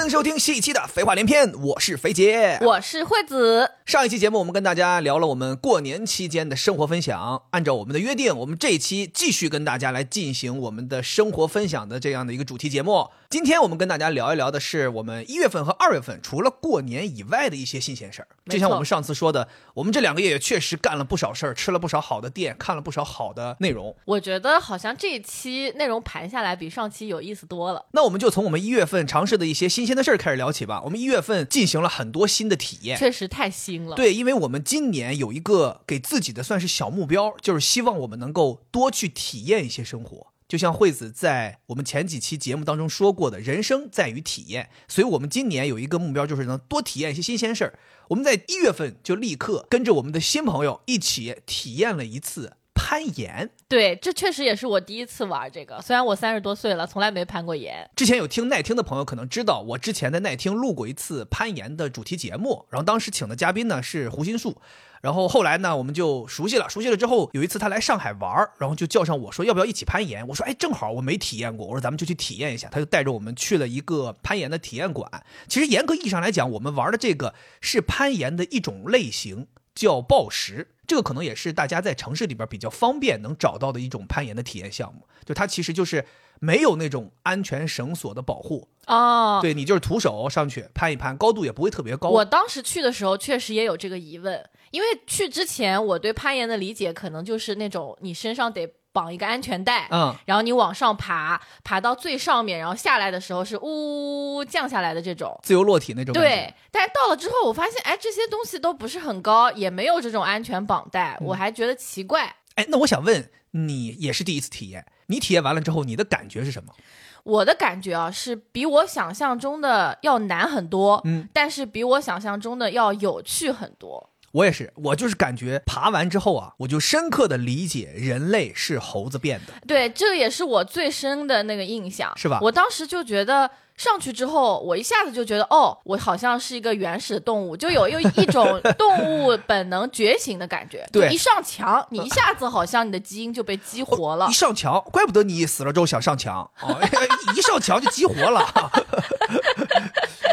欢迎收听新一期的《废话连篇》，我是肥姐，我是惠子。上一期节目我们跟大家聊了我们过年期间的生活分享，按照我们的约定，我们这一期继续跟大家来进行我们的生活分享的这样的一个主题节目。今天我们跟大家聊一聊的是我们一月份和二月份除了过年以外的一些新鲜事儿。就像我们上次说的，我们这两个月也确实干了不少事儿，吃了不少好的店，看了不少好的内容。我觉得好像这一期内容盘下来比上期有意思多了。那我们就从我们一月份尝试的一些新鲜的事儿开始聊起吧。我们一月份进行了很多新的体验，确实太新了。对，因为我们今年有一个给自己的算是小目标，就是希望我们能够多去体验一些生活。就像惠子在我们前几期节目当中说过的，人生在于体验，所以我们今年有一个目标，就是能多体验一些新鲜事儿。我们在一月份就立刻跟着我们的新朋友一起体验了一次攀岩。对，这确实也是我第一次玩这个。虽然我三十多岁了，从来没攀过岩。之前有听耐听的朋友可能知道，我之前在耐听录过一次攀岩的主题节目，然后当时请的嘉宾呢是胡心树。然后后来呢，我们就熟悉了。熟悉了之后，有一次他来上海玩然后就叫上我说要不要一起攀岩。我说哎，正好我没体验过，我说咱们就去体验一下。他就带着我们去了一个攀岩的体验馆。其实严格意义上来讲，我们玩的这个是攀岩的一种类型，叫抱石。这个可能也是大家在城市里边比较方便能找到的一种攀岩的体验项目。就它其实就是没有那种安全绳索的保护哦，对你就是徒手上去攀一攀，高度也不会特别高。我当时去的时候确实也有这个疑问。因为去之前，我对攀岩的理解可能就是那种你身上得绑一个安全带，嗯，然后你往上爬，爬到最上面，然后下来的时候是呜降下来的这种自由落体那种。对，但是到了之后，我发现，哎，这些东西都不是很高，也没有这种安全绑带，我还觉得奇怪。哎，那我想问你，也是第一次体验，你体验完了之后，你的感觉是什么？我的感觉啊，是比我想象中的要难很多，嗯，但是比我想象中的要有趣很多。我也是，我就是感觉爬完之后啊，我就深刻的理解人类是猴子变的。对，这个也是我最深的那个印象，是吧？我当时就觉得上去之后，我一下子就觉得，哦，我好像是一个原始的动物，就有有一种动物本能觉醒的感觉。对，一上墙，你一下子好像你的基因就被激活了。一上墙，怪不得你死了之后想上墙，哦，一上墙就激活了。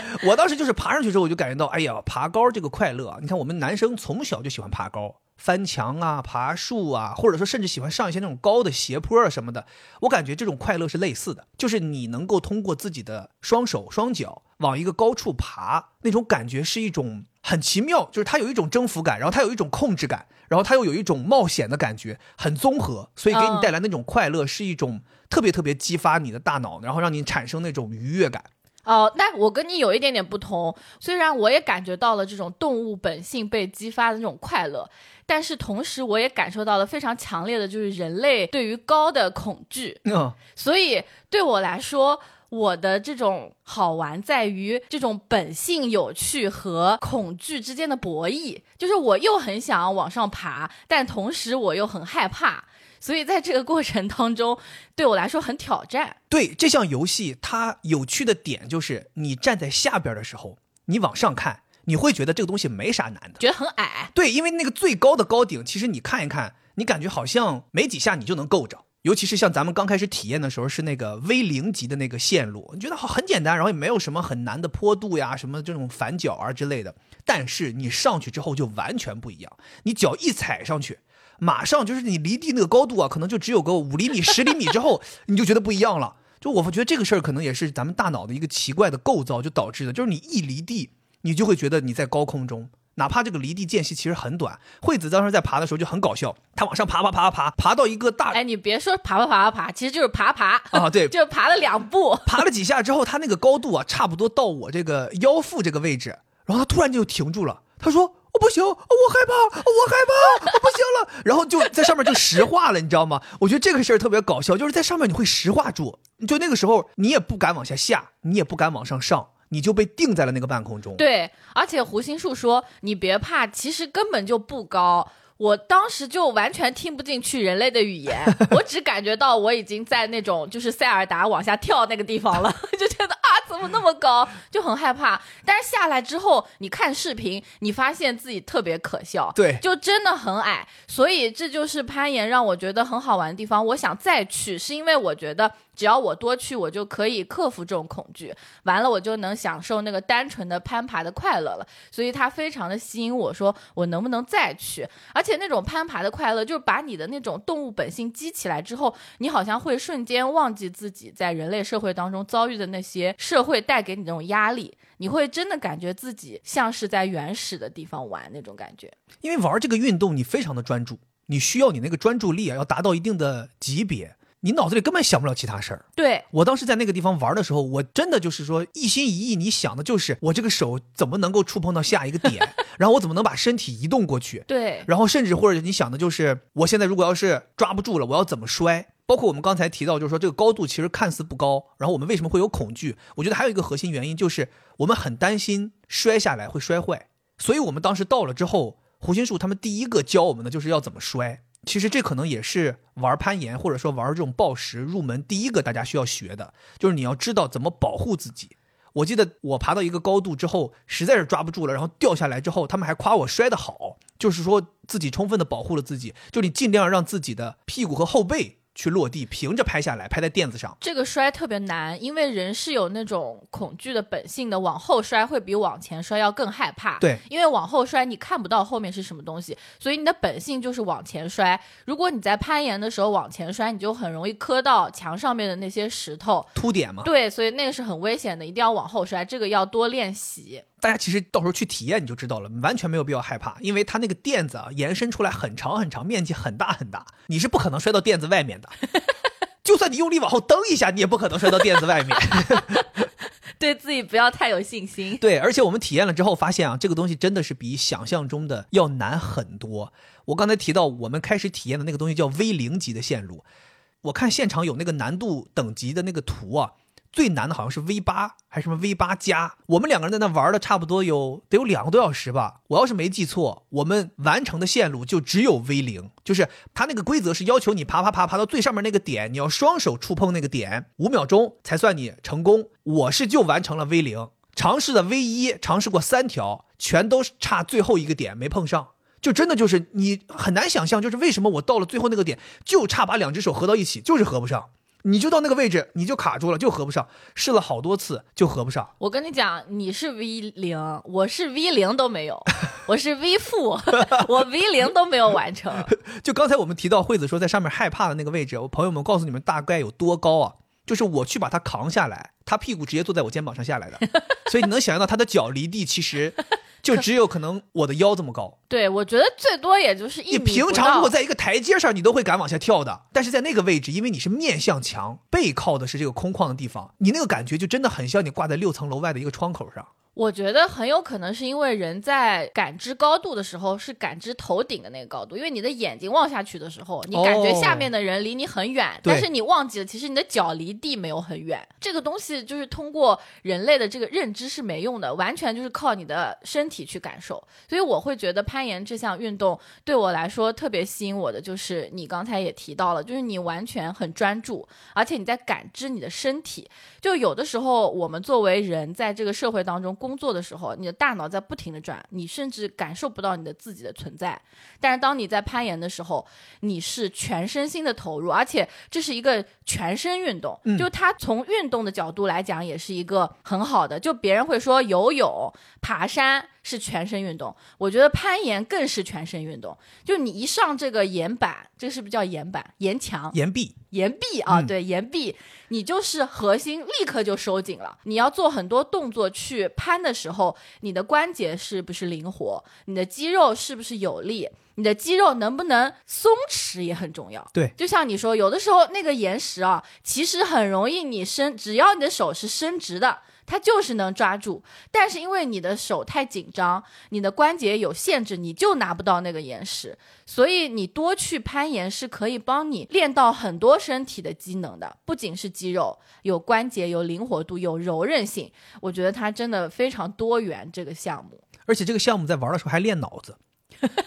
我当时就是爬上去之后，我就感觉到，哎呀，爬高这个快乐。你看，我们男生从小就喜欢爬高，翻墙啊，爬树啊，或者说甚至喜欢上一些那种高的斜坡啊什么的。我感觉这种快乐是类似的，就是你能够通过自己的双手双脚往一个高处爬，那种感觉是一种很奇妙，就是它有一种征服感，然后它有一种控制感，然后它又有一种冒险的感觉，很综合，所以给你带来那种快乐，是一种特别特别激发你的大脑，然后让你产生那种愉悦感。哦，那我跟你有一点点不同。虽然我也感觉到了这种动物本性被激发的那种快乐，但是同时我也感受到了非常强烈的，就是人类对于高的恐惧。嗯，所以对我来说，我的这种好玩在于这种本性有趣和恐惧之间的博弈。就是我又很想要往上爬，但同时我又很害怕。所以在这个过程当中，对我来说很挑战。对这项游戏，它有趣的点就是，你站在下边的时候，你往上看，你会觉得这个东西没啥难的，觉得很矮。对，因为那个最高的高顶，其实你看一看，你感觉好像没几下你就能够着。尤其是像咱们刚开始体验的时候，是那个 V 零级的那个线路，你觉得好很简单，然后也没有什么很难的坡度呀，什么这种反脚啊之类的。但是你上去之后就完全不一样，你脚一踩上去。马上就是你离地那个高度啊，可能就只有个五厘米、十厘米之后，你就觉得不一样了。就我觉得这个事儿可能也是咱们大脑的一个奇怪的构造就导致的，就是你一离地，你就会觉得你在高空中，哪怕这个离地间隙其实很短。惠子当时在爬的时候就很搞笑，她往上爬爬爬爬爬，爬到一个大，哎，你别说爬爬爬爬爬，其实就是爬爬啊，对，就爬了两步，爬了几下之后，它那个高度啊，差不多到我这个腰腹这个位置，然后他突然就停住了，他说。不行，我害怕，我害怕，我不行了。然后就在上面就石化了，你知道吗？我觉得这个事儿特别搞笑，就是在上面你会石化住，就那个时候你也不敢往下下，你也不敢往上上，你就被定在了那个半空中。对，而且胡心树说你别怕，其实根本就不高。我当时就完全听不进去人类的语言，我只感觉到我已经在那种就是塞尔达往下跳那个地方了，就觉得，怎怎么那么高，就很害怕。但是下来之后，你看视频，你发现自己特别可笑，对，就真的很矮。所以这就是攀岩让我觉得很好玩的地方。我想再去，是因为我觉得。只要我多去，我就可以克服这种恐惧，完了我就能享受那个单纯的攀爬的快乐了。所以它非常的吸引我，说我能不能再去？而且那种攀爬的快乐，就是把你的那种动物本性激起来之后，你好像会瞬间忘记自己在人类社会当中遭遇的那些社会带给你那种压力，你会真的感觉自己像是在原始的地方玩那种感觉。因为玩这个运动，你非常的专注，你需要你那个专注力啊，要达到一定的级别。你脑子里根本想不了其他事儿。对我当时在那个地方玩的时候，我真的就是说一心一意，你想的就是我这个手怎么能够触碰到下一个点，然后我怎么能把身体移动过去。对，然后甚至或者你想的就是我现在如果要是抓不住了，我要怎么摔？包括我们刚才提到，就是说这个高度其实看似不高，然后我们为什么会有恐惧？我觉得还有一个核心原因就是我们很担心摔下来会摔坏，所以我们当时到了之后，胡心树他们第一个教我们的就是要怎么摔。其实这可能也是玩攀岩或者说玩这种暴食入门第一个大家需要学的，就是你要知道怎么保护自己。我记得我爬到一个高度之后，实在是抓不住了，然后掉下来之后，他们还夸我摔得好，就是说自己充分的保护了自己，就你尽量让自己的屁股和后背。去落地，平着拍下来，拍在垫子上。这个摔特别难，因为人是有那种恐惧的本性的，往后摔会比往前摔要更害怕。对，因为往后摔你看不到后面是什么东西，所以你的本性就是往前摔。如果你在攀岩的时候往前摔，你就很容易磕到墙上面的那些石头凸点嘛。对，所以那个是很危险的，一定要往后摔，这个要多练习。大家其实到时候去体验你就知道了，完全没有必要害怕，因为它那个垫子啊延伸出来很长很长，面积很大很大，你是不可能摔到垫子外面的。就算你用力往后蹬一下，你也不可能摔到垫子外面。对自己不要太有信心。对，而且我们体验了之后发现啊，这个东西真的是比想象中的要难很多。我刚才提到我们开始体验的那个东西叫 V 零级的线路，我看现场有那个难度等级的那个图啊。最难的好像是 V 八还是什么 V 八加，我们两个人在那玩了差不多有得有两个多小时吧。我要是没记错，我们完成的线路就只有 V 零，就是它那个规则是要求你爬爬爬爬到最上面那个点，你要双手触碰那个点五秒钟才算你成功。我是就完成了 V 零，尝试的 V 一尝试过三条，全都差最后一个点没碰上，就真的就是你很难想象，就是为什么我到了最后那个点就差把两只手合到一起，就是合不上。你就到那个位置，你就卡住了，就合不上。试了好多次，就合不上。我跟你讲，你是 V 零，我是 V 零都没有，我是 V 负，我 V 零都没有完成。就刚才我们提到惠子说在上面害怕的那个位置，我朋友们告诉你们大概有多高啊？就是我去把他扛下来，他屁股直接坐在我肩膀上下来的，所以你能想象到他的脚离地其实。就只有可能我的腰这么高，对我觉得最多也就是一米。你平常如果在一个台阶上，你都会敢往下跳的，但是在那个位置，因为你是面向墙，背靠的是这个空旷的地方，你那个感觉就真的很像你挂在六层楼外的一个窗口上。我觉得很有可能是因为人在感知高度的时候是感知头顶的那个高度，因为你的眼睛望下去的时候，你感觉下面的人离你很远，但是你忘记了其实你的脚离地没有很远。这个东西就是通过人类的这个认知是没用的，完全就是靠你的身体去感受。所以我会觉得攀岩这项运动对我来说特别吸引我的，就是你刚才也提到了，就是你完全很专注，而且你在感知你的身体。就有的时候我们作为人在这个社会当中。工作的时候，你的大脑在不停的转，你甚至感受不到你的自己的存在。但是当你在攀岩的时候，你是全身心的投入，而且这是一个全身运动。就它从运动的角度来讲，也是一个很好的。就别人会说游泳、爬山是全身运动，我觉得攀岩更是全身运动。就你一上这个岩板，这个是不是叫岩板？岩墙？岩壁？岩壁啊，对，岩壁，你就是核心立刻就收紧了。你要做很多动作去攀的时候，你的关节是不是灵活？你的肌肉是不是有力？你的肌肉能不能松弛也很重要。对，就像你说，有的时候那个岩石啊，其实很容易你伸，只要你的手是伸直的。它就是能抓住，但是因为你的手太紧张，你的关节有限制，你就拿不到那个岩石。所以你多去攀岩是可以帮你练到很多身体的机能的，不仅是肌肉，有关节，有灵活度，有柔韧性。我觉得它真的非常多元这个项目，而且这个项目在玩的时候还练脑子。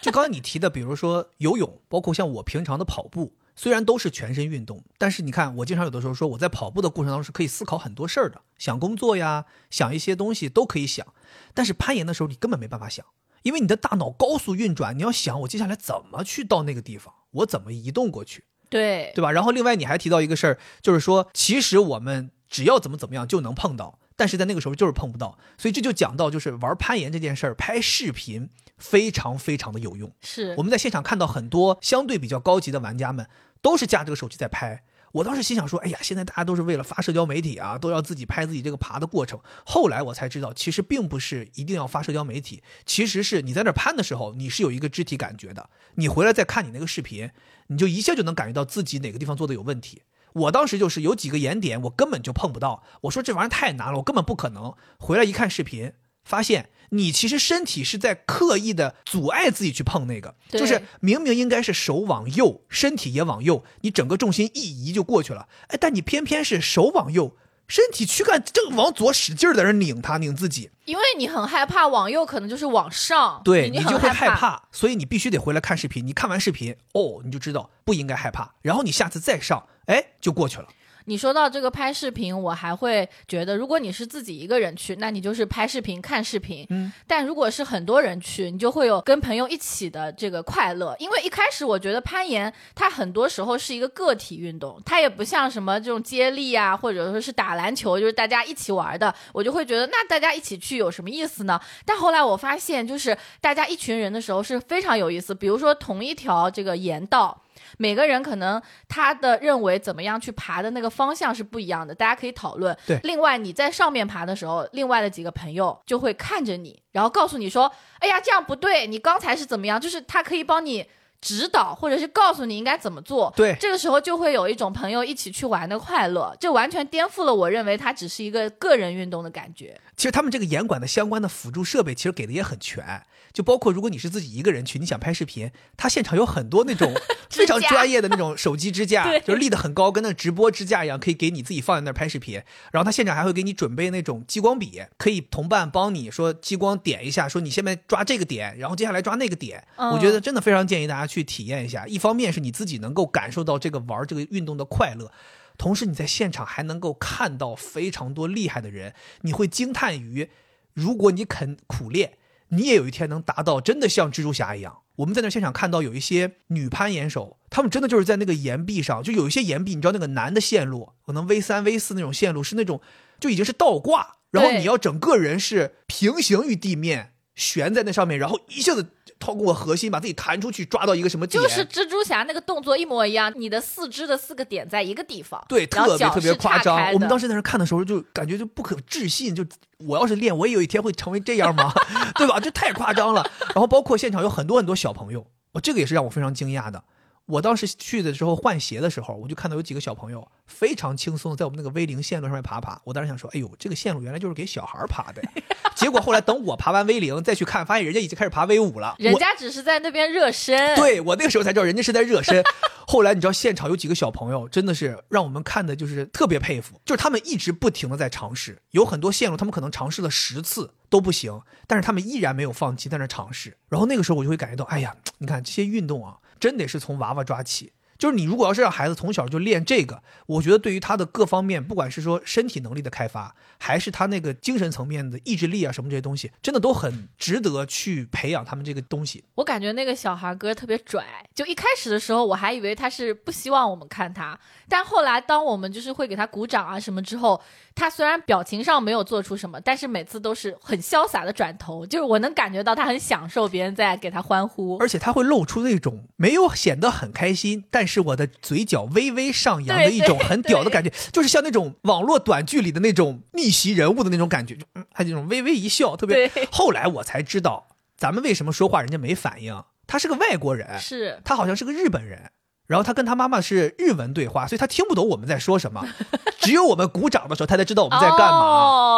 就刚才你提的，比如说游泳，包括像我平常的跑步。虽然都是全身运动，但是你看，我经常有的时候说，我在跑步的过程当中是可以思考很多事儿的，想工作呀，想一些东西都可以想。但是攀岩的时候，你根本没办法想，因为你的大脑高速运转，你要想我接下来怎么去到那个地方，我怎么移动过去，对对吧？然后另外你还提到一个事儿，就是说，其实我们只要怎么怎么样就能碰到，但是在那个时候就是碰不到，所以这就讲到就是玩攀岩这件事儿，拍视频非常非常的有用。是我们在现场看到很多相对比较高级的玩家们，都是架这个手机在拍。我当时心想说，哎呀，现在大家都是为了发社交媒体啊，都要自己拍自己这个爬的过程。后来我才知道，其实并不是一定要发社交媒体，其实是你在那儿攀的时候，你是有一个肢体感觉的。你回来再看你那个视频，你就一下就能感觉到自己哪个地方做的有问题。我当时就是有几个岩点，我根本就碰不到。我说这玩意儿太难了，我根本不可能。回来一看视频，发现你其实身体是在刻意的阻碍自己去碰那个，就是明明应该是手往右，身体也往右，你整个重心一移就过去了。哎，但你偏偏是手往右，身体躯干正往左使劲儿在那儿拧它拧自己，因为你很害怕往右，可能就是往上，对你就会害怕。怕，所以你必须得回来看视频。你看完视频，哦，你就知道不应该害怕，然后你下次再上，哎，就过去了。你说到这个拍视频，我还会觉得，如果你是自己一个人去，那你就是拍视频、看视频。嗯，但如果是很多人去，你就会有跟朋友一起的这个快乐。因为一开始我觉得攀岩它很多时候是一个个体运动，它也不像什么这种接力啊，或者说是打篮球，就是大家一起玩的，我就会觉得那大家一起去有什么意思呢？但后来我发现，就是大家一群人的时候是非常有意思。比如说同一条这个岩道。每个人可能他的认为怎么样去爬的那个方向是不一样的，大家可以讨论。对另外你在上面爬的时候，另外的几个朋友就会看着你，然后告诉你说：“哎呀，这样不对，你刚才是怎么样？”就是他可以帮你指导，或者是告诉你应该怎么做。对这个时候就会有一种朋友一起去玩的快乐，这完全颠覆了我认为它只是一个个人运动的感觉。其实他们这个严管的相关的辅助设备其实给的也很全，就包括如果你是自己一个人去，你想拍视频，他现场有很多那种 非常专业的那种手机支架对，就是立得很高，跟那直播支架一样，可以给你自己放在那儿拍视频。然后他现场还会给你准备那种激光笔，可以同伴帮你说激光点一下，说你下面抓这个点，然后接下来抓那个点。嗯我觉得真的非常建议大家去体验一下。一方面是你自己能够感受到这个玩这个运动的快乐。同时，你在现场还能够看到非常多厉害的人，你会惊叹于，如果你肯苦练，你也有一天能达到真的像蜘蛛侠一样。我们在那现场看到有一些女攀岩手，她们真的就是在那个岩壁上，就有一些岩壁，你知道那个难的线路，可能 V 三、V 四那种线路是那种就已经是倒挂，然后你要整个人是平行于地面，悬在那上面，然后一下子透过核心把自己弹出去，抓到一个什么点，就是蜘蛛侠那个动作一模一样，你的四肢的四个点在一个地方，对，特别特别夸张我们当时在那看的时候，就感觉就不可置信，就我要是练，我也有一天会成为这样吗？对吧？这太夸张了。然后包括现场有很多很多小朋友，我这个也是让我非常惊讶的。我当时去的时候换鞋的时候，我就看到有几个小朋友非常轻松的在我们那个 V 零线路上面爬爬。我当时想说，哎呦，这个线路原来就是给小孩爬的呀。结果后来等我爬完 V 零再去看，发现人家已经开始爬 V 五了。人家只是在那边热身。对我那个时候才知道人家是在热身。后来你知道现场有几个小朋友真的是让我们看的就是特别佩服，就是他们一直不停的在尝试，有很多线路他们可能尝试了十次都不行，但是他们依然没有放弃，在那尝试。然后那个时候我就会感觉到，哎呀，你看这些运动啊，真得是从娃娃抓起。就是你如果要是让孩子从小就练这个，我觉得对于他的各方面，不管是说身体能力的开发，还是他那个精神层面的意志力啊什么这些东西，真的都很值得去培养他们这个东西。我感觉那个小孩哥特别拽，就一开始的时候我还以为他是不希望我们看他，但后来当我们就是会给他鼓掌啊什么之后，他虽然表情上没有做出什么，但是每次都是很潇洒的转头，就是我能感觉到他很享受别人在给他欢呼。而且他会露出那种没有显得很开心，但是我的嘴角微微上扬的一种很屌的感觉，就是像那种网络短剧里的那种逆袭人物的那种感觉，就嗯，还有那种微微一笑，特别。后来我才知道，咱们为什么说话人家没反应，他是个外国人，是他好像是个日本人。然后他跟他妈妈是日文对话，所以他听不懂我们在说什么，只有我们鼓掌的时候，他才知道我们在干嘛。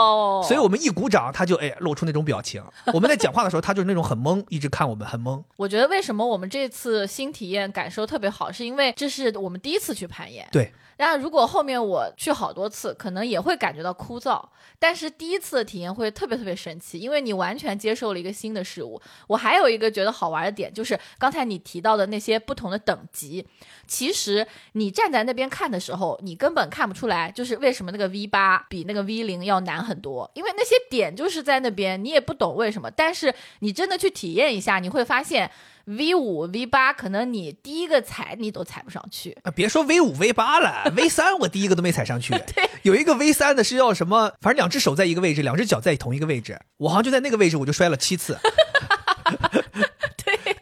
哦、所以我们一鼓掌，他就哎露出那种表情。我们在讲话的时候，他就是那种很懵，一直看我们很懵。我觉得为什么我们这次新体验感受特别好，是因为这是我们第一次去攀岩。对，那如果后面我去好多次，可能也会感觉到枯燥，但是第一次的体验会特别特别神奇，因为你完全接受了一个新的事物。我还有一个觉得好玩的点，就是刚才你提到的那些不同的等级，其实你站在那边看的时候，你根本看不出来，就是为什么那个 V 八比那个 V 零要难很多，因为那些点就是在那边，你也不懂为什么。但是你真的去体验一下，你会发现 V 五、V 八可能你第一个踩你都踩不上去。啊，别说 V 五 V 八了，V 三我第一个都没踩上去。对，有一个 V 三的是要什么？反正两只手在一个位置，两只脚在同一个位置，我好像就在那个位置，我就摔了七次。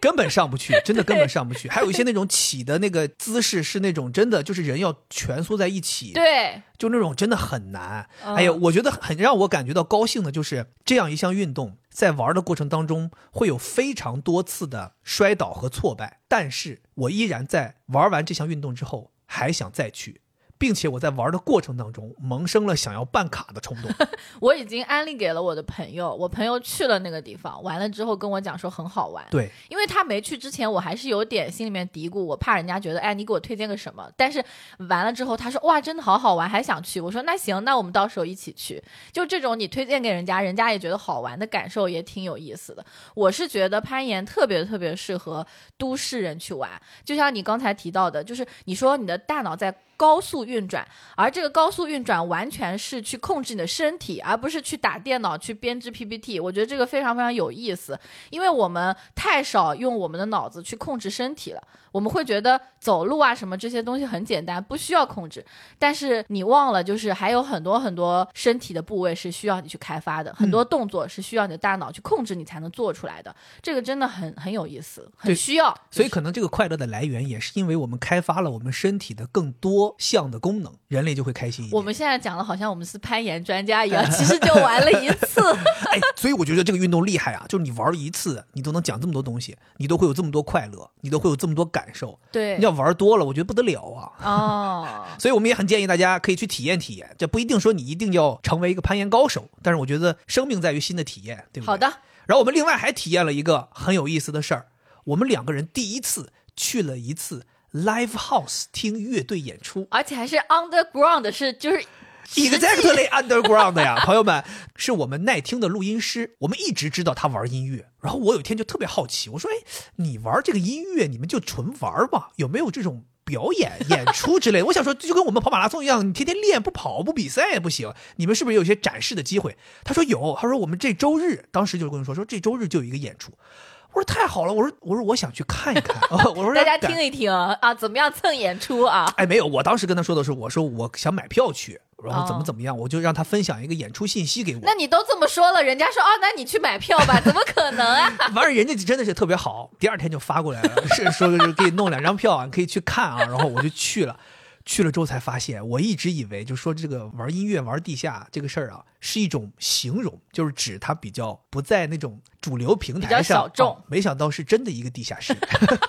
对，根本上不去，真的根本上不去。还有一些那种起的那个姿势是那种真的就是人要蜷缩在一起，对，就那种真的很难。嗯还有，我觉得很让我感觉到高兴的就是这样一项运动，在玩的过程当中会有非常多次的摔倒和挫败，但是我依然在玩完这项运动之后还想再去。并且我在玩的过程当中萌生了想要办卡的冲动。我已经安利给了我的朋友，我朋友去了那个地方，完了之后跟我讲说很好玩。对，因为他没去之前，我还是有点心里面嘀咕，我怕人家觉得，哎，你给我推荐个什么？但是完了之后，他说哇，真的好好玩，还想去。我说那行，那我们到时候一起去。就这种你推荐给人家，人家也觉得好玩的感受也挺有意思的。我是觉得攀岩特别特别适合都市人去玩，就像你刚才提到的，就是你说你的大脑在。高速运转，而这个高速运转完全是去控制你的身体，而不是去打电脑去编织 PPT。我觉得这个非常非常有意思，因为我们太少用我们的脑子去控制身体了。我们会觉得走路啊什么这些东西很简单，不需要控制。但是你忘了，就是还有很多很多身体的部位是需要你去开发的，很多动作是需要你的大脑去控制，你才能做出来的。这个真的很很有意思，很需要。所以可能这个快乐的来源也是因为我们开发了我们身体的更多项的功能，人类就会开心一点。我们现在讲的好像我们是攀岩专家一样，其实就玩了一次。哎，所以我觉得这个运动厉害啊，就是你玩一次，你都能讲这么多东西，你都会有这么多快乐，你都会有这么多感受。对，你要玩多了，我觉得不得了啊。哦，所以我们也很建议大家可以去体验体验，这不一定说你一定要成为一个攀岩高手，但是我觉得生命在于新的体验，对不对？好的。然后我们另外还体验了一个很有意思的事儿，我们两个人第一次去了一次 live house 听乐队演出，而且还是 underground，是就是 exactly underground 呀，朋友们，是我们耐听的录音师，我们一直知道他玩音乐，然后我有一天就特别好奇，我说，哎，你玩这个音乐，你们就纯玩吧，有没有这种？表演、演出之类的，我想说，就跟我们跑马拉松一样，你天天练不跑不比赛也不行。你们是不是有一些展示的机会？他说有，他说我们这周日，当时就跟我说，说这周日就有一个演出。我说太好了，我说我说我想去看一看，我说大家听一听啊，怎么样蹭演出啊？哎，没有，我当时跟他说的是，我说我想买票去，然后怎么怎么样，我就让他分享一个演出信息给我。那你都这么说了，人家说哦，那你去买票吧？怎么可能啊？完了，人家真的是特别好，第二天就发过来了，是说是给你弄两张票啊，你可以去看啊。然后我就去了，去了之后才发现，我一直以为就说这个玩音乐玩地下这个事儿啊，是一种形容，就是指它比较不在那种主流平台上，小众、哦。没想到是真的一个地下室，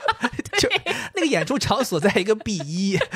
就那个演出场所在一个 B 一。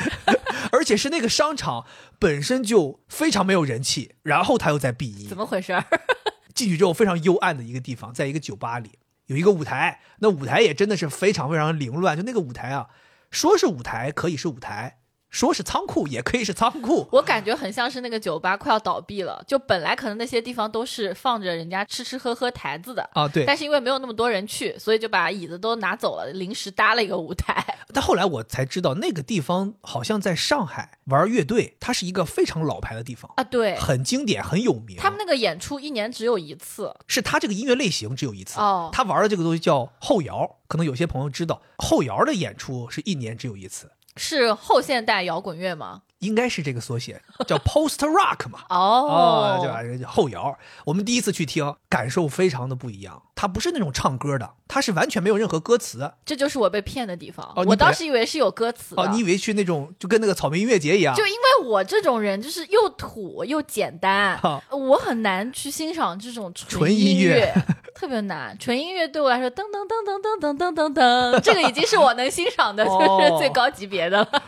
而且是那个商场本身就非常没有人气，然后他又在 B 一，怎么回事？进去之后非常幽暗的一个地方，在一个酒吧里有一个舞台，那舞台也真的是非常非常凌乱。就那个舞台啊，说是舞台可以是舞台，说是仓库也可以是仓库。我感觉很像是那个酒吧快要倒闭了，就本来可能那些地方都是放着人家吃吃喝喝台子的啊，对。但是因为没有那么多人去，所以就把椅子都拿走了，临时搭了一个舞台。但后来我才知道，那个地方好像在上海玩乐队，它是一个非常老牌的地方啊，对，很经典，很有名。他们那个演出一年只有一次，是他这个音乐类型只有一次哦。他玩的这个东西叫后摇，可能有些朋友知道，后摇的演出是一年只有一次。是后现代摇滚乐吗？应该是这个缩写，叫 post rock 嘛。哦，对吧？后摇，我们第一次去听，感受非常的不一样。它不是那种唱歌的，它是完全没有任何歌词。这就是我被骗的地方。哦、我当时以为是有歌词哦，你以为去那种就跟那个草莓音乐节一样？就因为我这种人就是又土又简单，我很难去欣赏这种纯音乐，特别难。纯音乐对我来说，噔噔噔噔噔噔噔噔噔，这个已经是我能欣赏的，就是最高级别的了。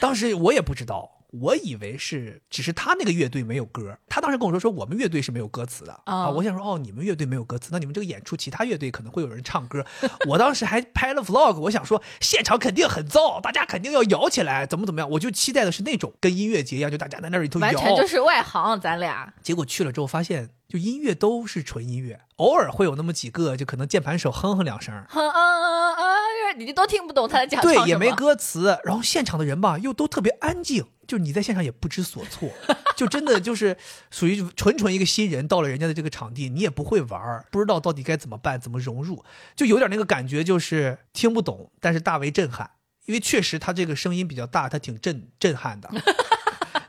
当时我也不知道，我以为是只是他那个乐队没有歌。他当时跟我说说我们乐队是没有歌词的啊。我想说哦，你们乐队没有歌词，那你们这个演出其他乐队可能会有人唱歌。我当时还拍了 vlog，我想说现场肯定很燥，大家肯定要摇起来，怎么怎么样。我就期待的是那种跟音乐节一样，就大家在那里头摇。完全就是外行，咱俩。结果去了之后发现，就音乐都是纯音乐，偶尔会有那么几个，就可能键盘手哼哼两声。哼嗯嗯嗯，你都听不懂他在讲。对也没歌词，然后现场的人吧又都特别安静，就是你在现场也不知所措，就真的就是属于纯纯一个新人到了人家的这个场地，你也不会玩，不知道到底该怎么办，怎么融入，就有点那个感觉，就是听不懂，但是大为震撼，因为确实他这个声音比较大，他挺震震撼的。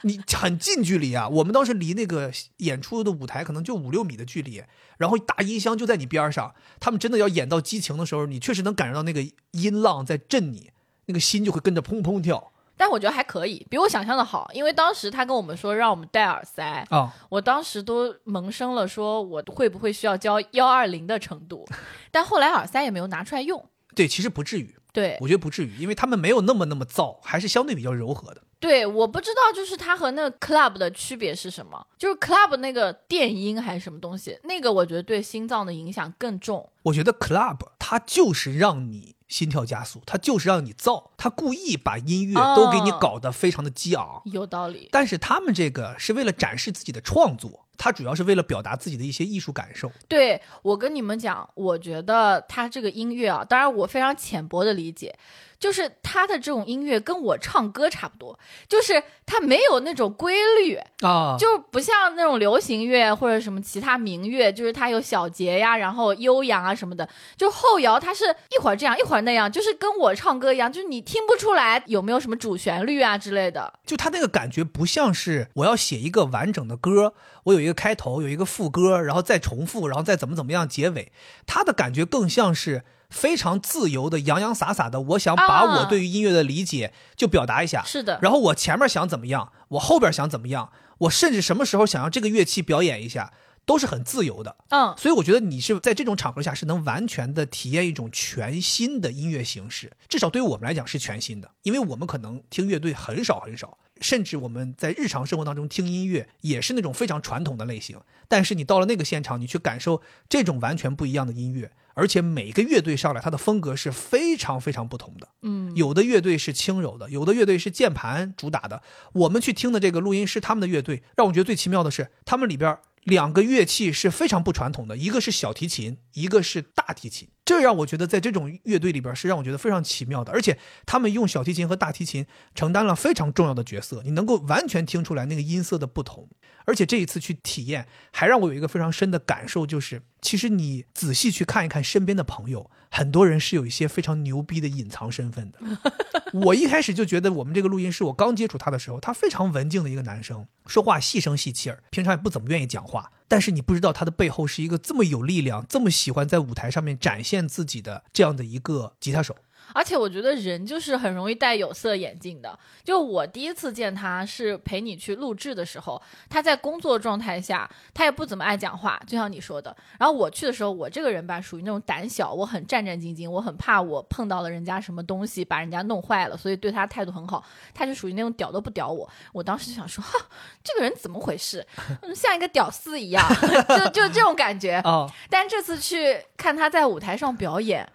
你很近距离啊，我们当时离那个演出的舞台可能就五六米的距离，然后大音箱就在你边上，他们真的要演到激情的时候，你确实能感受到那个音浪在震你，那个心就会跟着砰砰跳但我觉得还可以，比我想象的好。因为当时他跟我们说让我们戴耳塞，啊。我当时都萌生了说我会不会需要交幺二零的程度，但后来耳塞也没有拿出来用。对，其实不至于，对我觉得不至于，因为他们没有那么那么燥，还是相对比较柔和的。对，我不知道就是它和那个 club 的区别是什么，就是 club 那个电音还是什么东西，那个我觉得对心脏的影响更重。我觉得 club 它就是让你心跳加速，它就是让你燥，它故意把音乐都给你哦搞得非常的激昂。有道理，但是他们这个是为了展示自己的创作，它主要是为了表达自己的一些艺术感受。对我跟你们讲，我觉得他这个音乐啊，当然我非常浅薄的理解，就是他的这种音乐跟我唱歌差不多，就是他没有那种规律，啊，就不像那种流行乐或者什么其他民乐，就是它有小节呀，然后悠扬啊什么的。就后摇，它是一会儿这样一会儿那样，就是跟我唱歌一样，就是你听不出来有没有什么主旋律啊之类的。就他那个感觉不像是我要写一个完整的歌，我有一个开头，有一个副歌，然后再重复，然后再怎么怎么样结尾。他的感觉更像是非常自由的、洋洋洒洒的。我想把啊我对于音乐的理解就表达一下，是的，然后我前面想怎么样，我后边想怎么样，我甚至什么时候想要这个乐器表演一下，都是很自由的。嗯，所以我觉得你是在这种场合下是能完全的体验一种全新的音乐形式，至少对于我们来讲是全新的，因为我们可能听乐队很少很少，甚至我们在日常生活当中听音乐也是那种非常传统的类型。但是你到了那个现场，你去感受这种完全不一样的音乐，而且每个乐队上来它的风格是非常非常不同的。嗯，有的乐队是轻柔的，有的乐队是键盘主打的。我们去听的这个录音师他们的乐队，让我觉得最奇妙的是，他们里边两个乐器是非常不传统的，一个是小提琴，一个是大提琴。这让我觉得在这种乐队里边是让我觉得非常奇妙的，而且他们用小提琴和大提琴承担了非常重要的角色，你能够完全听出来那个音色的不同。而且这一次去体验，还让我有一个非常深的感受，就是其实你仔细去看一看身边的朋友，很多人是有一些非常牛逼的隐藏身份的。我一开始就觉得我们这个录音师，我刚接触他的时候，他非常文静的一个男生，说话细声细气儿，平常也不怎么愿意讲话。但是你不知道他的背后是一个这么有力量、这么喜欢在舞台上面展现自己的这样的一个吉他手。而且我觉得人就是很容易戴有色眼镜的。就我第一次见他是陪你去录制的时候，他在工作状态下，他也不怎么爱讲话，就像你说的。然后我去的时候，我这个人吧，属于那种胆小，我很战战兢兢，我很怕我碰到了人家什么东西把人家弄坏了，所以对他态度很好。他就属于那种屌都不屌我。我当时就想说，哈，这个人怎么回事？嗯像一个屌丝一样，就就这种感觉。哦，但这次去看他在舞台上表演，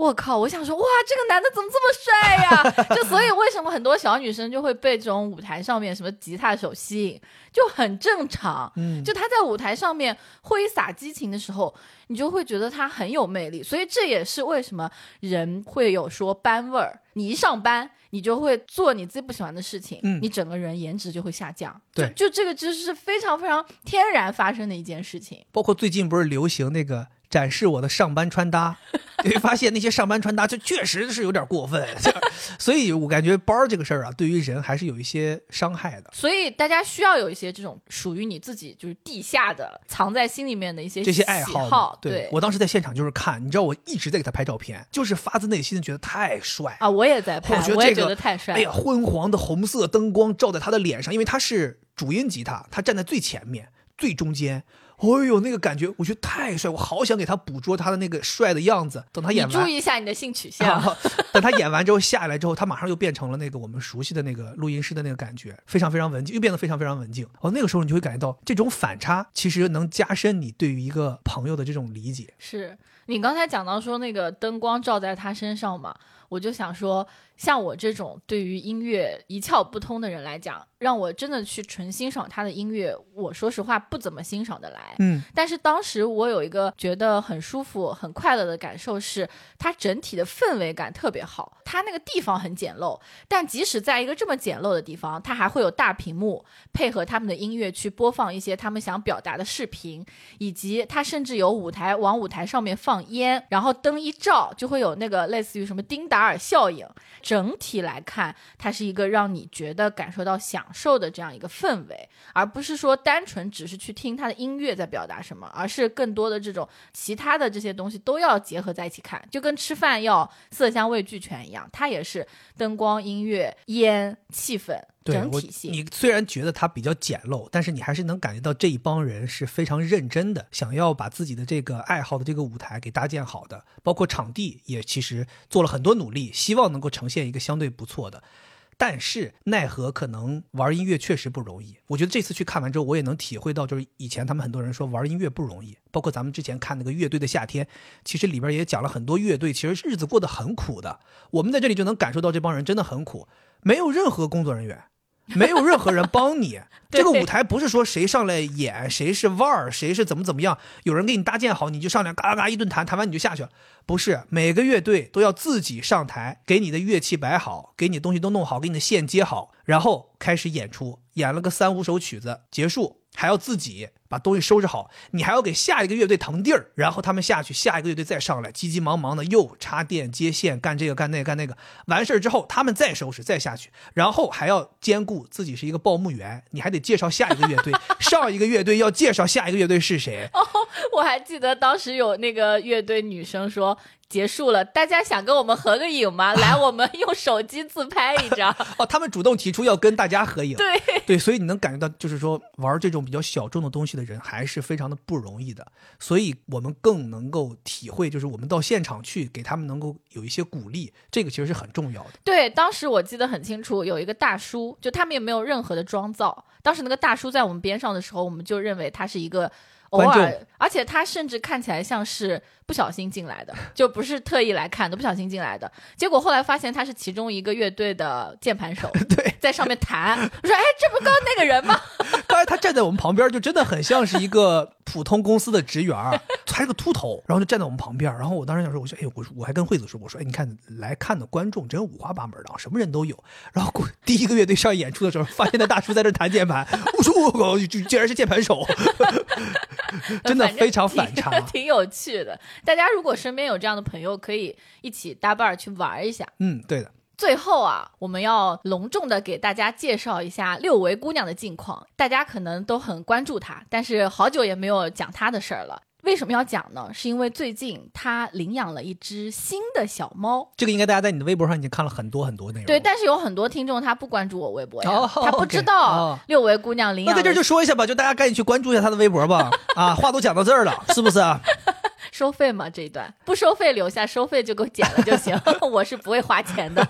我靠！我想说，哇，这个男的怎么这么帅呀？就所以为什么很多小女生就会被这种舞台上面什么吉他手吸引，就很正常。嗯，就他在舞台上面挥洒激情的时候，你就会觉得他很有魅力。所以这也是为什么人会有说班味儿。你一上班，你就会做你自己不喜欢的事情，嗯你整个人颜值就会下降。对就就这个就是非常非常天然发生的一件事情。包括最近不是流行那个展示我的上班穿搭，你会发现那些上班穿搭就确实是有点过分，所以我感觉包儿这个事儿啊，对于人还是有一些伤害的。所以大家需要有一些这种属于你自己就是地下的藏在心里面的一些这些爱好对我当时在现场就是看，你知道我一直在给他拍照片，就是发自内心的觉得太帅啊，我也在拍，我觉得我也觉得太帅。哎呀，昏黄的红色灯光照在他的脸上，因为他是主音吉他，他站在最前面、最中间。哎呦，那个感觉，我觉得太帅，我好想给他捕捉他的那个帅的样子。等他演完，注意一下你的性取向。啊 等他演完之后下来之后，他马上又变成了那个我们熟悉的那个录音师的那个感觉，非常非常文静，又变得非常非常文静。哦，那个时候你就会感觉到这种反差，其实能加深你对于一个朋友的这种理解。是你刚才讲到说那个灯光照在他身上嘛，我就想说，像我这种对于音乐一窍不通的人来讲，让我真的去纯欣赏他的音乐，我说实话不怎么欣赏得来。来。嗯，但是当时我有一个觉得很舒服、很快乐的感受是，它整体的氛围感特别好。它那个地方很简陋，但即使在一个这么简陋的地方，它还会有大屏幕配合他们的音乐去播放一些他们想表达的视频，以及它甚至有舞台往舞台上面放烟，然后灯一照就会有那个类似于什么丁达尔效应。整体来看，它是一个让你觉得感受到享受的这样一个氛围，而不是说单纯只是去听它的音乐在表达什么，而是更多的这种其他的这些东西都要结合在一起看，就跟吃饭要色香味俱全一样，它也是灯光、音乐、烟、气氛整体性。你虽然觉得它比较简陋，但是你还是能感觉到这一帮人是非常认真的，想要把自己的这个爱好的这个舞台给搭建好的，包括场地也其实做了很多努力，希望能够呈现一个相对不错的。但是奈何可能玩音乐确实不容易。我觉得这次去看完之后，我也能体会到，就是以前他们很多人说玩音乐不容易，包括咱们之前看那个乐队的夏天，其实里边也讲了很多乐队其实日子过得很苦的。我们在这里就能感受到这帮人真的很苦，没有任何工作人员。没有任何人帮你，这个舞台不是说谁上来演，谁是腕儿，谁是怎么怎么样，有人给你搭建好，你就上来嘎嘎嘎一顿弹，弹完你就下去了。不是每个乐队都要自己上台，给你的乐器摆好，给你东西都弄好，给你的线接好，然后开始演出，演了个三五首曲子结束，还要自己把东西收拾好，你还要给下一个乐队腾地儿，然后他们下去，下一个乐队再上来，急急忙忙的又插电接线，干这个干那个干那个，完事儿之后他们再收拾再下去，然后还要兼顾自己是一个报幕员，你还得介绍下一个乐队，上一个乐队要介绍下一个乐队是谁。哦我还记得当时有那个乐队女生说。结束了，大家想跟我们合个影吗？来，我们用手机自拍一张。哦，他们主动提出要跟大家合影。对对，所以你能感觉到，就是说玩这种比较小众的东西的人还是非常的不容易的。所以我们更能够体会，就是我们到现场去给他们能够有一些鼓励，这个其实是很重要的。对，当时我记得很清楚，有一个大叔，就他们也没有任何的妆造。当时那个大叔在我们边上的时候，我们就认为他是一个。偶尔，而且他甚至看起来像是不小心进来的，就不是特意来看的，不小心进来的。结果后来发现他是其中一个乐队的键盘手，对，在上面弹。我说：“哎，这不刚刚那个人吗？” 刚才他站在我们旁边，就真的很像是一个普通公司的职员，还是个秃头，然后就站在我们旁边。然后我当时想说：“我说，哎，我我还跟惠子说，我说，哎，你看来看的观众真五花八门的，什么人都有。”然后第一个乐队上演出的时候，发现那大叔在这弹键盘，我说：“我靠，居然是键盘手。”真的非常反常，挺有趣的。大家如果身边有这样的朋友，可以一起搭伴儿去玩一下。嗯，对的。最后啊，我们要隆重的给大家介绍一下六维姑娘的近况。大家可能都很关注她，但是好久也没有讲她的事儿了。为什么要讲呢？是因为最近他领养了一只新的小猫。这个应该大家在你的微博上已经看了很多很多内容。对，但是有很多听众他不关注我微博呀，他不知道六维姑娘领养。那在这就说一下吧，就大家赶紧去关注一下他的微博吧。啊，话都讲到这儿了，是不是？收费吗？这一段不收费留下，收费就给我剪了就行。我是不会花钱的。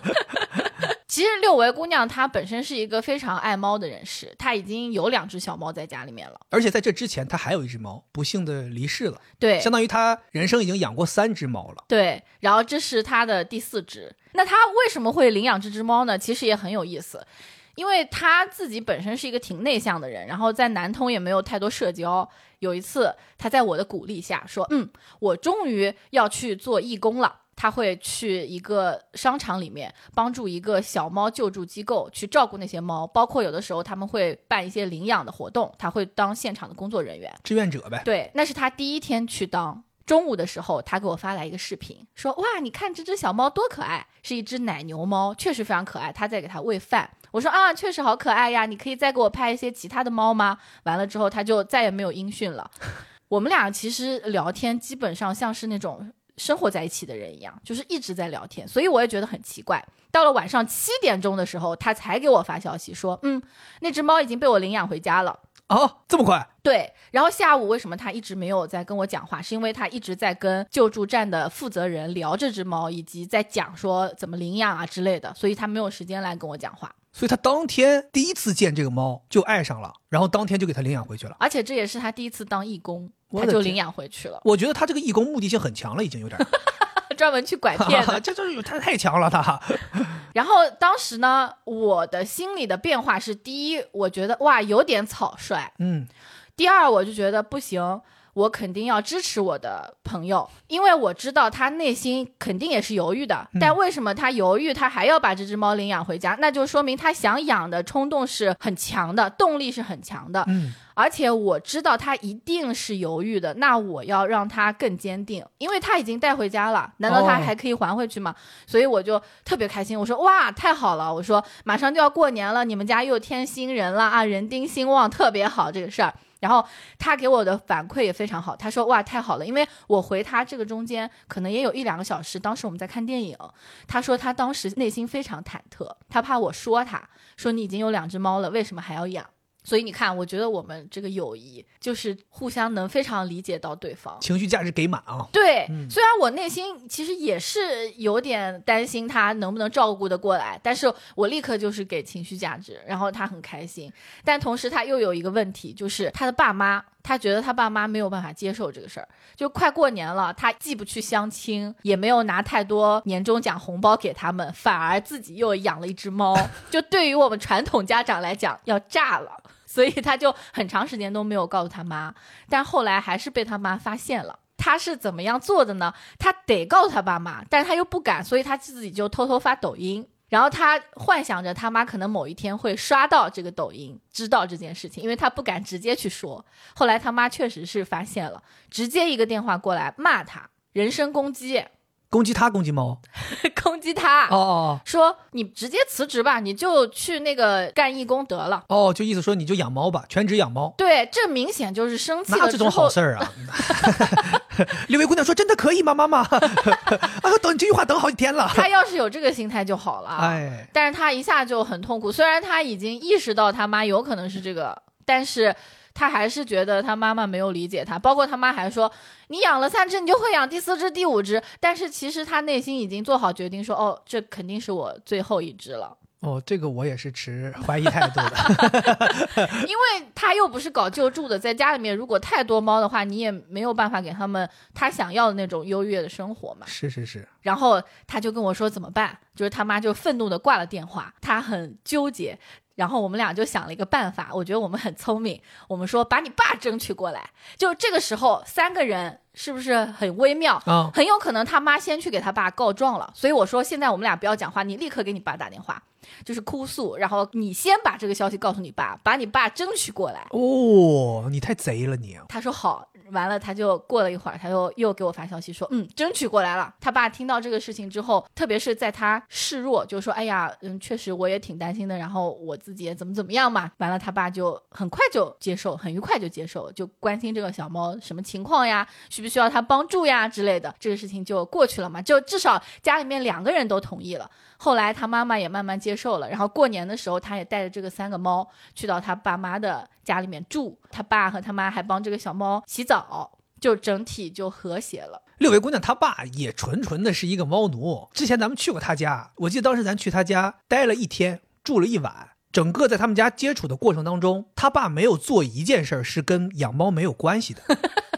其实六维姑娘她本身是一个非常爱猫的人士，她已经有两只小猫在家里面了，而且在这之前她还有一只猫不幸的离世了，对，相当于她人生已经养过三只猫了，对，然后这是她的第四只。那她为什么会领养这只猫呢？其实也很有意思，因为她自己本身是一个挺内向的人，然后在南通也没有太多社交。有一次，她在我的鼓励下说：“嗯，我终于要去做义工了。”他会去一个商场里面帮助一个小猫救助机构去照顾那些猫，包括有的时候他们会办一些领养的活动，他会当现场的工作人员，志愿者呗。对，那是他第一天去当。中午的时候，他给我发来一个视频，说：“哇，你看这只小猫多可爱，是一只奶牛猫，确实非常可爱。”他在给它喂饭。我说：“啊，确实好可爱呀，你可以再给我拍一些其他的猫吗？”完了之后，他就再也没有音讯了。我们俩其实聊天基本上像是那种。生活在一起的人一样，就是一直在聊天，所以我也觉得很奇怪。到了晚上七点钟的时候，他才给我发消息说：“嗯，那只猫已经被我领养回家了。”哦，这么快？对。然后下午为什么他一直没有在跟我讲话？是因为他一直在跟救助站的负责人聊这只猫，以及在讲说怎么领养啊之类的，所以他没有时间来跟我讲话。所以他当天第一次见这个猫就爱上了，然后当天就给他领养回去了。而且这也是他第一次当义工。他就领养回去了。我觉得他这个义工目的性很强了，已经有点 专门去拐骗的，这 就是他太强了他。然后当时呢，我的心里的变化是：第一，我觉得哇有点草率，嗯；第二，我就觉得不行。我肯定要支持我的朋友，因为我知道他内心肯定也是犹豫的。但为什么他犹豫，他还要把这只猫领养回家？那就说明他想养的冲动是很强的，动力是很强的。嗯，而且我知道他一定是犹豫的，那我要让他更坚定，因为他已经带回家了，难道他还可以还回去吗？所以我就特别开心，我说哇，太好了！我说马上就要过年了，你们家又添新人了啊，人丁兴旺，特别好这个事儿。然后他给我的反馈也非常好，他说哇太好了，因为我回他这个中间可能也有一两个小时，当时我们在看电影，他说他当时内心非常忐忑，他怕我说他说你已经有两只猫了，为什么还要养？所以你看，我觉得我们这个友谊就是互相能非常理解到对方，情绪价值给满啊。对，虽然我内心其实也是有点担心他能不能照顾得过来，但是我立刻就是给情绪价值，然后他很开心。但同时他又有一个问题，就是他的爸妈，他觉得他爸妈没有办法接受这个事儿。就快过年了，他既不去相亲，也没有拿太多年终奖红包给他们，反而自己又养了一只猫。就对于我们传统家长来讲，要炸了。所以他就很长时间都没有告诉他妈，但后来还是被他妈发现了。他是怎么样做的呢？他得告诉他爸妈，但是他又不敢，所以他自己就偷偷发抖音。然后他幻想着他妈可能某一天会刷到这个抖音，知道这件事情，因为他不敢直接去说。后来他妈确实是发现了，直接一个电话过来骂他，人身攻击。攻击他，攻击猫，攻击他。哦哦，说你直接辞职吧，你就去那个干义工得了。哦，就意思说你就养猫吧，全职养猫。对，这明显就是生气了。哪这种好事儿啊？六位姑娘说：“真的可以吗，妈妈？” 啊，等这句话等好几天了。他要是有这个心态就好了。哎，但是他一下就很痛苦。虽然他已经意识到他妈有可能是这个，但是。他还是觉得他妈妈没有理解他，包括他妈还说，你养了三只，你就会养第四只、第五只。但是其实他内心已经做好决定，说，哦，这肯定是我最后一只了。哦，这个我也是持怀疑态度的，因为他又不是搞救助的，在家里面如果太多猫的话，你也没有办法给他们他想要的那种优越的生活嘛。是是是。然后他就跟我说怎么办，就是他妈就愤怒的挂了电话，他很纠结。然后我们俩就想了一个办法，我觉得我们很聪明。我们说把你爸争取过来，就这个时候三个人是不是很微妙？啊，很有可能他妈先去给他爸告状了。所以我说现在我们俩不要讲话，你立刻给你爸打电话，就是哭诉，然后你先把这个消息告诉你爸，把你爸争取过来。哦，你太贼了你！他说好。完了，他就过了一会儿，他又又给我发消息说，嗯，争取过来了。他爸听到这个事情之后，特别是在他示弱，就说，哎呀，嗯，确实我也挺担心的。然后我自己也怎么怎么样嘛。完了，他爸就很快就接受，很愉快就接受，就关心这个小猫什么情况呀，需不需要他帮助呀之类的。这个事情就过去了嘛，就至少家里面两个人都同意了。后来他妈妈也慢慢接受了，然后过年的时候，他也带着这个三个猫去到他爸妈的家里面住，他爸和他妈还帮这个小猫洗澡，就整体就和谐了。六位姑娘，她爸也纯纯的是一个猫奴。之前咱们去过他家，我记得当时咱去他家待了一天，住了一晚，整个在他们家接触的过程当中，他爸没有做一件事儿是跟养猫没有关系的。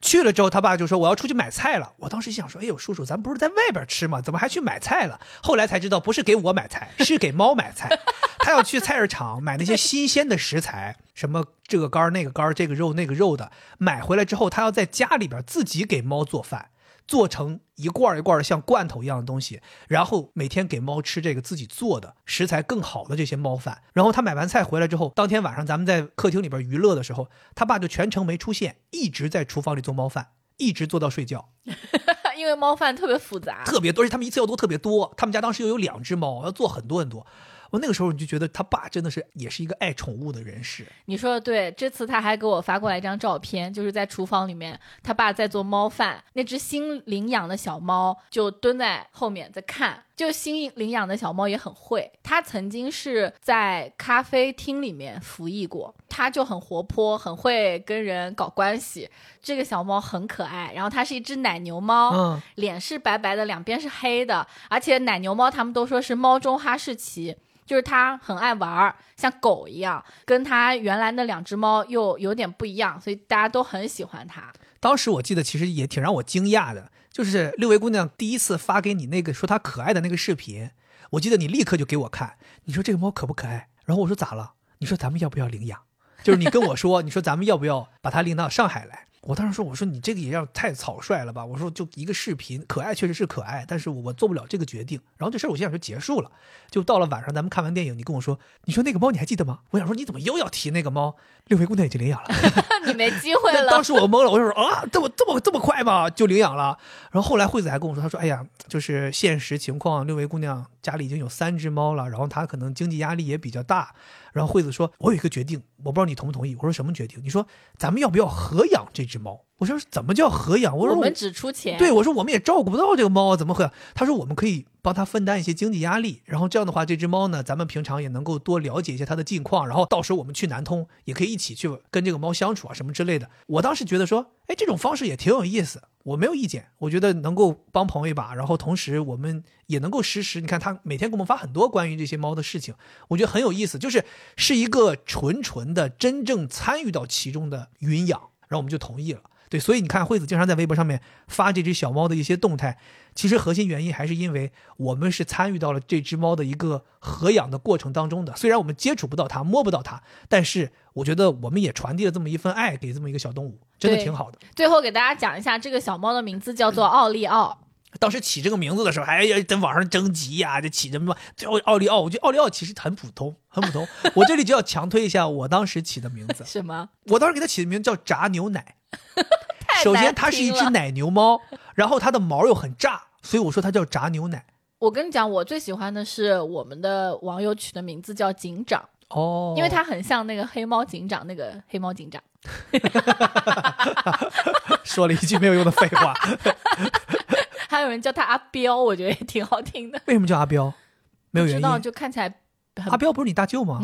去了之后，他爸就说：“我要出去买菜了。”我当时想说：“哎呦，叔叔，咱不是在外边吃吗？怎么还去买菜了？” 后来才知道，不是给我买菜，是给猫买菜。他要去菜市场买那些新鲜的食材，什么这个肝那个肝，这个肉那个肉的，买回来之后，他要在家里边自己给猫做饭。做成一罐一罐的像罐头一样的东西，然后每天给猫吃这个自己做的食材更好的这些猫饭。然后他买完菜回来之后，当天晚上咱们在客厅里边娱乐的时候，他爸就全程没出现，一直在厨房里做猫饭，一直做到睡觉。因为猫饭特别复杂，特别多，而且他们一次要做特别多。他们家当时又有两只猫，要做很多很多。我那个时候你就觉得他爸真的是也是一个爱宠物的人士。你说的对，这次他还给我发过来一张照片，就是在厨房里面，他爸在做猫饭，那只新领养的小猫就蹲在后面在看。就新领养的小猫也很会，它曾经是在咖啡厅里面服役过，它就很活泼，很会跟人搞关系。这个小猫很可爱，然后它是一只奶牛猫，嗯，脸是白白的，两边是黑的，而且奶牛猫他们都说是猫中哈士奇。就是它很爱玩儿，像狗一样，跟它原来那两只猫又有点不一样，所以大家都很喜欢它。当时我记得其实也挺让我惊讶的，就是六位姑娘第一次发给你那个说它可爱的那个视频，我记得你立刻就给我看，你说这个猫可不可爱？然后我说咋了？你说咱们要不要领养？就是你跟我说，你说咱们要不要把它领到上海来？我当时说，我说你这个也要太草率了吧？我说就一个视频，可爱确实是可爱，但是我做不了这个决定。然后这事儿我心想就结束了。就到了晚上，咱们看完电影，你跟我说，你说那个猫你还记得吗？我想说你怎么又要提那个猫？六位姑娘已经领养了，你没机会了。当时我懵了，我就说啊，这么这么这么快吗？就领养了？然后后来惠子还跟我说，她说，哎呀，就是现实情况，六位姑娘家里已经有三只猫了，然后她可能经济压力也比较大。然后惠子说，我有一个决定，我不知道你同不同意。我说什么决定？你说咱们要不要合养这只猫？我说怎么叫合养？我说我们只出钱。对，我说我们也照顾不到这个猫啊，怎么合养？他说我们可以帮他分担一些经济压力，然后这样的话，这只猫呢，咱们平常也能够多了解一些它的近况，然后到时候我们去南通也可以一起去跟这个猫相处啊，什么之类的。我当时觉得说，哎，这种方式也挺有意思，我没有意见，我觉得能够帮朋友一把，然后同时我们也能够实时，你看他每天给我们发很多关于这些猫的事情，我觉得很有意思，就是是一个纯纯的真正参与到其中的云养，然后我们就同意了。对，所以你看，惠子经常在微博上面发这只小猫的一些动态，其实核心原因还是因为我们是参与到了这只猫的一个合养的过程当中的。虽然我们接触不到它，摸不到它，但是我觉得我们也传递了这么一份爱给这么一个小动物，真的挺好的。最后给大家讲一下，这个小猫的名字叫做奥利奥。当时起这个名字的时候，哎呀在网上征集呀，就起什么叫奥利奥？我觉得奥利奥其实很普通，很普通。我这里就要强推一下我当时起的名字。什么？我当时给它起的名字叫炸牛奶。首先，它是一只奶牛猫，然后它的毛又很炸，所以我说它叫炸牛奶。我跟你讲，我最喜欢的是我们的网友取的名字叫警长哦，因为它很像那个黑猫警长，那个黑猫警长。说了一句没有用的废话。还有人叫他阿彪，我觉得也挺好听的。为什么叫阿彪？没有原因，就看起来阿彪不是你大舅吗？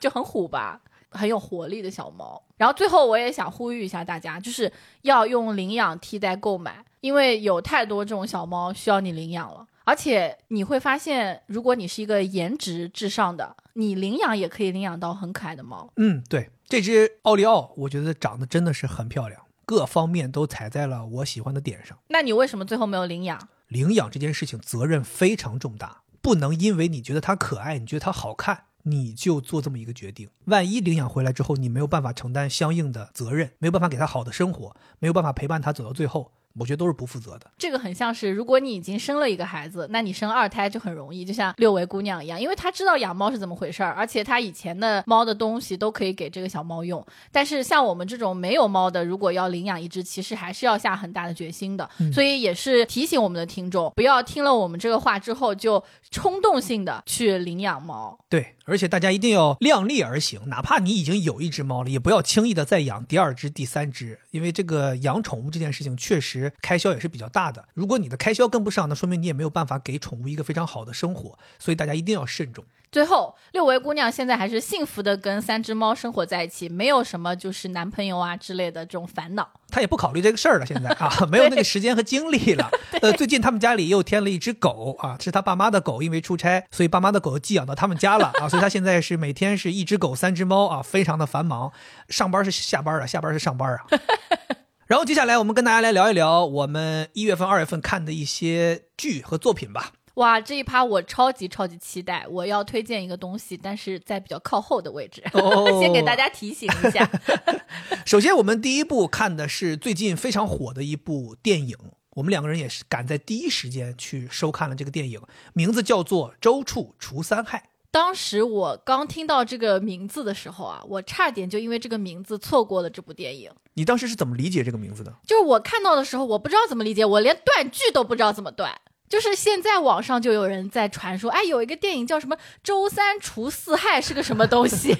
就很虎吧。很有活力的小猫，然后最后我也想呼吁一下大家，就是要用领养替代购买，因为有太多这种小猫需要你领养了，而且你会发现，如果你是一个颜值至上的，你领养也可以领养到很可爱的猫。嗯，对，这只奥利奥，我觉得长得真的是很漂亮，各方面都踩在了我喜欢的点上。那你为什么最后没有领养？领养这件事情责任非常重大，不能因为你觉得它可爱，你觉得它好看。你就做这么一个决定，万一领养回来之后，你没有办法承担相应的责任，没有办法给他好的生活，没有办法陪伴他走到最后。我觉得都是不负责的。这个很像是，如果你已经生了一个孩子，那你生二胎就很容易，就像六维姑娘一样，因为她知道养猫是怎么回事儿，而且她以前的猫的东西都可以给这个小猫用。但是像我们这种没有猫的，如果要领养一只，其实还是要下很大的决心的。所以也是提醒我们的听众，不要听了我们这个话之后就冲动性的去领养猫。对，而且大家一定要量力而行，哪怕你已经有一只猫了，也不要轻易的再养第二只、第三只，因为这个养宠物这件事情确实。开销也是比较大的，如果你的开销跟不上，那说明你也没有办法给宠物一个非常好的生活，所以大家一定要慎重。最后，六维姑娘现在还是幸福的跟三只猫生活在一起，没有什么就是男朋友啊之类的这种烦恼。她也不考虑这个事儿了，现在啊，没有那个时间和精力了。呃，最近他们家里又添了一只狗啊，是他爸妈的狗，因为出差，所以爸妈的狗寄养到他们家了啊，所以他现在是每天是一只狗三只猫啊，非常的繁忙。上班是下班啊，下班是上班啊。然后接下来我们跟大家来聊一聊我们一月份、二月份看的一些剧和作品吧。哇，这一趴我超级超级期待！我要推荐一个东西，但是在比较靠后的位置，先给大家提醒一下。首先，我们第一部看的是最近非常火的一部电影，我们两个人也是赶在第一时间去收看了这个电影，名字叫做《周处除三害》。当时我刚听到这个名字的时候啊，我差点就因为这个名字错过了这部电影。你当时是怎么理解这个名字的？就是我看到的时候，我不知道怎么理解，我连断句都不知道怎么断。就是现在网上就有人在传说，哎，有一个电影叫什么《周三除四害》是个什么东西，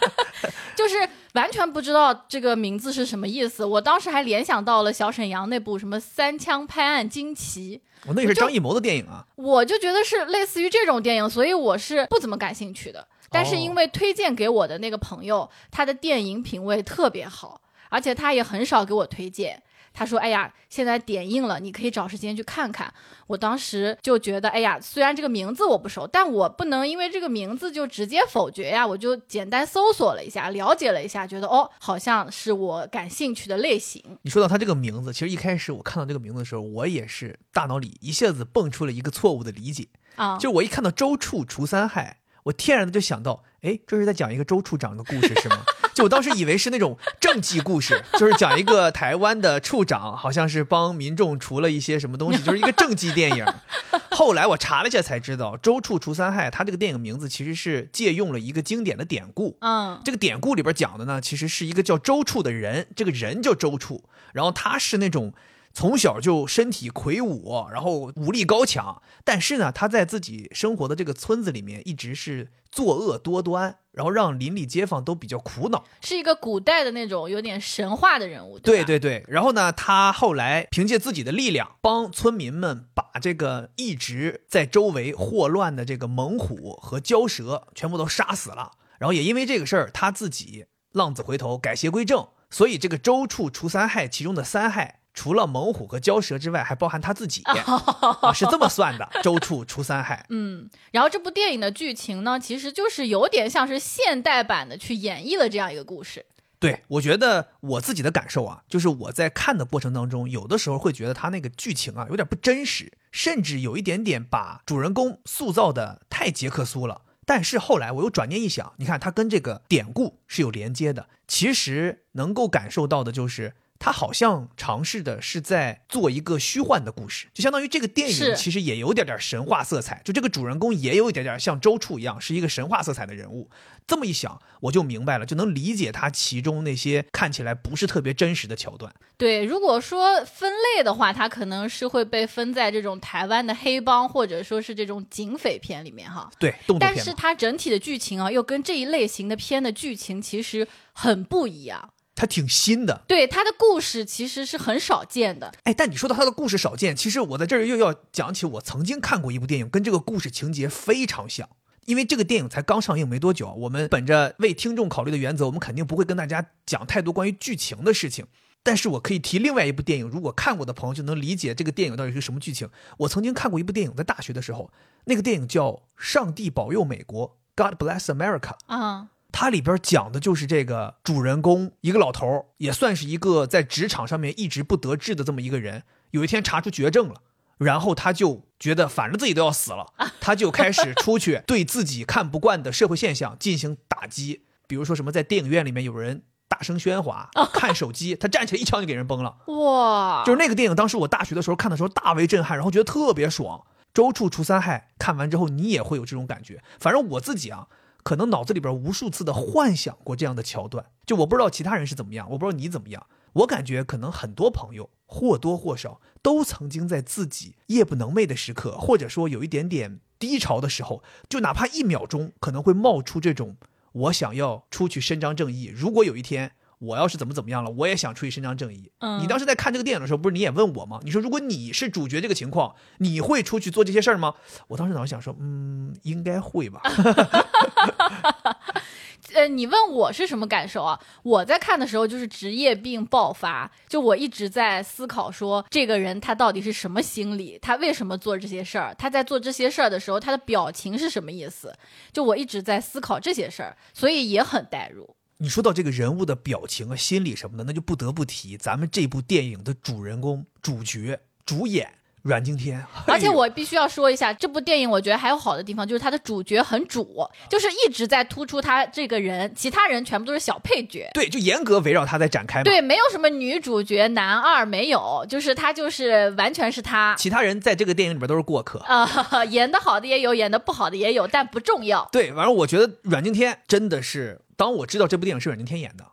就是完全不知道这个名字是什么意思。我当时还联想到了小沈阳那部什么《三枪拍案惊奇》。我那是张艺谋的电影啊，我就觉得是类似于这种电影，所以我是不怎么感兴趣的。但是因为推荐给我的那个朋友，他的电影品味特别好，而且他也很少给我推荐。他说：“哎呀，现在点映了，你可以找时间去看看。”我当时就觉得：“哎呀，虽然这个名字我不熟，但我不能因为这个名字就直接否决呀。”我就简单搜索了一下，了解了一下，觉得哦，好像是我感兴趣的类型。你说到他这个名字，其实一开始我看到这个名字的时候，我也是大脑里一下子蹦出了一个错误的理解啊，就我一看到“周处除三害”，我天然的就想到。哎，这是在讲一个周处长的故事是吗？就我当时以为是那种政绩故事，就是讲一个台湾的处长，好像是帮民众除了一些什么东西，就是一个政绩电影。后来我查了一下才知道，周处除三害，他这个电影名字其实是借用了一个经典的典故。嗯，这个典故里边讲的呢，其实是一个叫周处的人，这个人叫周处，然后他是那种。从小就身体魁梧，然后武力高强，但是呢，他在自己生活的这个村子里面一直是作恶多端，然后让邻里街坊都比较苦恼，是一个古代的那种有点神话的人物。对对对，然后呢，他后来凭借自己的力量，帮村民们把这个一直在周围祸乱的这个猛虎和蛟蛇全部都杀死了，然后也因为这个事儿，他自己浪子回头，改邪归正，所以这个周处除三害其中的三害。除了猛虎和蛟蛇之外，还包含他自己，是这么算的。周处除三害。嗯，然后这部电影的剧情呢，其实就是有点像是现代版的去演绎了这样一个故事。对，我觉得我自己的感受啊，就是我在看的过程当中，有的时候会觉得他那个剧情啊有点不真实，甚至有一点点把主人公塑造的太杰克苏了。但是后来我又转念一想，你看他跟这个典故是有连接的，其实能够感受到的就是。他好像尝试的是在做一个虚幻的故事，就相当于这个电影其实也有点点神话色彩，就这个主人公也有一点点像周处一样，是一个神话色彩的人物。这么一想，我就明白了，就能理解他其中那些看起来不是特别真实的桥段。对，如果说分类的话，它可能是会被分在这种台湾的黑帮或者说是这种警匪片里面哈。对，但是它整体的剧情啊，又跟这一类型的片的剧情其实很不一样。它挺新的，对它的故事其实是很少见的。哎，但你说到它的故事少见，其实我在这儿又要讲起我曾经看过一部电影，跟这个故事情节非常像。因为这个电影才刚上映没多久，我们本着为听众考虑的原则，我们肯定不会跟大家讲太多关于剧情的事情。但是我可以提另外一部电影，如果看过的朋友就能理解这个电影到底是什么剧情。我曾经看过一部电影，在大学的时候，那个电影叫《上帝保佑美国》（God Bless America）。啊。它里边讲的就是这个主人公，一个老头儿也算是一个在职场上面一直不得志的这么一个人。有一天查出绝症了，然后他就觉得反正自己都要死了，他就开始出去对自己看不惯的社会现象进行打击。比如说什么，在电影院里面有人大声喧哗、看手机，他站起来一枪就给人崩了。哇！就是那个电影，当时我大学的时候看的时候大为震撼，然后觉得特别爽。周处除三害，看完之后你也会有这种感觉。反正我自己啊。可能脑子里边无数次的幻想过这样的桥段，就我不知道其他人是怎么样，我不知道你怎么样。我感觉可能很多朋友或多或少都曾经在自己夜不能寐的时刻，或者说有一点点低潮的时候，就哪怕一秒钟，可能会冒出这种我想要出去伸张正义。如果有一天。我要是怎么怎么样了，我也想出去伸张正义。嗯，你当时在看这个电影的时候，不是你也问我吗？你说如果你是主角这个情况，你会出去做这些事儿吗？我当时脑子想说，嗯，应该会吧。呃，你问我是什么感受啊？我在看的时候就是职业病爆发，就我一直在思考说，这个人他到底是什么心理？他为什么做这些事儿？他在做这些事儿的时候，他的表情是什么意思？就我一直在思考这些事儿，所以也很代入。你说到这个人物的表情啊、心理什么的，那就不得不提咱们这部电影的主人公、主角、主演阮经天。而且我必须要说一下，这部电影我觉得还有好的地方，就是他的主角很主，就是一直在突出他这个人，其他人全部都是小配角。对，就严格围绕他在展开。对，没有什么女主角男二，没有，就是他就是完全是他。其他人在这个电影里边都是过客啊，演的好的也有，演的不好的也有，但不重要。对，反正我觉得阮经天真的是。当我知道这部电影是阮经天演的，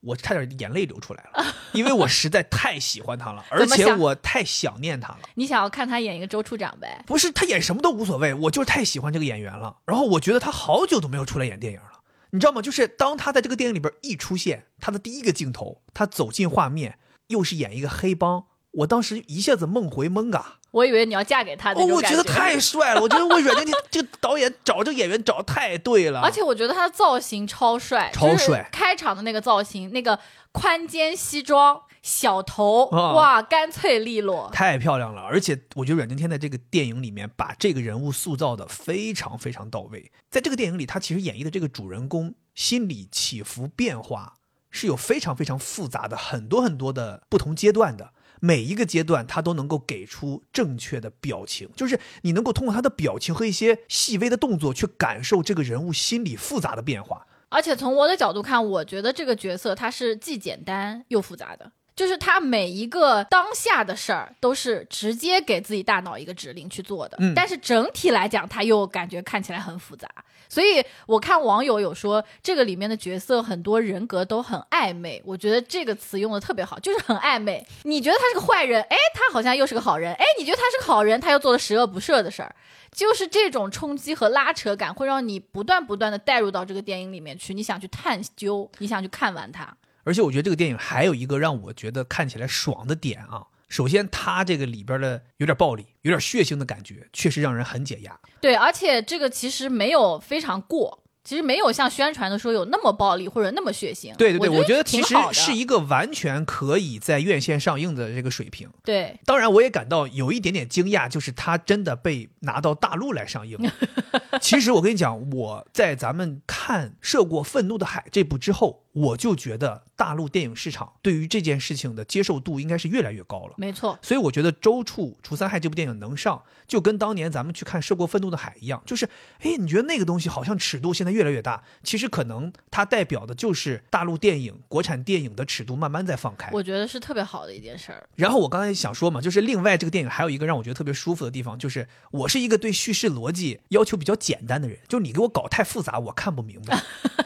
我差点眼泪流出来了，因为我实在太喜欢他了，而且我太想念他了。你想要看他演一个周处长呗？不是，他演什么都无所谓，我就是太喜欢这个演员了。然后我觉得他好久都没有出来演电影了，你知道吗？就是当他在这个电影里边一出现，他的第一个镜头，他走进画面，又是演一个黑帮，我当时一下子梦回蒙嘎。我以为你要嫁给他哦，我觉得太帅了！我觉得我阮经天这个导演找这个演员找的太对了，而且我觉得他的造型超帅，超帅！开场的那个造型，那个宽肩西装、小头，哇，干脆利落，太漂亮了！而且我觉得阮经天在这个电影里面把这个人物塑造的非常非常到位。在这个电影里，他其实演绎的这个主人公心理起伏变化是有非常非常复杂的，很多很多的不同阶段的。每一个阶段他都能够给出正确的表情，就是你能够通过他的表情和一些细微的动作去感受这个人物心理复杂的变化。而且从我的角度看，我觉得这个角色他是既简单又复杂的。就是他每一个当下的事儿都是直接给自己大脑一个指令去做的，嗯但是整体来讲，他又感觉看起来很复杂。所以我看网友有说，这个里面的角色很多人格都很暧昧，我觉得这个词用的特别好，就是很暧昧。你觉得他是个坏人，哎，他好像又是个好人，哎，你觉得他是个好人，他又做了十恶不赦的事儿。就是这种冲击和拉扯感，会让你不断不断的带入到这个电影里面去，你想去探究，你想去看完它。而且我觉得这个电影还有一个让我觉得看起来爽的点啊。首先，它这个里边的有点暴力、有点血腥的感觉，确实让人很解压。对，而且这个其实没有非常过，其实没有像宣传的说有那么暴力或者那么血腥。对对对，我我觉得其实是一个完全可以在院线上映的这个水平。对当然，我也感到有一点点惊讶，就是它真的被拿到大陆来上映。其实我跟你讲，我在咱们看《涉过愤怒的海》这部之后，我就觉得大陆电影市场对于这件事情的接受度应该是越来越高了。没错，所以我觉得《周处除三害》这部电影能上，就跟当年咱们去看《涉过愤怒的海》一样，就是，哎，你觉得那个东西好像尺度现在越来越大，其实可能它代表的就是大陆电影、国产电影的尺度慢慢在放开。我觉得是特别好的一件事儿。然后我刚才想说嘛，就是另外这个电影还有一个让我觉得特别舒服的地方，就是我是一个对叙事逻辑要求比较简单的人，就你给我搞太复杂，我看不明白，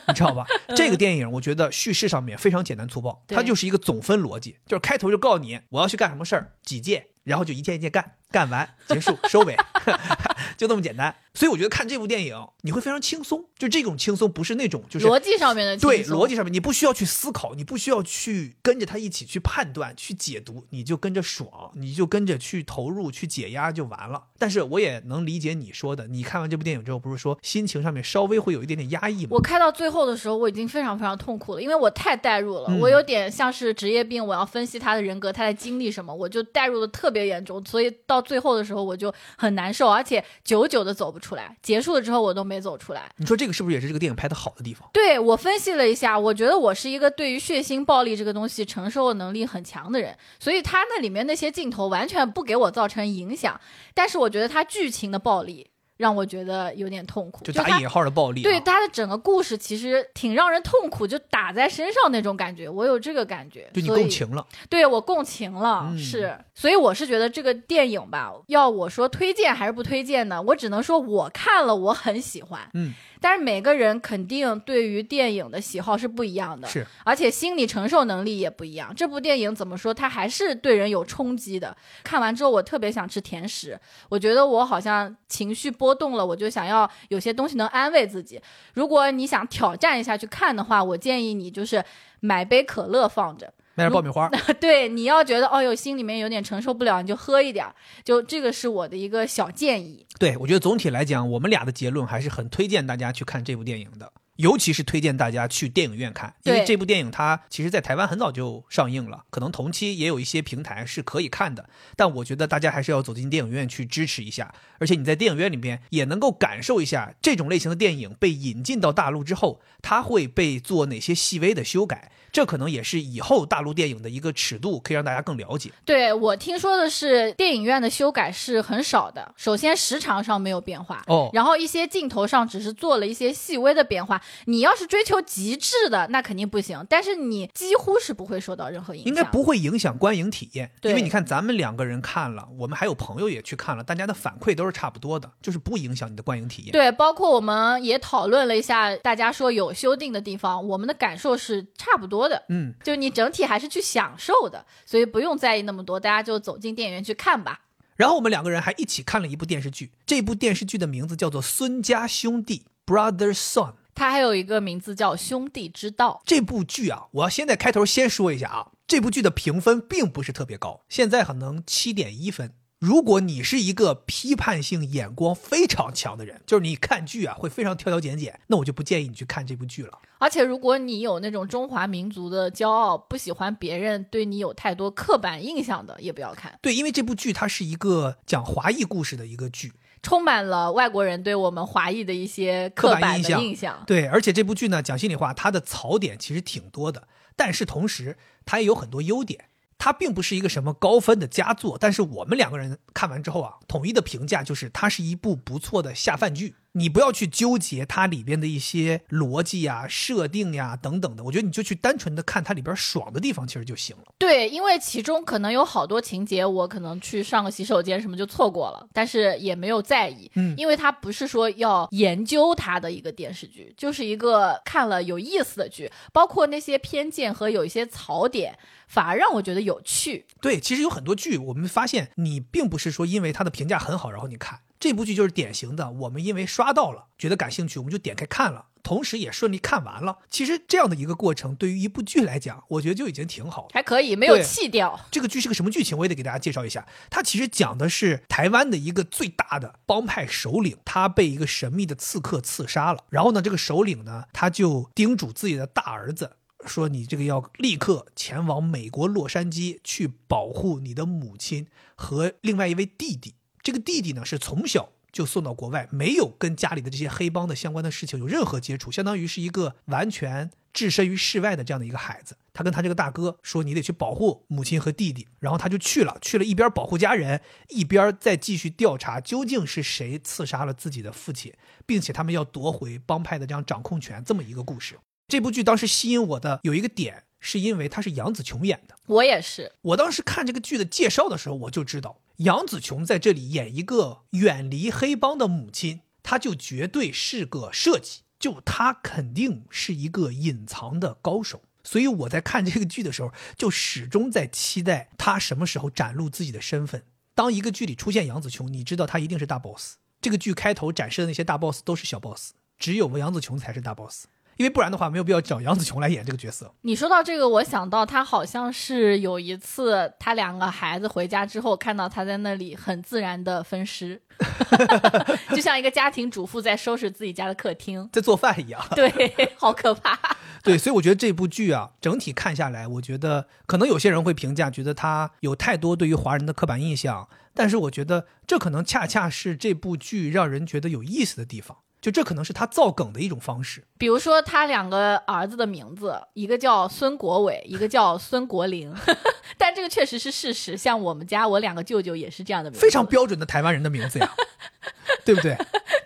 你知道吧？这个电影我觉得叙事上面非常简单粗暴，它就是一个总分逻辑，就是开头就告诉你我要去干什么事儿，几件，然后就一件一件干，干完结束 收尾，就这么简单。所以我觉得看这部电影你会非常轻松，就这种轻松不是那种就是逻辑上面的对逻辑上面，你不需要去思考，你不需要去跟着他一起去判断、去解读，你就跟着爽，你就跟着去投入、去解压就完了。但是我也能理解你说的，你看完这部电影之后，不是说心情上面稍微会有一点点压抑吗？我看到最后的时候，我已经非常非常痛苦了，因为我太代入了，嗯我有点像是职业病，我要分析他的人格，他在经历什么，我就代入的特别严重，所以到最后的时候我就很难受，而且久久的走不出来。结束了之后我都没走出来。你说这个是不是也是这个电影拍的好的地方？对我分析了一下，我觉得我是一个对于血腥暴力这个东西承受能力很强的人，所以他那里面那些镜头完全不给我造成影响。但是我觉得他剧情的暴力让我觉得有点痛苦，就打引号的暴力、啊。对他的整个故事其实挺让人痛苦，就打在身上那种感觉，我有这个感觉，就你共情了。对我共情了，嗯是，所以我是觉得这个电影吧，要我说推荐还是不推荐呢？我只能说我看了，我很喜欢，嗯，但是每个人肯定对于电影的喜好是不一样的，是，而且心理承受能力也不一样。这部电影怎么说，它还是对人有冲击的。看完之后，我特别想吃甜食，我觉得我好像情绪波动了，我就想要有些东西能安慰自己。如果你想挑战一下去看的话，我建议你就是买杯可乐放着。买点爆米花。对，你要觉得哦哟，心里面有点承受不了，你就喝一点儿。就这个是我的一个小建议。对，我觉得总体来讲，我们俩的结论还是很推荐大家去看这部电影的，尤其是推荐大家去电影院看，因为这部电影它其实在台湾很早就上映了，可能同期也有一些平台是可以看的，但我觉得大家还是要走进电影院去支持一下，而且你在电影院里面也能够感受一下这种类型的电影被引进到大陆之后，它会被做哪些细微的修改。这可能也是以后大陆电影的一个尺度，可以让大家更了解。对我听说的是，电影院的修改是很少的。首先时长上没有变化，哦然后一些镜头上只是做了一些细微的变化。你要是追求极致的，那肯定不行。但是你几乎是不会受到任何影响，应该不会影响观影体验，因为你看咱们两个人看了，我们还有朋友也去看了，大家的反馈都是差不多的，就是不影响你的观影体验。对，包括我们也讨论了一下，大家说有修订的地方，我们的感受是差不多的。嗯，就你整体还是去享受的，所以不用在意那么多，大家就走进电影院去看吧。然后我们两个人还一起看了一部电视剧，这部电视剧的名字叫做《孙家兄弟》（Brother Son）。它还有一个名字叫《兄弟之道这部剧啊，我要先在开头先说一下啊，这部剧的评分并不是特别高，现在可能七点一分。如果你是一个批判性眼光非常强的人，就是你看剧啊会非常挑挑拣拣，那我就不建议你去看这部剧了。》。而且如果你有那种中华民族的骄傲，不喜欢别人对你有太多刻板印象的，也不要看。对，因为这部剧它是一个讲华裔故事的一个剧，充满了外国人对我们华裔的一些刻刻板的板印象印象。对，而且这部剧呢，讲心里话，它的槽点其实挺多的，但是同时它也有很多优点。它并不是一个什么高分的佳作，但是我们两个人看完之后啊，统一的评价就是它是一部不错的下饭剧。你不要去纠结它里边的一些逻辑呀、设定呀等等的，我觉得你就去单纯的看它里边爽的地方，其实就行了。对，因为其中可能有好多情节，我可能去上个洗手间什么就错过了，但是也没有在意，嗯因为它不是说要研究它的一个电视剧，就是一个看了有意思的剧，包括那些偏见和有一些槽点，反而让我觉得有趣。对，其实有很多剧，我们发现你并不是说因为它的评价很好，然后你看这部剧就是典型的，我们因为刷到了，觉得感兴趣，我们就点开看了，同时也顺利看完了。其实这样的一个过程，对于一部剧来讲，我觉得就已经挺好了。还可以，没有弃掉。这个剧是个什么剧情，我也得给大家介绍一下。它其实讲的是台湾的一个最大的帮派首领，他被一个神秘的刺客刺杀了。然后呢，这个首领呢，他就叮嘱自己的大儿子说：“你这个要立刻前往美国洛杉矶去保护你的母亲和另外一位弟弟。这个弟弟呢，是从小。”就送到国外，没有跟家里的这些黑帮的相关的事情有任何接触，相当于是一个完全置身于世外的这样的一个孩子。他跟他这个大哥说：“你得去保护母亲和弟弟。”然后他就去了，去了一边保护家人，一边再继续调查究竟是谁刺杀了自己的父亲，并且他们要夺回帮派的这样掌控权，这么一个故事。这部剧当时吸引我的有一个点，是因为他是杨紫琼演的。我也是，我当时看这个剧的介绍的时候，我就知道杨紫琼在这里演一个远离黑帮的母亲，她就绝对是个设计，就她肯定是一个隐藏的高手。所以我在看这个剧的时候，就始终在期待她什么时候展露自己的身份。当一个剧里出现杨紫琼，你知道她一定是大 boss。这个剧开头展示的那些大 boss 都是小 boss，只有杨紫琼才是大 boss。因为不然的话，没有必要找杨紫琼来演这个角色。你说到这个，我想到他好像是有一次，他两个孩子回家之后，看到他在那里很自然的分尸，就像一个家庭主妇在收拾自己家的客厅。在做饭一样，对，好可怕。对，所以我觉得这部剧啊，整体看下来，我觉得可能有些人会评价，觉得它有太多对于华人的刻板印象，但是我觉得这可能恰恰是这部剧让人觉得有意思的地方，就这可能是他造梗的一种方式。比如说，他两个儿子的名字，一个叫孙国伟，一个叫孙国林，但这个确实是事实。像我们家，我两个舅舅也是这样的名字，非常标准的台湾人的名字呀，对不对？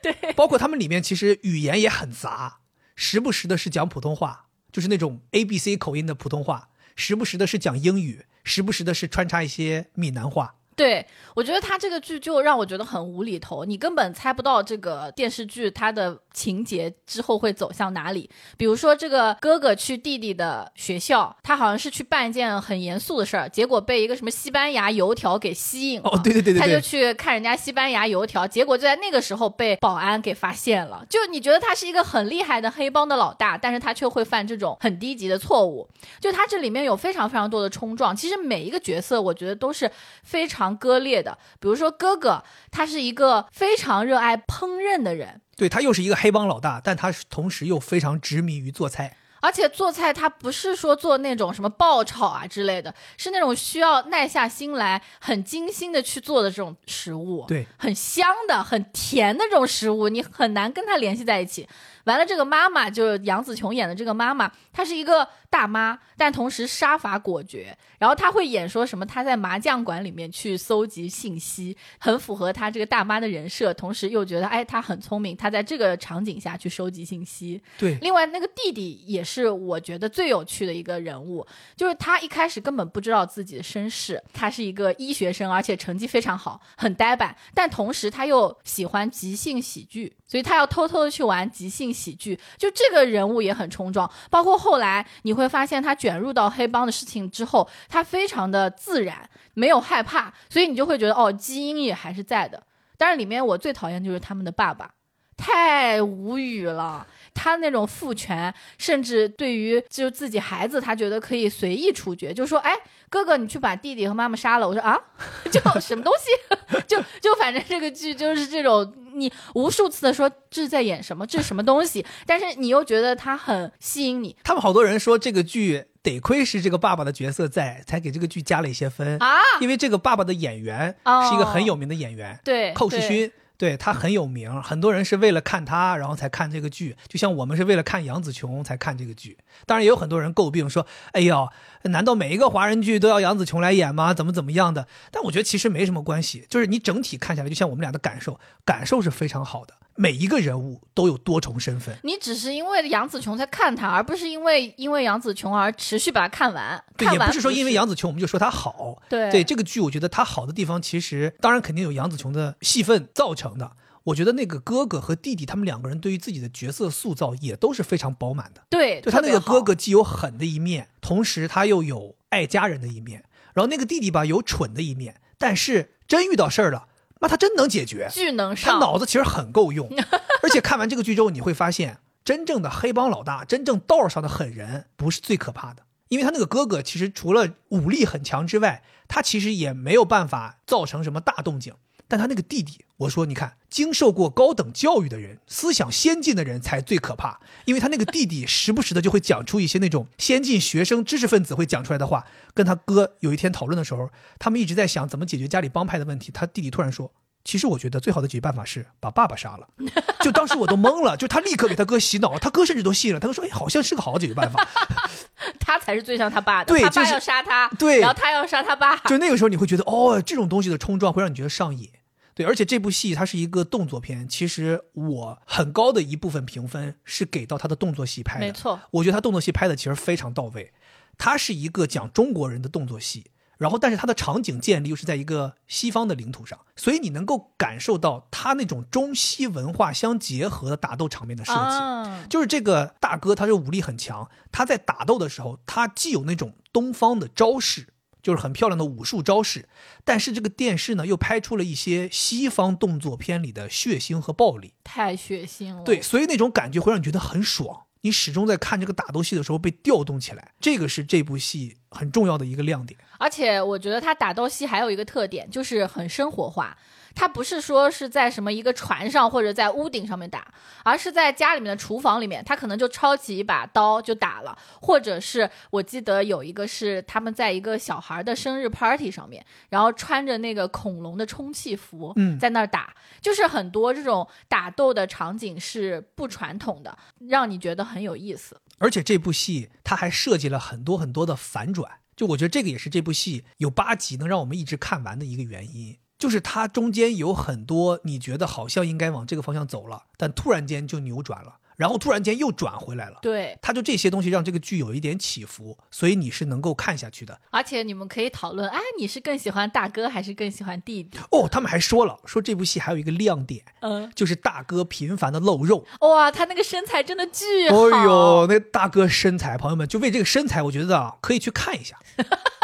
对，包括他们里面其实语言也很杂，时不时的是讲普通话，就是那种 A B C 口音的普通话，时不时的是讲英语，时不时的是穿插一些闽南话。对，我觉得他这个剧就让我觉得很无厘头，你根本猜不到这个电视剧它的情节之后会走向哪里。比如说，这个哥哥去弟弟的学校，他好像是去办一件很严肃的事儿，结果被一个什么西班牙油条给吸引了。哦，对对对对他就，去看人家西班牙油条，结果就在那个时候被保安给发现了。就你觉得他是一个很厉害的黑帮的老大，但是他却会犯这种很低级的错误。就他这里面有非常非常多的冲撞，其实每一个角色我觉得都是非常割裂的。比如说哥哥，他是一个非常热爱烹饪的人，对他又是一个黑帮老大，但他是同时又非常执迷于做菜。而且做菜他不是说做那种什么爆炒啊之类的，是那种需要耐下心来、很精心的去做的这种食物。对，很香的、很甜的这种食物，你很难跟它联系在一起。完了，这个妈妈就是杨紫琼演的这个妈妈，她是一个大妈，但同时杀伐果决。然后她会演说什么？她在麻将馆里面去搜集信息，很符合她这个大妈的人设。同时又觉得，哎，她很聪明，她在这个场景下去收集信息。对，另外，那个弟弟也是我觉得最有趣的一个人物，就是他一开始根本不知道自己的身世，他是一个医学生，而且成绩非常好，很呆板，但同时他又喜欢即兴喜剧，所以他要偷偷的去玩即兴喜剧，就这个人物也很冲撞。包括后来你会发现他卷入到黑帮的事情之后，他非常的自然，没有害怕，所以你就会觉得哦，基因也还是在的。但是，里面我最讨厌就是他们的爸爸，太无语了。他那种父权，甚至对于就自己孩子，他觉得可以随意处决，就说：“哎，哥哥，你去把弟弟和妈妈杀了。”我说：“啊，就什么东西？就就反正这个剧就是这种，你无数次的说这是在演什么，这是什么东西，但是你又觉得它很吸引你他们好多人说这个剧得亏是这个爸爸的角色在，才给这个剧加了一些分，啊。因为这个爸爸的演员哦是一个很有名的演员，对，对寇世勋。对他很有名，很多人是为了看他，然后才看这个剧。就像我们是为了看杨紫琼才看这个剧。当然，也有很多人诟病说：“哎呦，难道每一个华人剧都要杨紫琼来演吗？怎么怎么样的？”但我觉得其实没什么关系，就是你整体看下来，就像我们俩的感受，感受是非常好的。每一个人物都有多重身份，你只是因为杨紫琼才看他，而不是因为因为杨紫琼而持续把它看完。对，看完也不是说因为杨紫琼我们就说她好。对对，这个剧我觉得它好的地方，其实当然肯定有杨紫琼的戏份造成的。我觉得那个哥哥和弟弟他们两个人对于自己的角色塑造也都是非常饱满的。对，就他那个哥哥既有狠的一面，同时他又有爱家人的一面，然后那个弟弟吧有蠢的一面，但是真遇到事儿了，那他真能解决，他巨能上，脑子其实很够用。而且看完这个剧之后，你会发现，真正的黑帮老大，真正道上的狠人，不是最可怕的，因为他那个哥哥其实除了武力很强之外，他其实也没有办法造成什么大动静。但他那个弟弟，我说你看，经受过高等教育的人，思想先进的人才最可怕，因为他那个弟弟时不时的就会讲出一些那种先进学生、知识分子会讲出来的话。跟他哥有一天讨论的时候，他们一直在想怎么解决家里帮派的问题，他弟弟突然说。其实我觉得最好的解决办法是把爸爸杀了，就当时我都懵了，就他立刻给他哥洗脑，他哥甚至都信了，他哥说：“哎，好像是个好解决办法。他才是最像他爸的，对就是他爸要杀他，对然后他要杀他爸，”就那个时候你会觉得，哦，这种东西的冲撞会让你觉得上瘾。对，而且这部戏它是一个动作片，其实我很高的一部分评分是给到他的动作戏拍的。没错，我觉得他动作戏拍的其实非常到位，他是一个讲中国人的动作戏，然后但是它的场景建立又是在一个西方的领土上，所以你能够感受到它那种中西文化相结合的打斗场面的设计。啊，就是这个大哥，他是武力很强，他在打斗的时候，他既有那种东方的招式，就是很漂亮的武术招式，但是这个电视呢又拍出了一些西方动作片里的血腥和暴力。太血腥了。对，所以那种感觉会让你觉得很爽，你始终在看这个打斗戏的时候被调动起来，这个是这部戏很重要的一个亮点。而且我觉得他打斗戏还有一个特点，就是很生活化。他不是说是在什么一个船上或者在屋顶上面打，而是在家里面的厨房里面，他可能就抄起一把刀就打了，或者是我记得有一个是他们在一个小孩的生日 party 上面，然后穿着那个恐龙的充气服，嗯在那儿打，就是很多这种打斗的场景是不传统的，让你觉得很有意思。而且这部戏它还设计了很多很多的反转，就我觉得这个也是这部戏有八集能让我们一直看完的一个原因，就是它中间有很多你觉得好像应该往这个方向走了，但突然间就扭转了，然后突然间又转回来了。对，他就这些东西让这个剧有一点起伏，所以你是能够看下去的。而且你们可以讨论，哎，你是更喜欢大哥还是更喜欢弟弟？哦，他们还说了，说这部戏还有一个亮点，嗯，就是大哥频繁的露肉。哇，他那个身材真的巨好。哎呦，那大哥身材，朋友们就为这个身材，我觉得啊，可以去看一下，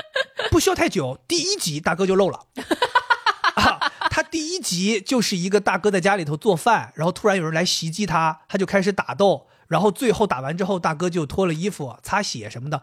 不需要太久，第一集大哥就漏了。啊，他第一集就是一个大哥在家里头做饭，然后突然有人来袭击他，他就开始打斗，然后最后打完之后，大哥就脱了衣服擦血什么的，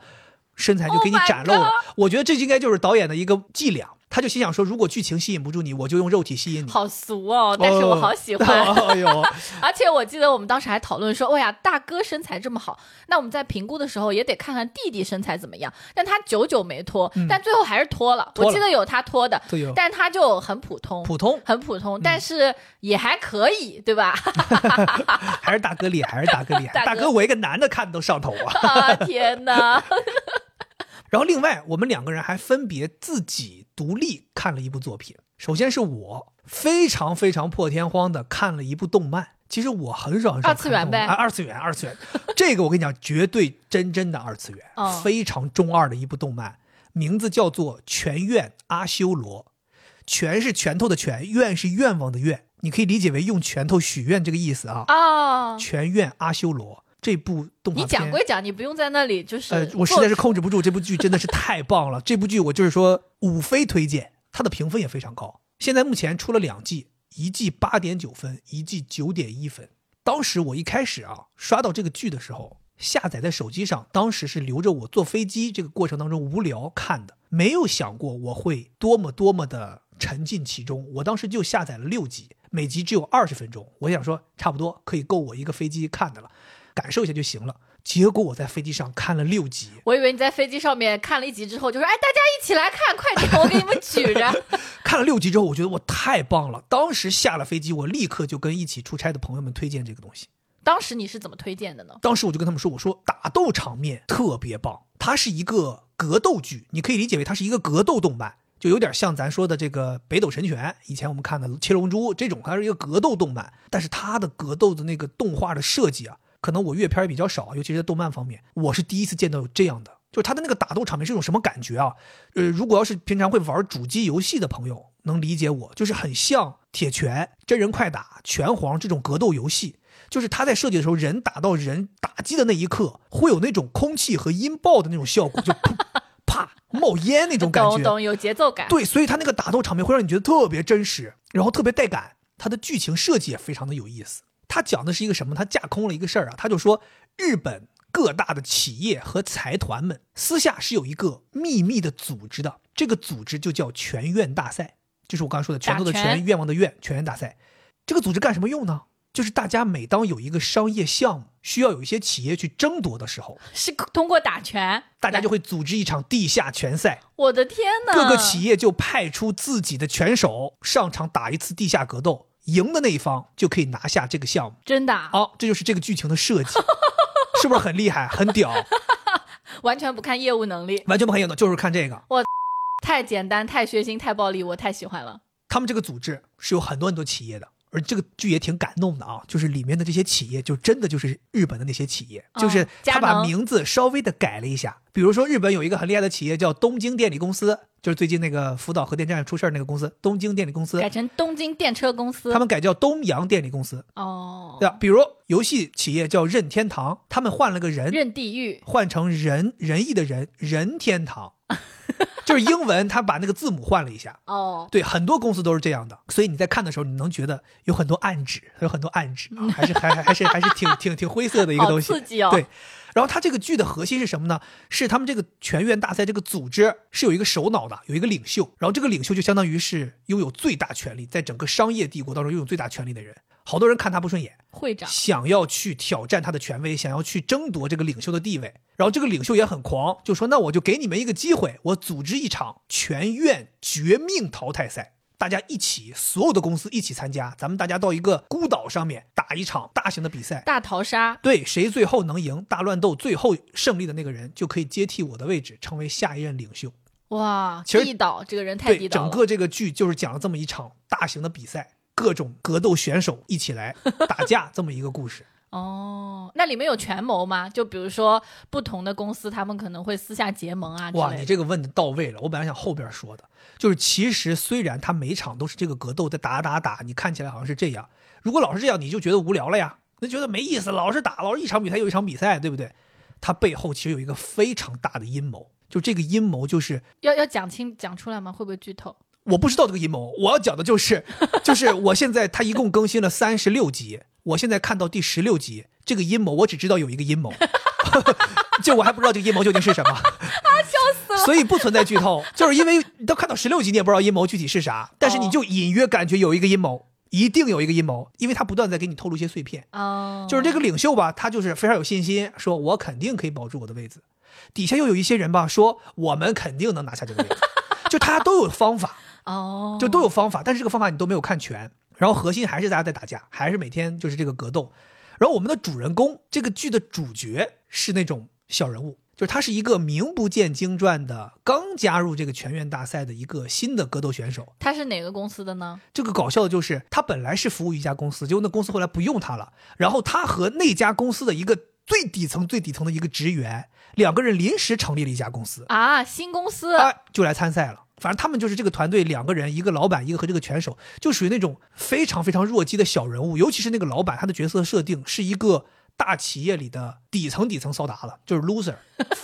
身材就给你 Oh 展露了。我觉得这应该就是导演的一个伎俩，他就心想说，如果剧情吸引不住你，我就用肉体吸引你。好俗哦，但是我好喜欢。哎呦，而且我记得我们当时还讨论说，哎呀，大哥身材这么好，那我们在评估的时候也得看看弟弟身材怎么样。但他久久没脱，但最后还是脱了。嗯脱了我记得有他脱的有，但他就很普通，普通很普通，但是也还可以，对吧？还是大哥厉害，还是大哥厉害。大哥大哥，我一个男的看都上头啊。啊，天哪！然后另外，我们两个人还分别自己独立看了一部作品。首先是我非常非常破天荒的看了一部动漫。其实我很少很少二次元呗二次元，二次元。这个我跟你讲，绝对真真的二次元，嗯非常中二的一部动漫，名字叫做《全愿阿修罗》。拳是拳头的拳，愿是愿望的愿，你可以理解为用拳头许愿这个意思啊。啊，全愿阿修罗这部动画你，讲归讲，你不用在那里就是呃，我实在是控制不住，这部剧真的是太棒了。这部剧我就是说五非推荐，它的评分也非常高。现在目前出了两季，一季八点九分，一季九点一分。当时我一开始啊刷到这个剧的时候，下载在手机上，当时是留着我坐飞机这个过程当中无聊看的，没有想过我会多么多么的沉浸其中。我当时就下载了六集，每集只有二十分钟，我想说差不多可以够我一个飞机看的了，感受一下就行了。结果我在飞机上看了六集，我以为你在飞机上面看了一集之后，就说：“哎，大家一起来看，快点，我给你们举着。看了六集之后，我觉得我太棒了。当时下了飞机，我立刻就跟一起出差的朋友们推荐这个东西。当时你是怎么推荐的呢？当时我就跟他们说：“我说打斗场面特别棒，它是一个格斗剧，你可以理解为它是一个格斗动漫，就有点像咱说的这个《北斗神拳》，以前我们看的《七龙珠》这种，它是一个格斗动漫。但是它的格斗的那个动画的设计啊，可能我阅片也比较少，尤其是在动漫方面，我是第一次见到有这样的。就是他的那个打斗场面是一种什么感觉啊？呃，如果要是平常会玩主机游戏的朋友能理解我，就是很像铁拳、真人快打、拳皇这种格斗游戏。就是他在设计的时候，人打到人打击的那一刻，会有那种空气和音爆的那种效果，就啪啪冒烟那种感觉，懂懂有节奏感。对，所以他那个打斗场面会让你觉得特别真实，然后特别带感。他的剧情设计也非常的有意思。他讲的是一个什么？他架空了一个事儿啊，他就说日本各大的企业和财团们私下是有一个秘密的组织的，这个组织就叫全院大赛，就是我刚才说的拳头的拳，愿望的愿，全院大赛。这个组织干什么用呢？就是大家每当有一个商业项目需要有一些企业去争夺的时候，是通过打拳，大家就会组织一场地下拳赛。我的天哪！各个企业就派出自己的拳手上场打一次地下格斗，赢的那一方就可以拿下这个项目。真的？好，这就是这个剧情的设计，是不是很厉害、很屌？完全不看业务能力，完全不看业务，就是看这个。我太简单、太血腥、太暴力，我太喜欢了。他们这个组织是有很多很多企业的。而这个剧也挺感动的啊，就是里面的这些企业，就真的就是日本的那些企业，就是他把名字稍微的改了一下。比如说，日本有一个很厉害的企业叫东京电力公司，就是最近那个福岛核电站出事那个公司，东京电力公司改成东京电车公司，他们改叫东洋电力公司。哦，对吧？比如游戏企业叫任天堂，他们换了个人，任地狱换成仁仁义的仁任天堂。就是英文，他把那个字母换了一下。哦，对，很多公司都是这样的，所以你在看的时候，你能觉得有很多暗指，有很多暗指啊，还是还还是还是挺 挺挺灰色的一个东西。刺激哦。对，然后他这个剧的核心是什么呢？是他们这个全员大赛这个组织是有一个首脑的，有一个领袖，然后这个领袖就相当于是拥有最大权力，在整个商业帝国当中拥有最大权力的人。好多人看他不顺眼，会长想要去挑战他的权威，想要去争夺这个领袖的地位。然后这个领袖也很狂，就说：“那我就给你们一个机会，我组织一场全院绝命淘汰赛，大家一起，所有的公司一起参加，咱们大家到一个孤岛上面打一场大型的比赛，大逃杀。对，谁最后能赢大乱斗，最后胜利的那个人就可以接替我的位置，成为下一任领袖。”哇，地道，这个人太地道。整个这个剧就是讲了这么一场大型的比赛。各种格斗选手一起来打架，这么一个故事哦。那里面有权谋吗？就比如说不同的公司，他们可能会私下结盟啊。哇，你这个问的到位了。我本来想后边说的，就是其实虽然他每场都是这个格斗在打打打，你看起来好像是这样。如果老是这样，你就觉得无聊了呀，那觉得没意思。老是打，老是一场比赛又一场比赛，对不对？他背后其实有一个非常大的阴谋，就这个阴谋就是要要讲清讲出来吗？会不会剧透？我不知道这个阴谋，我要讲的就是，就是我现在他一共更新了三十六集，我现在看到第十六集，这个阴谋我只知道有一个阴谋，就我还不知道这个阴谋究竟是什么，啊，笑死了，所以不存在剧透，就是因为你都看到十六集，你也不知道阴谋具体是啥，但是你就隐约感觉有一个阴谋，一定有一个阴谋，因为他不断在给你透露一些碎片，哦，就是这个领袖吧，他就是非常有信心，说我肯定可以保住我的位子，底下又有一些人吧，说我们肯定能拿下这个位子，就他都有方法。哦，就都有方法，但是这个方法你都没有看全，然后核心还是大家在打架，还是每天就是这个格斗。然后我们的主人公，这个剧的主角是那种小人物，就是他是一个名不见经传的，刚加入这个全院大赛的一个新的格斗选手。他是哪个公司的呢？这个搞笑的就是他本来是服务于一家公司，结果那公司后来不用他了，然后他和那家公司的一个最底层、最底层的一个职员，两个人临时成立了一家公司啊，新公司啊，就来参赛了。反正他们就是这个团队两个人，一个老板，一个和这个拳手，就属于那种非常非常弱鸡的小人物。尤其是那个老板，他的角色设定是一个大企业里的底层底层骚达子，就是 loser，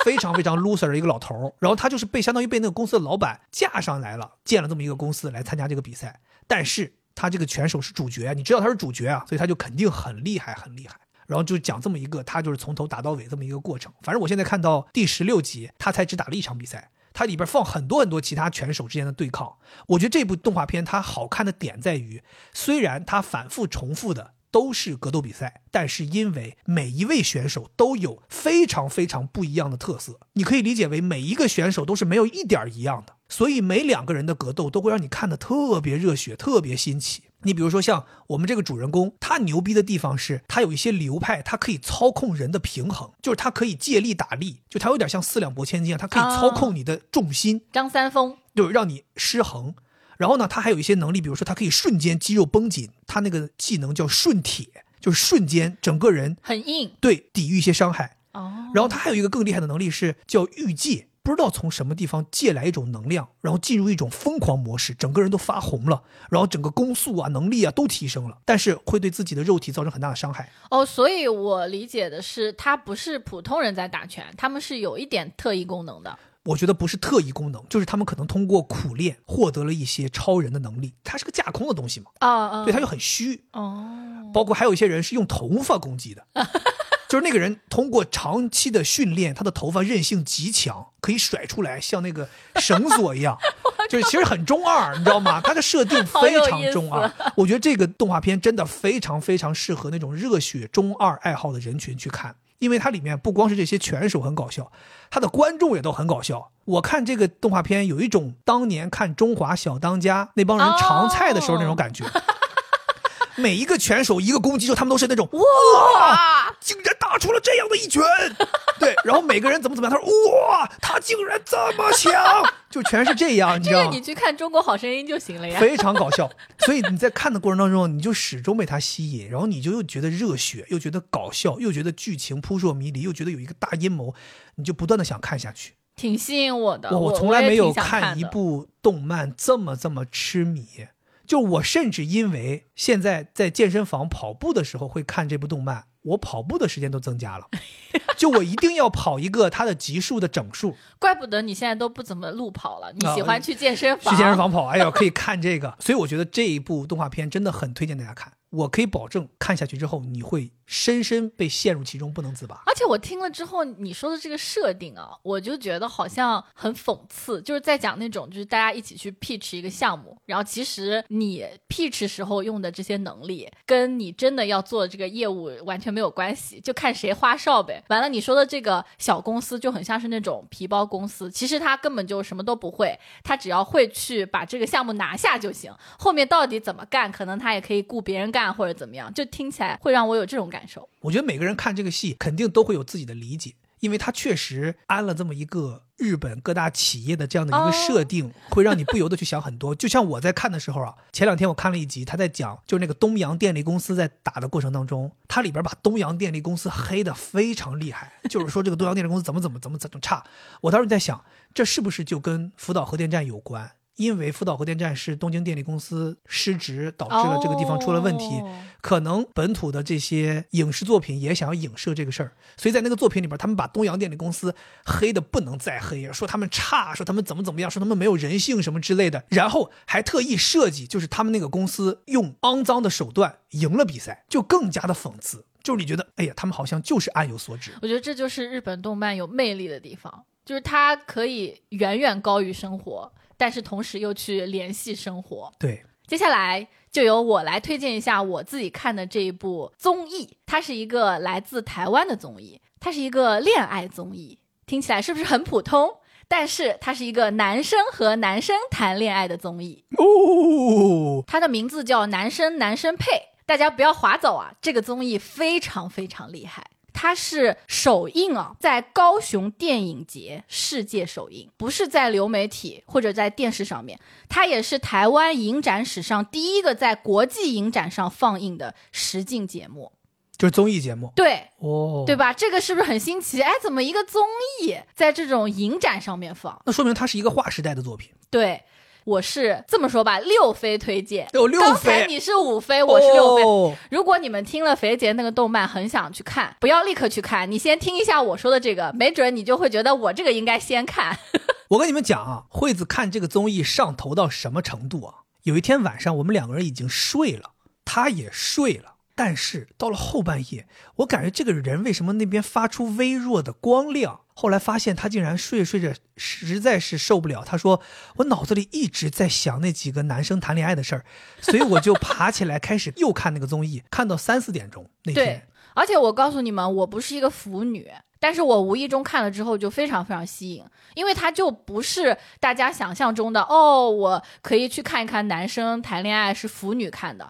非常非常 loser 的一个老头然后他就是被相当于被那个公司的老板架上来了，建了这么一个公司来参加这个比赛。但是他这个拳手是主角，你知道他是主角啊，所以他就肯定很厉害很厉害。然后就讲这么一个，他就是从头打到尾这么一个过程。反正我现在看到第十六集，他才只打了一场比赛。它里边放很多很多其他拳手之间的对抗，我觉得这部动画片它好看的点在于，虽然它反复重复的都是格斗比赛，但是因为每一位选手都有非常非常不一样的特色，你可以理解为每一个选手都是没有一点一样的，所以每两个人的格斗都会让你看的特别热血，特别新奇。你比如说像我们这个主人公，他牛逼的地方是他有一些流派，他可以操控人的平衡，就是他可以借力打力，就他有点像四两拨千斤，他可以操控你的重心，张三丰就是让你失衡。然后呢，他还有一些能力，比如说他可以瞬间肌肉绷紧，他那个技能叫瞬铁，就是瞬间整个人很硬，对，抵御一些伤害。哦，然后他还有一个更厉害的能力是叫御借。不知道从什么地方借来一种能量，然后进入一种疯狂模式，整个人都发红了，然后整个攻速啊、能力啊都提升了，但是会对自己的肉体造成很大的伤害。哦，所以我理解的是，他不是普通人在打拳，他们是有一点特异功能的。我觉得不是特异功能，就是他们可能通过苦练获得了一些超人的能力。它是个架空的东西嘛，啊啊，对，它就很虚。哦，包括还有一些人是用头发攻击的。就是那个人通过长期的训练，他的头发韧性极强，可以甩出来像那个绳索一样，就是其实很中二，你知道吗？他的设定 非常中二。我觉得这个动画片真的非常非常适合那种热血中二爱好的人群去看，因为它里面不光是这些拳手很搞笑，他的观众也都很搞笑。我看这个动画片有一种当年看《中华小当家》那帮人尝菜的时候那种感觉。每一个拳手一个攻击之后，他们都是那种哇，竟然打出了这样的一拳，对，然后每个人怎么怎么样，他说哇，他竟然这么强，就全是这样，你知道吗？你去看《中国好声音》就行了呀，非常搞笑。所以你在看的过程当中，你就始终被他吸引，然后你就又觉得热血，又觉得搞笑，又觉得剧情扑朔迷离，又觉得有一个大阴谋，你就不断的想看下去，挺吸引我的。我我从来没有看一部动漫这么这么痴迷。就我甚至因为现在在健身房跑步的时候会看这部动漫，我跑步的时间都增加了。就我一定要跑一个它的级数的整数。怪不得你现在都不怎么路跑了，你喜欢去健身房？去健身房跑，哎呀，可以看这个。所以我觉得这一部动画片真的很推荐大家看。我可以保证，看下去之后你会深深被陷入其中，不能自拔。而且我听了之后，你说的这个设定啊，我就觉得好像很讽刺，就是在讲那种就是大家一起去 pitch 一个项目，然后其实你 pitch 时候用的这些能力，跟你真的要做这个业务完全没有关系，就看谁花哨呗。完了，你说的这个小公司就很像是那种皮包公司，其实他根本就什么都不会，他只要会去把这个项目拿下就行，后面到底怎么干，可能他也可以雇别人干。干或者怎么样，就听起来会让我有这种感受。我觉得每个人看这个戏肯定都会有自己的理解，因为他确实安了这么一个日本各大企业的这样的一个设定，会让你不由得去想很多。就像我在看的时候啊，前两天我看了一集，他在讲就是那个东洋电力公司在打的过程当中，它里边把东洋电力公司黑的非常厉害，就是说这个东洋电力公司怎么怎么怎么怎么差。我当时在想，这是不是就跟福岛核电站有关？因为福岛核电站是东京电力公司失职，导致了这个地方出了问题。可能本土的这些影视作品也想要影射这个事儿，所以在那个作品里边，他们把东洋电力公司黑的不能再黑，说他们差，说他们怎么怎么样，说他们没有人性什么之类的。然后还特意设计，就是他们那个公司用肮脏的手段赢了比赛，就更加的讽刺。就是你觉得，哎呀，他们好像就是暗有所指。我觉得这就是日本动漫有魅力的地方，就是它可以远远高于生活。但是同时又去联系生活。对，接下来就由我来推荐一下我自己看的这一部综艺。它是一个来自台湾的综艺，它是一个恋爱综艺。听起来是不是很普通？但是它是一个男生和男生谈恋爱的综艺。哦，它的名字叫《男生男生配》，大家不要划走啊！这个综艺非常非常厉害。它是首映啊，在高雄电影节世界首映，不是在流媒体或者在电视上面。它也是台湾影展史上第一个在国际影展上放映的实境节目，就是综艺节目。对，哦，对吧？这个是不是很新奇？哎，怎么一个综艺在这种影展上面放？那说明它是一个划时代的作品。对。我是这么说吧，六飞推荐。有六飞，你是五飞，我是六飞。如果你们听了肥姐那个动漫，很想去看，不要立刻去看，你先听一下我说的这个，没准你就会觉得我这个应该先看。我跟你们讲啊，惠子看这个综艺上头到什么程度啊？有一天晚上，我们两个人已经睡了，他也睡了，但是到了后半夜，我感觉这个人为什么那边发出微弱的光亮？后来发现他竟然睡着睡着实在是受不了，他说我脑子里一直在想那几个男生谈恋爱的事儿，所以我就爬起来开始又看那个综艺，看到三四点钟那对天。，而且我告诉你们，我不是一个腐女，但是我无意中看了之后就非常非常吸引，因为它就不是大家想象中的哦，我可以去看一看男生谈恋爱是腐女看的。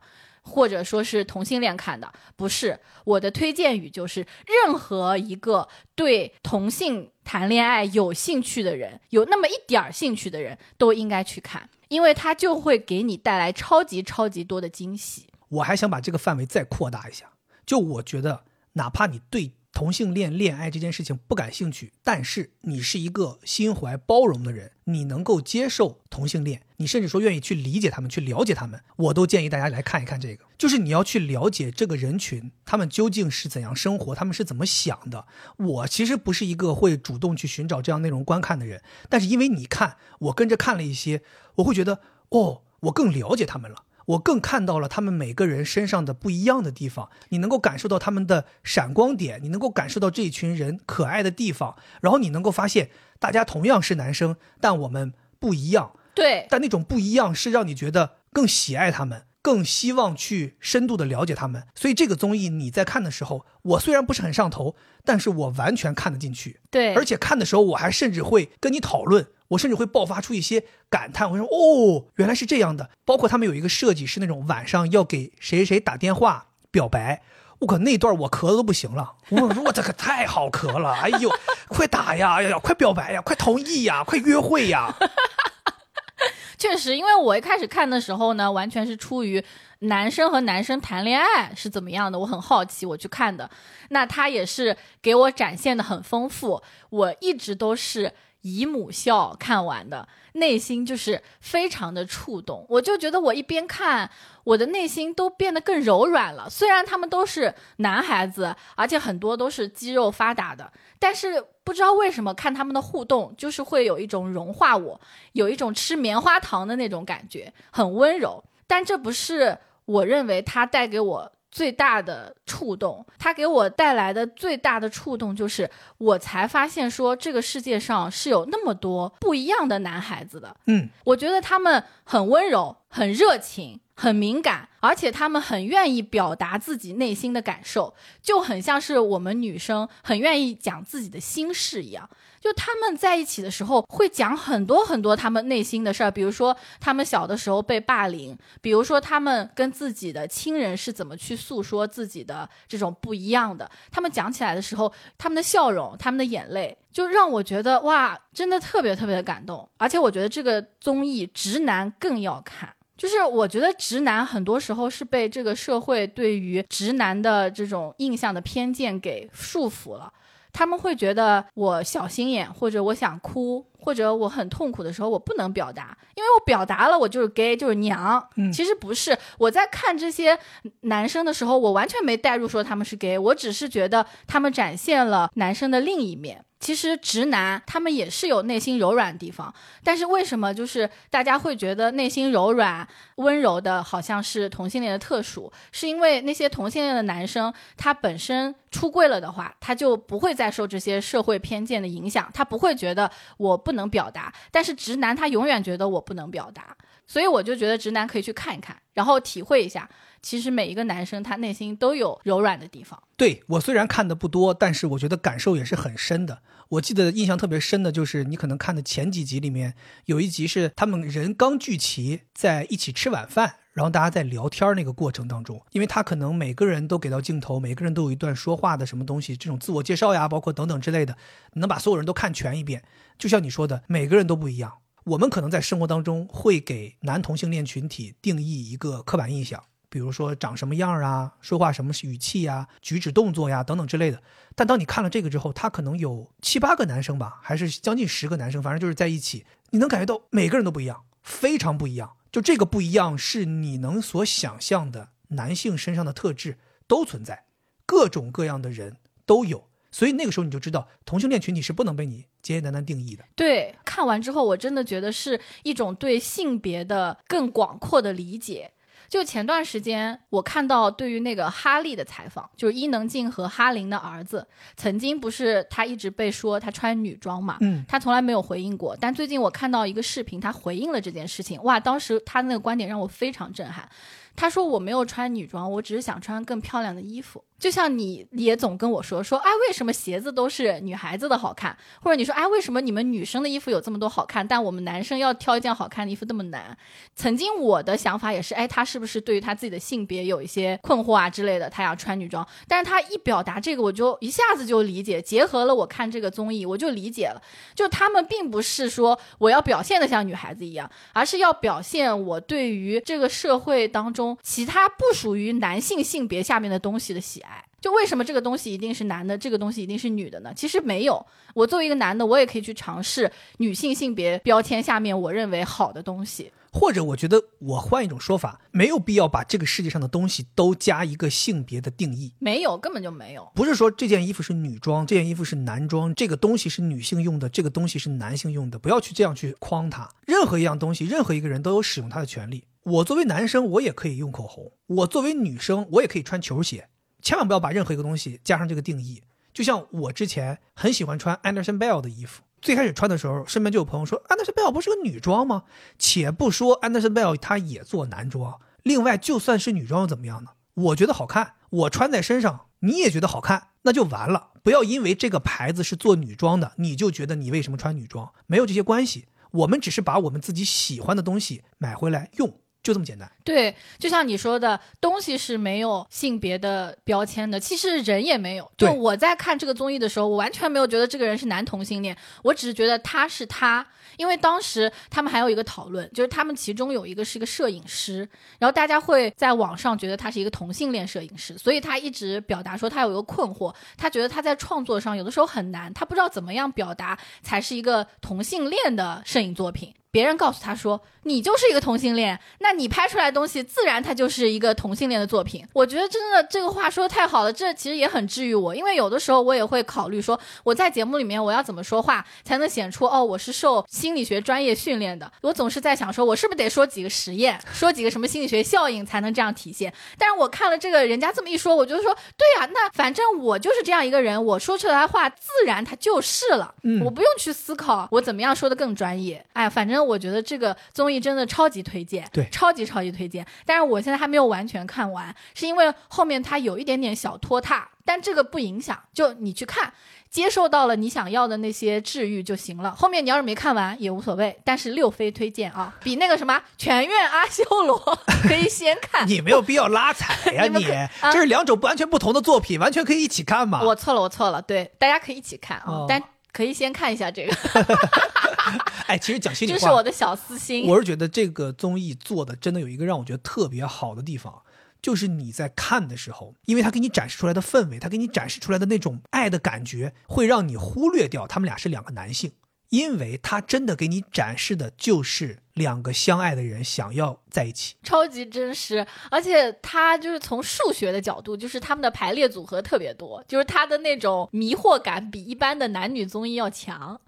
或者说是同性恋看的，不是我的推荐语就是任何一个对同性谈恋爱有兴趣的人，有那么一点儿兴趣的人都应该去看，因为它就会给你带来超级超级多的惊喜。我还想把这个范围再扩大一下，就我觉得，哪怕你对同性恋恋爱这件事情不感兴趣，但是你是一个心怀包容的人，你能够接受同性恋，你甚至说愿意去理解他们，去了解他们，我都建议大家来看一看这个。就是你要去了解这个人群，他们究竟是怎样生活，他们是怎么想的。我其实不是一个会主动去寻找这样内容观看的人，但是因为你看，我跟着看了一些，我会觉得，哦，我更了解他们了。我更看到了他们每个人身上的不一样的地方，你能够感受到他们的闪光点，你能够感受到这一群人可爱的地方，然后你能够发现大家同样是男生，但我们不一样，对，但那种不一样是让你觉得更喜爱他们，更希望去深度的了解他们。所以这个综艺你在看的时候，我虽然不是很上头，但是我完全看得进去。对，而且看的时候，我还甚至会跟你讨论，我甚至会爆发出一些感叹，我说哦，原来是这样的。包括他们有一个设计是那种晚上要给谁谁打电话表白，我靠那段我咳的都不行了，我说我这可太好咳了，哎呦，快打呀，哎呀，快表白呀，快同意呀，快约会呀。确实，因为我一开始看的时候呢，完全是出于男生和男生谈恋爱是怎么样的，我很好奇，我去看的。那他也是给我展现的很丰富，我一直都是姨母笑看完的，内心就是非常的触动。我就觉得我一边看，我的内心都变得更柔软了。虽然他们都是男孩子，而且很多都是肌肉发达的，但是不知道为什么看他们的互动，就是会有一种融化我，有一种吃棉花糖的那种感觉，很温柔。但这不是我认为它带给我最大的触动，它给我带来的最大的触动就是，我才发现说这个世界上是有那么多不一样的男孩子的。嗯，我觉得他们很温柔，很热情，很敏感，而且他们很愿意表达自己内心的感受，就很像是我们女生很愿意讲自己的心事一样。就他们在一起的时候，会讲很多很多他们内心的事儿，比如说他们小的时候被霸凌，比如说他们跟自己的亲人是怎么去诉说自己的这种不一样的。他们讲起来的时候，他们的笑容，他们的眼泪，就让我觉得哇，真的特别特别的感动。而且我觉得这个综艺直男更要看。就是我觉得直男很多时候是被这个社会对于直男的这种印象的偏见给束缚了。他们会觉得我小心眼，或者我想哭，或者我很痛苦的时候，我不能表达，因为我表达了，我就是 gay，就是娘。嗯其实不是，我在看这些男生的时候，我完全没带入说他们是 gay，我只是觉得他们展现了男生的另一面。其实直男他们也是有内心柔软的地方，但是为什么就是大家会觉得内心柔软、温柔的好像是同性恋的特殊？是因为那些同性恋的男生他本身出柜了的话，他就不会再受这些社会偏见的影响，他不会觉得我不不能表达。但是直男他永远觉得我不能表达，所以我就觉得直男可以去看一看，然后体会一下，其实每一个男生他内心都有柔软的地方。对我虽然看的不多，但是我觉得感受也是很深的。我记得印象特别深的就是你可能看的前几集里面有一集是他们人刚聚齐在一起吃晚饭，然后大家在聊天那个过程当中，因为他可能每个人都给到镜头，每个人都有一段说话的什么东西，这种自我介绍呀，包括等等之类的，能把所有人都看全一遍。就像你说的，每个人都不一样。我们可能在生活当中会给男同性恋群体定义一个刻板印象。比如说长什么样啊，说话什么语气呀，举止动作呀等等之类的。但当你看了这个之后，他可能有七八个男生吧，还是将近十个男生，反正就是在一起，你能感觉到每个人都不一样，非常不一样。就这个不一样，是你能所想象的男性身上的特质都存在，各种各样的人都有。所以那个时候你就知道，同性恋群体是不能被你简简单单定义的。对，看完之后我真的觉得是一种对性别的更广阔的理解。就前段时间我看到对于那个哈利的采访，就是伊能静和哈林的儿子，曾经不是他一直被说他穿女装嘛，嗯，他从来没有回应过。但最近我看到一个视频，他回应了这件事情，哇，当时他那个观点让我非常震撼。他说我没有穿女装，我只是想穿更漂亮的衣服。就像你也总跟我说说，哎，为什么鞋子都是女孩子的好看？或者你说，哎，为什么你们女生的衣服有这么多好看，但我们男生要挑一件好看的衣服那么难？曾经我的想法也是，哎，他是不是对于他自己的性别有一些困惑啊之类的？他要穿女装，但是他一表达这个，我就一下子就理解。结合了我看这个综艺，我就理解了，就他们并不是说我要表现的像女孩子一样，而是要表现我对于这个社会当中其他不属于男性性别下面的东西的喜爱爱。就为什么这个东西一定是男的，这个东西一定是女的呢？其实没有，我作为一个男的，我也可以去尝试女性性别标签下面我认为好的东西。或者，我觉得我换一种说法，没有必要把这个世界上的东西都加一个性别的定义。没有，根本就没有。不是说这件衣服是女装，这件衣服是男装，这个东西是女性用的，这个东西是男性用的，不要去这样去框它。任何一样东西，任何一个人都有使用它的权利。我作为男生，我也可以用口红；我作为女生，我也可以穿球鞋。千万不要把任何一个东西加上这个定义。就像我之前很喜欢穿 Anderson Bell 的衣服，最开始穿的时候，身边就有朋友说 Anderson Bell 不是个女装吗？且不说 Anderson Bell 他也做男装，另外就算是女装又怎么样呢？我觉得好看，我穿在身上，你也觉得好看，那就完了。不要因为这个牌子是做女装的，你就觉得你为什么穿女装？没有这些关系，我们只是把我们自己喜欢的东西买回来用。就这么简单。对，就像你说的，东西是没有性别的标签的，其实人也没有。就我在看这个综艺的时候，我完全没有觉得这个人是男同性恋，我只是觉得他是他。因为当时他们还有一个讨论，就是他们其中有一个是一个摄影师，然后大家会在网上觉得他是一个同性恋摄影师，所以他一直表达说他有一个困惑，他觉得他在创作上有的时候很难，他不知道怎么样表达才是一个同性恋的摄影作品。别人告诉他说：“你就是一个同性恋，那你拍出来的东西自然它就是一个同性恋的作品。”我觉得真的这个话说的太好了，这其实也很治愈我，因为有的时候我也会考虑说，我在节目里面我要怎么说话才能显出哦，我是受心理学专业训练的。我总是在想说，我是不是得说几个实验，说几个什么心理学效应才能这样体现？但是我看了这个人家这么一说，我就说，对呀，那反正我就是这样一个人，我说出来的话自然它就是了，嗯，我不用去思考我怎么样说的更专业。哎，反正。我觉得这个综艺真的超级推荐，对，超级超级推荐。但是我现在还没有完全看完，是因为后面它有一点点小拖沓，但这个不影响，就你去看，接受到了你想要的那些治愈就行了。后面你要是没看完也无所谓，但是六飞推荐啊，比那个什么全院阿修罗 可以先看。你没有必要拉踩呀，你这是两种完全不同的作品，完全可以一起看嘛。我错了，我错了，对，大家可以一起看啊，但。可以先看一下这个，哎，其实讲心里话，这是我的小私心。我是觉得这个综艺做的真的有一个让我觉得特别好的地方，就是你在看的时候，因为他给你展示出来的氛围，他给你展示出来的那种爱的感觉，会让你忽略掉他们俩是两个男性。因为他真的给你展示的就是两个相爱的人想要在一起，超级真实，而且他就是从数学的角度，就是他们的排列组合特别多，就是他的那种迷惑感比一般的男女综艺要强。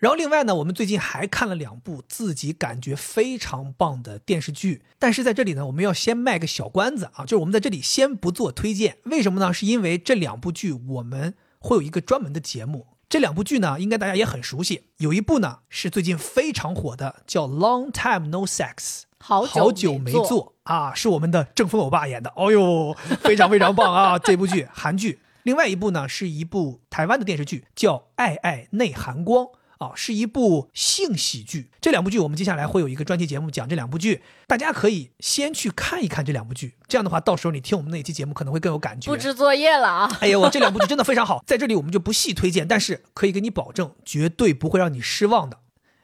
然后另外呢，我们最近还看了两部自己感觉非常棒的电视剧，但是在这里呢，我们要先卖个小关子啊，就是我们在这里先不做推荐，为什么呢？是因为这两部剧我们会有一个专门的节目。这两部剧呢，应该大家也很熟悉。有一部呢是最近非常火的，叫《Long Time No Sex》，好好久没做啊，是我们的郑峰欧巴演的。哦呦，非常非常棒啊！这部剧韩剧。另外一部呢是一部台湾的电视剧，叫《爱爱内涵光》。啊，是一部性喜剧。这两部剧，我们接下来会有一个专题节目讲这两部剧，大家可以先去看一看这两部剧。这样的话，到时候你听我们那期节目可能会更有感觉。布置作业了啊！哎呀，我这两部剧真的非常好，在这里我们就不细推荐，但是可以给你保证，绝对不会让你失望的。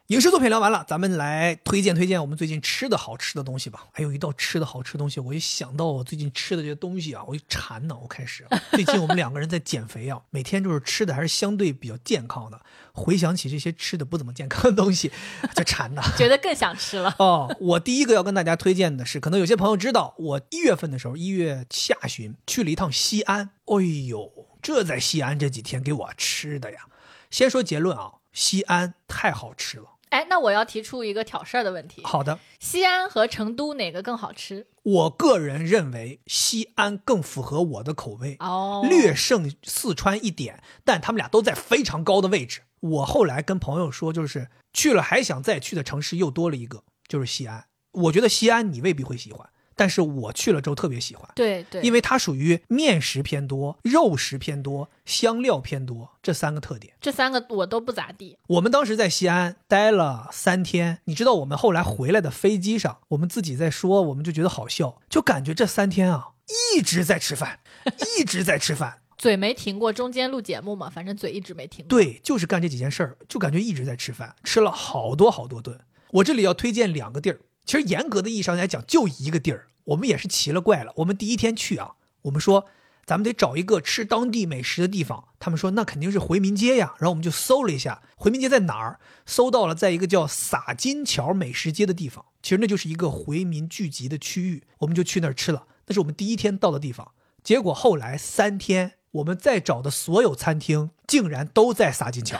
影视作品聊完了，咱们来推荐推荐我们最近吃的好吃的东西吧。还有一道吃的好吃的东西，我一想到我最近吃的这些东西啊，我就馋呢。我开始最近我们两个人在减肥啊，每天就是吃的还是相对比较健康的。回想起这些吃的不怎么健康的东西，就馋呐，觉得更想吃了。哦，我第一个要跟大家推荐的是，可能有些朋友知道，我一月份的时候，一月下旬去了一趟西安。哎呦，这在西安这几天给我吃的呀！先说结论啊，西安太好吃了。哎，那我要提出一个挑事儿的问题：好的，西安和成都哪个更好吃？我个人认为西安更符合我的口味，哦，略胜四川一点，但他们俩都在非常高的位置。我后来跟朋友说，就是去了还想再去的城市又多了一个，就是西安。我觉得西安你未必会喜欢，但是我去了之后特别喜欢。对对，因为它属于面食偏多、肉食偏多、香料偏多这三个特点。这三个我都不咋地。我们当时在西安待了三天，你知道我们后来回来的飞机上，我们自己在说，我们就觉得好笑，就感觉这三天啊一直在吃饭，一直在吃饭，嘴没停过，中间录节目嘛，反正嘴一直没停过。对，就是干这几件事儿，就感觉一直在吃饭，吃了好多好多顿。我这里要推荐两个地儿，其实严格的意义上来讲，就一个地儿。我们也是奇了怪了，我们第一天去啊，我们说咱们得找一个吃当地美食的地方，他们说那肯定是回民街呀。然后我们就搜了一下回民街在哪儿，搜到了在一个叫洒金桥美食街的地方，其实那就是一个回民聚集的区域，我们就去那儿吃了。那是我们第一天到的地方，结果后来三天我们再找的所有餐厅竟然都在洒金桥，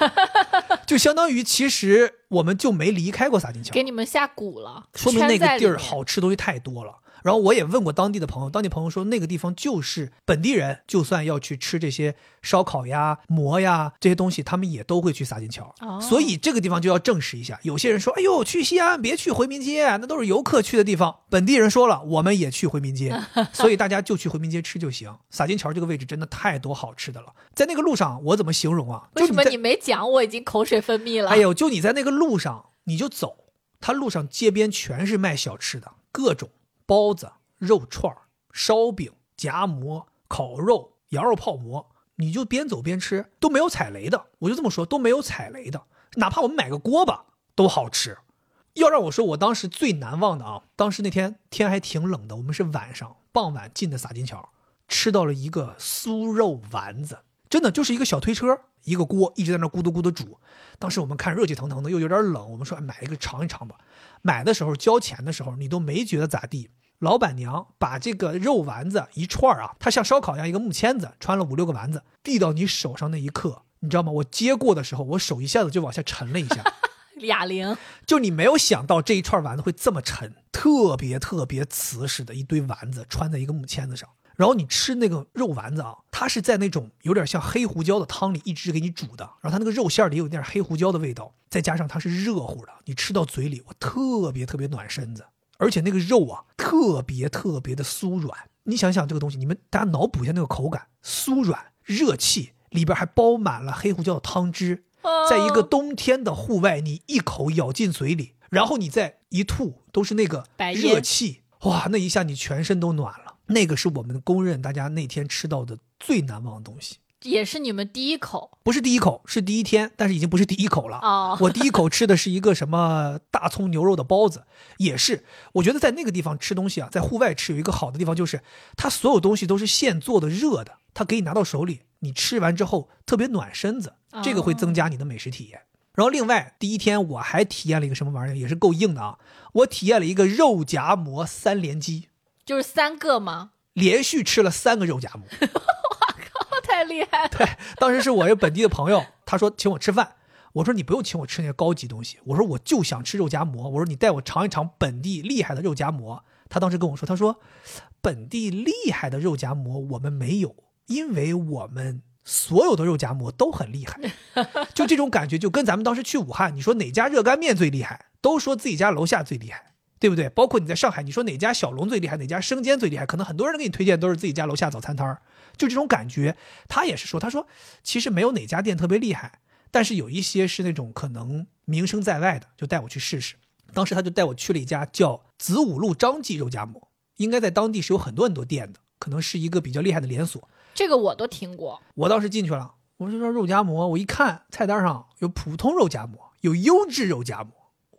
就相当于其实我们就没离开过洒金桥，给你们下蛊了，说明那个地儿好吃东西太多了。然后我也问过当地的朋友，当地朋友说那个地方就是本地人，就算要去吃这些烧烤呀、馍呀这些东西，他们也都会去洒金桥。哦所以这个地方就要证实一下。有些人说：“哎呦，去西安别去回民街，那都是游客去的地方。”本地人说了，我们也去回民街，所以大家就去回民街吃就行。洒金桥这个位置真的太多好吃的了，在那个路上我怎么形容啊？为什么你没讲？我已经口水分泌了。哎呦，就你在那个路上，你就走，它路上街边全是卖小吃的，各种包子、肉串、烧饼、夹馍、烤肉、羊肉泡馍，你就边走边吃，都没有踩雷的。我就这么说，都没有踩雷的，哪怕我们买个锅巴都好吃。要让我说，我当时最难忘的啊，当时那天天还挺冷的，我们是晚上傍晚进的洒金桥，吃到了一个酥肉丸子，真的就是一个小推车，一个锅一直在那咕嘟咕嘟煮。当时我们看热气腾腾的，又有点冷，我们说买一个尝一尝吧。买的时候交钱的时候，你都没觉得咋地。老板娘把这个肉丸子一串儿啊，它像烧烤一样一个木签子，穿了五六个丸子，递到你手上那一刻，你知道吗？我接过的时候，我手一下子就往下沉了一下。哑铃，就你没有想到这一串丸子会这么沉，特别特别瓷实的一堆丸子穿在一个木签子上，然后你吃那个肉丸子啊，它是在那种有点像黑胡椒的汤里一直给你煮的，然后它那个肉馅儿里有点黑胡椒的味道，再加上它是热乎的，你吃到嘴里，我特别特别暖身子，而且那个肉啊特别特别的酥软，你想想这个东西，你们大家脑补一下那个口感，酥软热气，里边还包满了黑胡椒的汤汁。在一个冬天的户外，你一口咬进嘴里，然后你再一吐，都是那个白热气，哇，那一下你全身都暖了。那个是我们公认大家那天吃到的最难忘的东西，也是你们第一口不是第一口，是第一天，但是已经不是第一口了。哦。我第一口吃的是一个什么大葱牛肉的包子，也是。我觉得在那个地方吃东西啊，在户外吃有一个好的地方就是，它所有东西都是现做的热的，它给你拿到手里，你吃完之后特别暖身子，这个会增加你的美食体验。然后另外第一天我还体验了一个什么玩意儿，也是够硬的啊！我体验了一个肉夹馍三连击，就是三个吗？连续吃了三个肉夹馍。太厉害了！对，当时是我一个本地的朋友，他说请我吃饭，我说你不用请我吃那些高级东西，我说我就想吃肉夹馍，我说你带我尝一尝本地厉害的肉夹馍。他当时跟我说，他说本地厉害的肉夹馍我们没有，因为我们所有的肉夹馍都很厉害，就这种感觉就跟咱们当时去武汉，你说哪家热干面最厉害，都说自己家楼下最厉害。对不对？包括你在上海，你说哪家小龙最厉害，哪家生煎最厉害，可能很多人给你推荐都是自己家楼下早餐摊儿，就这种感觉。他也是说，他说其实没有哪家店特别厉害，但是有一些是那种可能名声在外的，就带我去试试。当时他就带我去了一家叫子午路张记肉夹馍，应该在当地是有很多很多店的，可能是一个比较厉害的连锁。这个我都听过。我当时进去了，我就说肉夹馍，我一看菜单上有普通肉夹馍，有优质肉夹馍。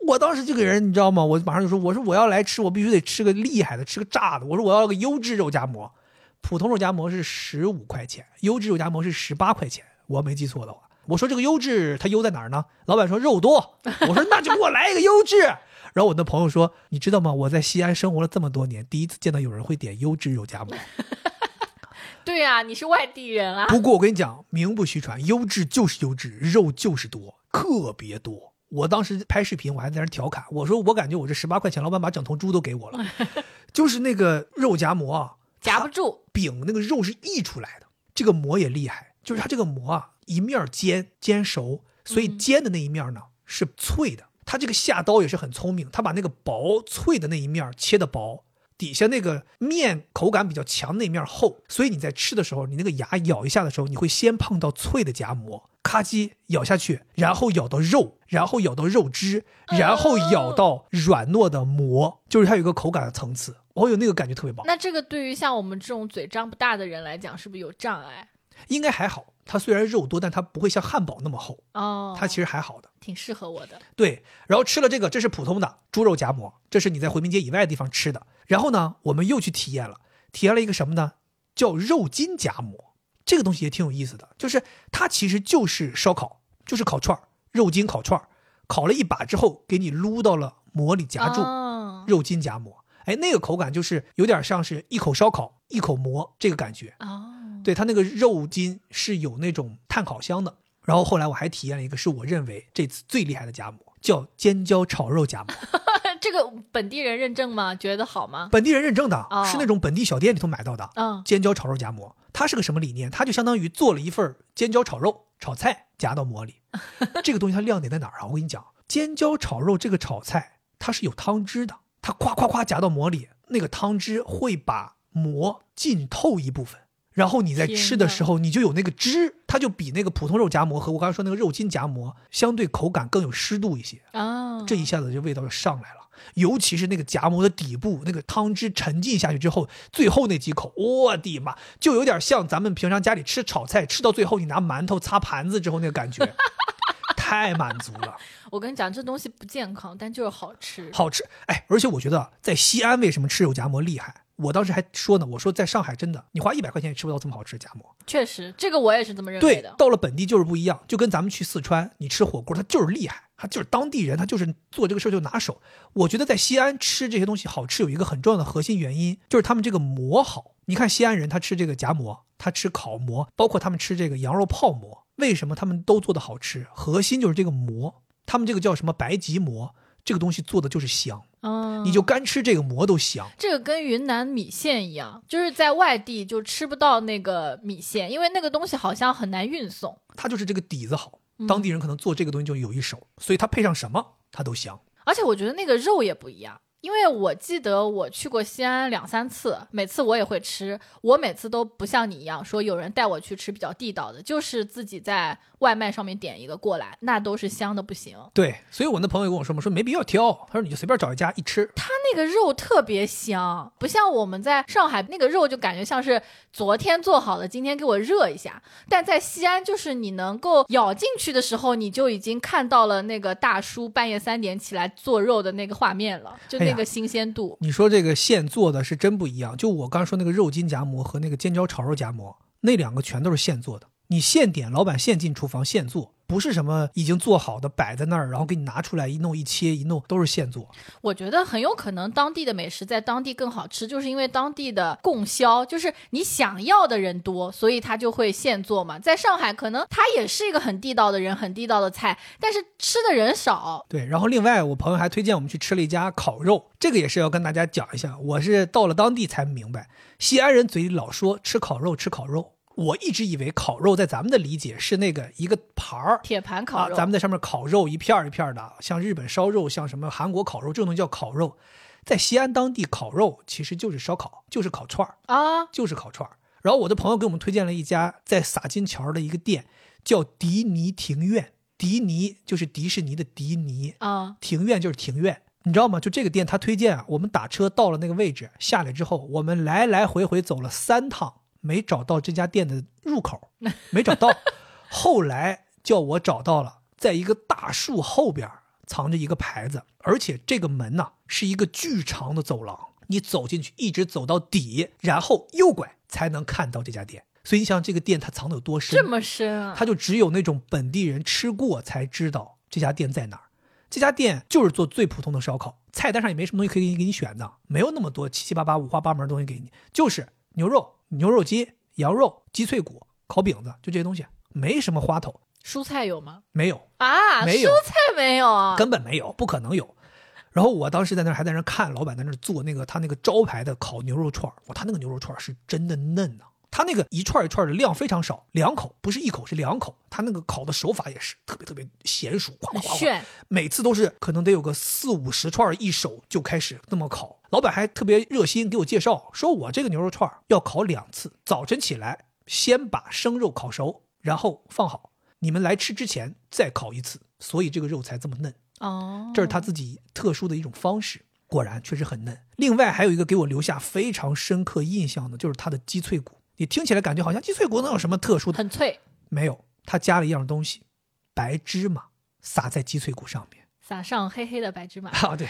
我当时这个人你知道吗？我马上就说，我说我要来吃，我必须得吃个厉害的，吃个炸的。我说我要个优质肉夹馍，普通肉夹馍是十五块钱，优质肉夹馍是十八块钱，我没记错的话。我说这个优质它优在哪儿呢？老板说肉多，我说那就给我来一个优质。然后我的朋友说，你知道吗？我在西安生活了这么多年，第一次见到有人会点优质肉夹馍。对呀、你是外地人啊。不过我跟你讲，名不虚传，优质就是优质，肉就是多，特别多。我当时拍视频，我还在那调侃，我说我感觉我这十八块钱，老板把整头猪都给我了，就是那个肉夹馍啊，夹不住，饼那个肉是溢出来的，这个馍也厉害，就是它这个馍啊，一面煎煎熟，所以煎的那一面呢是脆的。它这个下刀也是很聪明，它把那个薄脆的那一面切的薄，底下那个面口感比较强那面厚，所以你在吃的时候，你那个牙咬一下的时候，你会先碰到脆的夹馍，咔叽咬下去，然后咬到肉，然后咬到肉汁，然后咬到软糯的馍，就是它有一个口感的层次，哦哟，那个感觉特别棒。那这个对于像我们这种嘴张不大的人来讲，是不是有障碍？应该还好，它虽然肉多，但它不会像汉堡那么厚，哦，它其实还好的。挺适合我的。对，然后吃了这个，这是普通的猪肉夹馍，这是你在回民街以外的地方吃的。然后呢，我们又去体验了，体验了一个什么呢？叫肉筋夹馍。这个东西也挺有意思的，就是它其实就是烧烤，就是烤串儿，肉筋烤串儿，烤了一把之后，给你撸到了馍里夹住，哦肉筋夹馍。哎，那个口感就是有点像是一口烧烤，一口馍这个感觉。哦，对它那个肉筋是有那种炭烤香的。然后后来我还体验了一个是我认为这次最厉害的夹馍，叫尖椒炒肉夹馍，这个本地人认证吗？觉得好吗？本地人认证的，哦是那种本地小店里头买到的。嗯，尖椒炒肉夹馍，它是个什么理念？它就相当于做了一份尖椒炒肉炒菜夹到馍里。这个东西它亮点在哪儿啊？我跟你讲，尖椒炒肉这个炒菜它是有汤汁的，它夸夸夸夹到馍里，那个汤汁会把馍浸透一部分。然后你在吃的时候，你就有那个汁，它就比那个普通肉夹馍和我刚才说那个肉筋夹馍相对口感更有湿度一些。啊，这一下子就味道就上来了，尤其是那个夹馍的底部，那个汤汁沉浸下去之后，最后那几口，我的妈，就有点像咱们平常家里吃炒菜，吃到最后你拿馒头擦盘子之后那个感觉，太满足了，我跟你讲，这东西不健康，但就是好吃。好吃。哎，而且我觉得在西安为什么吃肉夹馍厉害？我当时还说呢，我说在上海真的，你花一百块钱也吃不到这么好吃的夹馍。确实，这个我也是这么认为对的，。到了本地就是不一样，就跟咱们去四川，你吃火锅，他就是厉害，他就是当地人，他就是做这个事儿就拿手。我觉得在西安吃这些东西好吃，有一个很重要的核心原因，就是他们这个馍好。你看西安人，他吃这个夹馍，他吃烤馍，包括他们吃这个羊肉泡馍，为什么他们都做的好吃？核心就是这个馍，他们这个叫什么白吉馍，这个东西做的就是香，嗯，你就干吃这个馍都香。这个跟云南米线一样，就是在外地就吃不到那个米线，因为那个东西好像很难运送。它就是这个底子好，当地人可能做这个东西就有一手，所以它配上什么它都香。而且我觉得那个肉也不一样，因为我记得我去过西安两三次，每次我也会吃，我每次都不像你一样说有人带我去吃比较地道的，就是自己在外卖上面点一个过来，那都是香的不行。对，所以我那朋友跟我说嘛，说没必要挑，他说你就随便找一家一吃，他那个肉特别香，不像我们在上海那个肉就感觉像是昨天做好的，今天给我热一下。但在西安，就是你能够咬进去的时候，你就已经看到了那个大叔半夜三点起来做肉的那个画面了，就那个新鲜度。你说这个现做的是真不一样。就我刚说那个肉筋夹馍和那个尖椒炒肉夹馍，那两个全都是现做的，你现点，老板现进厨房现做，不是什么已经做好的摆在那儿，然后给你拿出来一弄一切一弄，都是现做。我觉得很有可能当地的美食在当地更好吃，就是因为当地的供销，就是你想要的人多，所以他就会现做嘛。在上海，可能他也是一个很地道的人，很地道的菜，但是吃的人少。对，然后另外我朋友还推荐我们去吃了一家烤肉，这个也是要跟大家讲一下。我是到了当地才明白，西安人嘴里老说吃烤肉吃烤肉，我一直以为烤肉在咱们的理解是那个一个盘儿。铁盘烤肉，啊，咱们在上面烤肉一片儿一片儿的，像日本烧肉，像什么韩国烤肉，这种东西叫烤肉。在西安当地烤肉其实就是烧烤，就是烤串儿，啊，就是烤串儿。然后我的朋友给我们推荐了一家在洒金桥的一个店，叫迪尼庭院。迪尼就是迪士尼的迪尼，啊，庭院就是庭院，你知道吗？就这个店，他推荐啊，我们打车到了那个位置，下来之后，我们来来回回走了三趟，没找到这家店的入口，没找到。后来叫我找到了，在一个大树后边藏着一个牌子，而且这个门呐、是一个巨长的走廊，你走进去一直走到底，然后右拐才能看到这家店。所以你想这个店它藏的有多深？这么深啊！它就只有那种本地人吃过才知道这家店在哪儿。这家店就是做最普通的烧烤，菜单上也没什么东西可以给你选的，没有那么多七七八八五花八门的东西给你，就是牛肉、牛肉鸡、羊肉、鸡脆骨、烤饼子，就这些东西，没什么花头。蔬菜有吗？没有，啊，没有蔬菜没有啊，根本没有，不可能有。然后我当时在那儿还在那儿看老板在那儿做那个他那个招牌的烤牛肉串儿，哇，他那个牛肉串儿是真的嫩呐、他那个一串一串的量非常少，两口不是一口是两口，他那个烤的手法也是特别特别娴熟，哗哗哗哗，很炫。每次都是可能得有个四五十串一手就开始那么烤。老板还特别热心给我介绍，说我这个牛肉串要烤两次，早晨起来先把生肉烤熟，然后放好，你们来吃之前再烤一次，所以这个肉才这么嫩。哦，这是他自己特殊的一种方式，果然确实很嫩。另外还有一个给我留下非常深刻印象的，就是它的鸡脆骨。你听起来感觉好像鸡脆骨能有什么特殊的？很脆，没有，他加了一样东西，白芝麻撒在鸡脆骨上面。撒上黑黑的白芝麻。啊，对，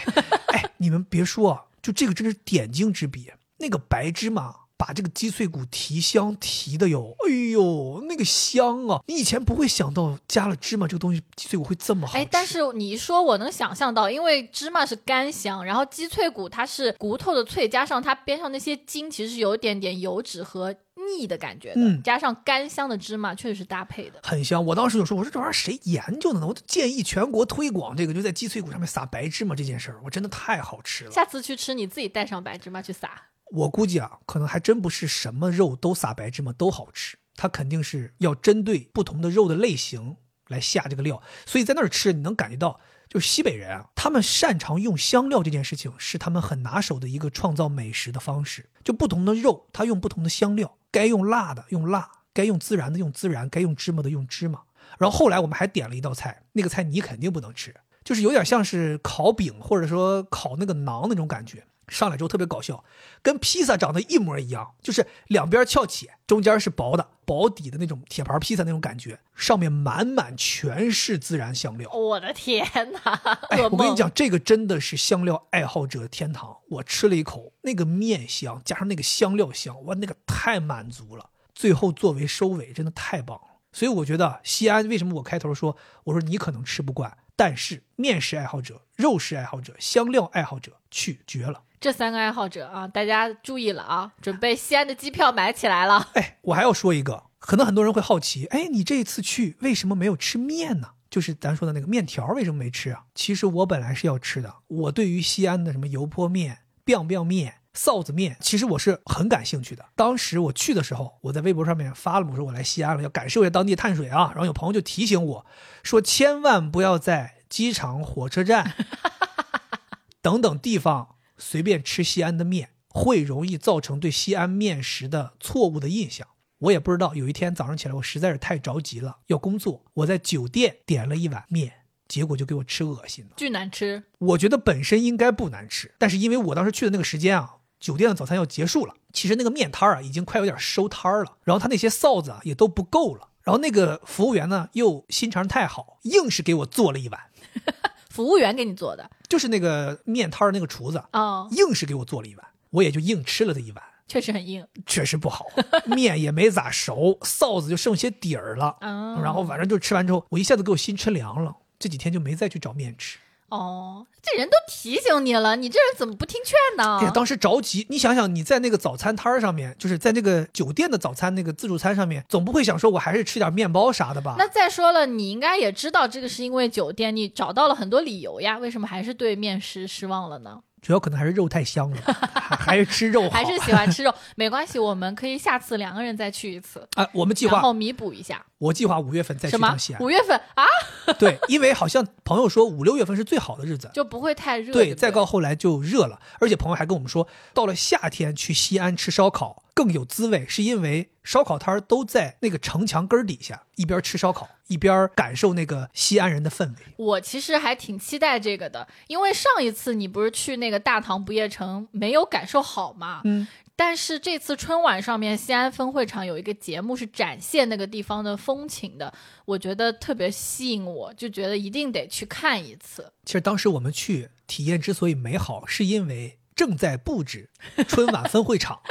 哎，你们别说啊，就这个真是点睛之笔。那个白芝麻把这个鸡脆骨提香提的哟，哎呦，那个香啊！你以前不会想到加了芝麻这个东西，鸡脆骨会这么好吃。哎，但是你一说，我能想象到，因为芝麻是干香，然后鸡脆骨它是骨头的脆，加上它边上那些筋，其实是有一点点油脂和腻的感觉的，嗯加上干香的芝麻，确实是搭配的。很香。我当时就说，我说这玩意儿谁研究的呢？我就建议全国推广这个，就在鸡脆骨上面撒白芝麻这件事儿，我真的太好吃了。下次去吃，你自己带上白芝麻去撒。我估计啊，可能还真不是什么肉都撒白芝麻都好吃，它肯定是要针对不同的肉的类型来下这个料。所以在那儿吃，你能感觉到，就是西北人啊，他们擅长用香料这件事情是他们很拿手的一个创造美食的方式。就不同的肉，他用不同的香料，该用辣的用辣，该用孜然的用孜然，该用芝麻的用芝麻。然后后来我们还点了一道菜，那个菜你肯定不能吃，就是有点像是烤饼或者说烤那个馕那种感觉。上来之后特别搞笑，跟披萨长得一模一样，就是两边翘起，中间是薄的，薄底的那种铁盘披萨那种感觉，上面满满全是孜然香料。我的天哪！哎，我跟你讲，这个真的是香料爱好者的天堂。我吃了一口，那个面香加上那个香料香，哇，那个太满足了。最后作为收尾，真的太棒了。所以我觉得西安为什么我开头说，我说你可能吃不惯，但是面食爱好者、肉食爱好者、香料爱好者去绝了。这三个爱好者啊，大家注意了啊，准备西安的机票买起来了。哎，我还要说一个，可能很多人会好奇，哎，你这一次去为什么没有吃面呢？就是咱说的那个面条，为什么没吃啊？其实我本来是要吃的，我对于西安的什么油泼面、biang biang 面、臊子面，其实我是很感兴趣的。当时我去的时候，我在微博上面发了，我说我来西安了，要感受一下当地碳水啊。然后有朋友就提醒我说，千万不要在机场、火车站 等等地方随便吃西安的面，会容易造成对西安面食的错误的印象。我也不知道，有一天早上起来，我实在是太着急了，要工作，我在酒店点了一碗面，结果就给我吃恶心了。巨难吃，我觉得本身应该不难吃，但是因为我当时去的那个时间啊，酒店的早餐要结束了，其实那个面摊儿啊已经快有点收摊儿了，然后他那些臊子啊也都不够了，然后那个服务员呢又心肠太好，硬是给我做了一碗，服务员给你做的就是那个面摊儿那个厨子，哦，硬是给我做了一碗，我也就硬吃了这一碗。确实很硬。确实不好，面也没咋熟，臊子就剩些底儿了。啊然后反正就吃完之后，我一下子给我心吃凉了。这几天就没再去找面吃。哦，这人都提醒你了，你这人怎么不听劝呢？哎呀，当时着急，你想想，你在那个早餐摊儿上面，就是在那个酒店的早餐那个自助餐上面，总不会想说我还是吃点面包啥的吧？那再说了，你应该也知道这个是因为酒店，你找到了很多理由呀，为什么还是对面食失望了呢？主要可能还是肉太香了，还 还是吃肉好。还是喜欢吃肉，没关系，我们可以下次两个人再去一次，啊，我们计划，然后弥补一下。我计划五月份再去趟西？安。五月份啊，对，因为好像朋友说五六月份是最好的日子。就不会太热。对，对对，再到后来就热了，而且朋友还跟我们说，到了夏天去西安吃烧烤更有滋味，是因为烧烤摊儿都在那个城墙根儿底下，一边吃烧烤一边感受那个西安人的氛围。我其实还挺期待这个的，因为上一次你不是去那个大唐不夜城没有感受好嘛？嗯，但是这次春晚上面，西安分会场有一个节目是展现那个地方的风情的，我觉得特别吸引我，就觉得一定得去看一次。其实当时我们去体验之所以美好，是因为正在布置春晚分会场，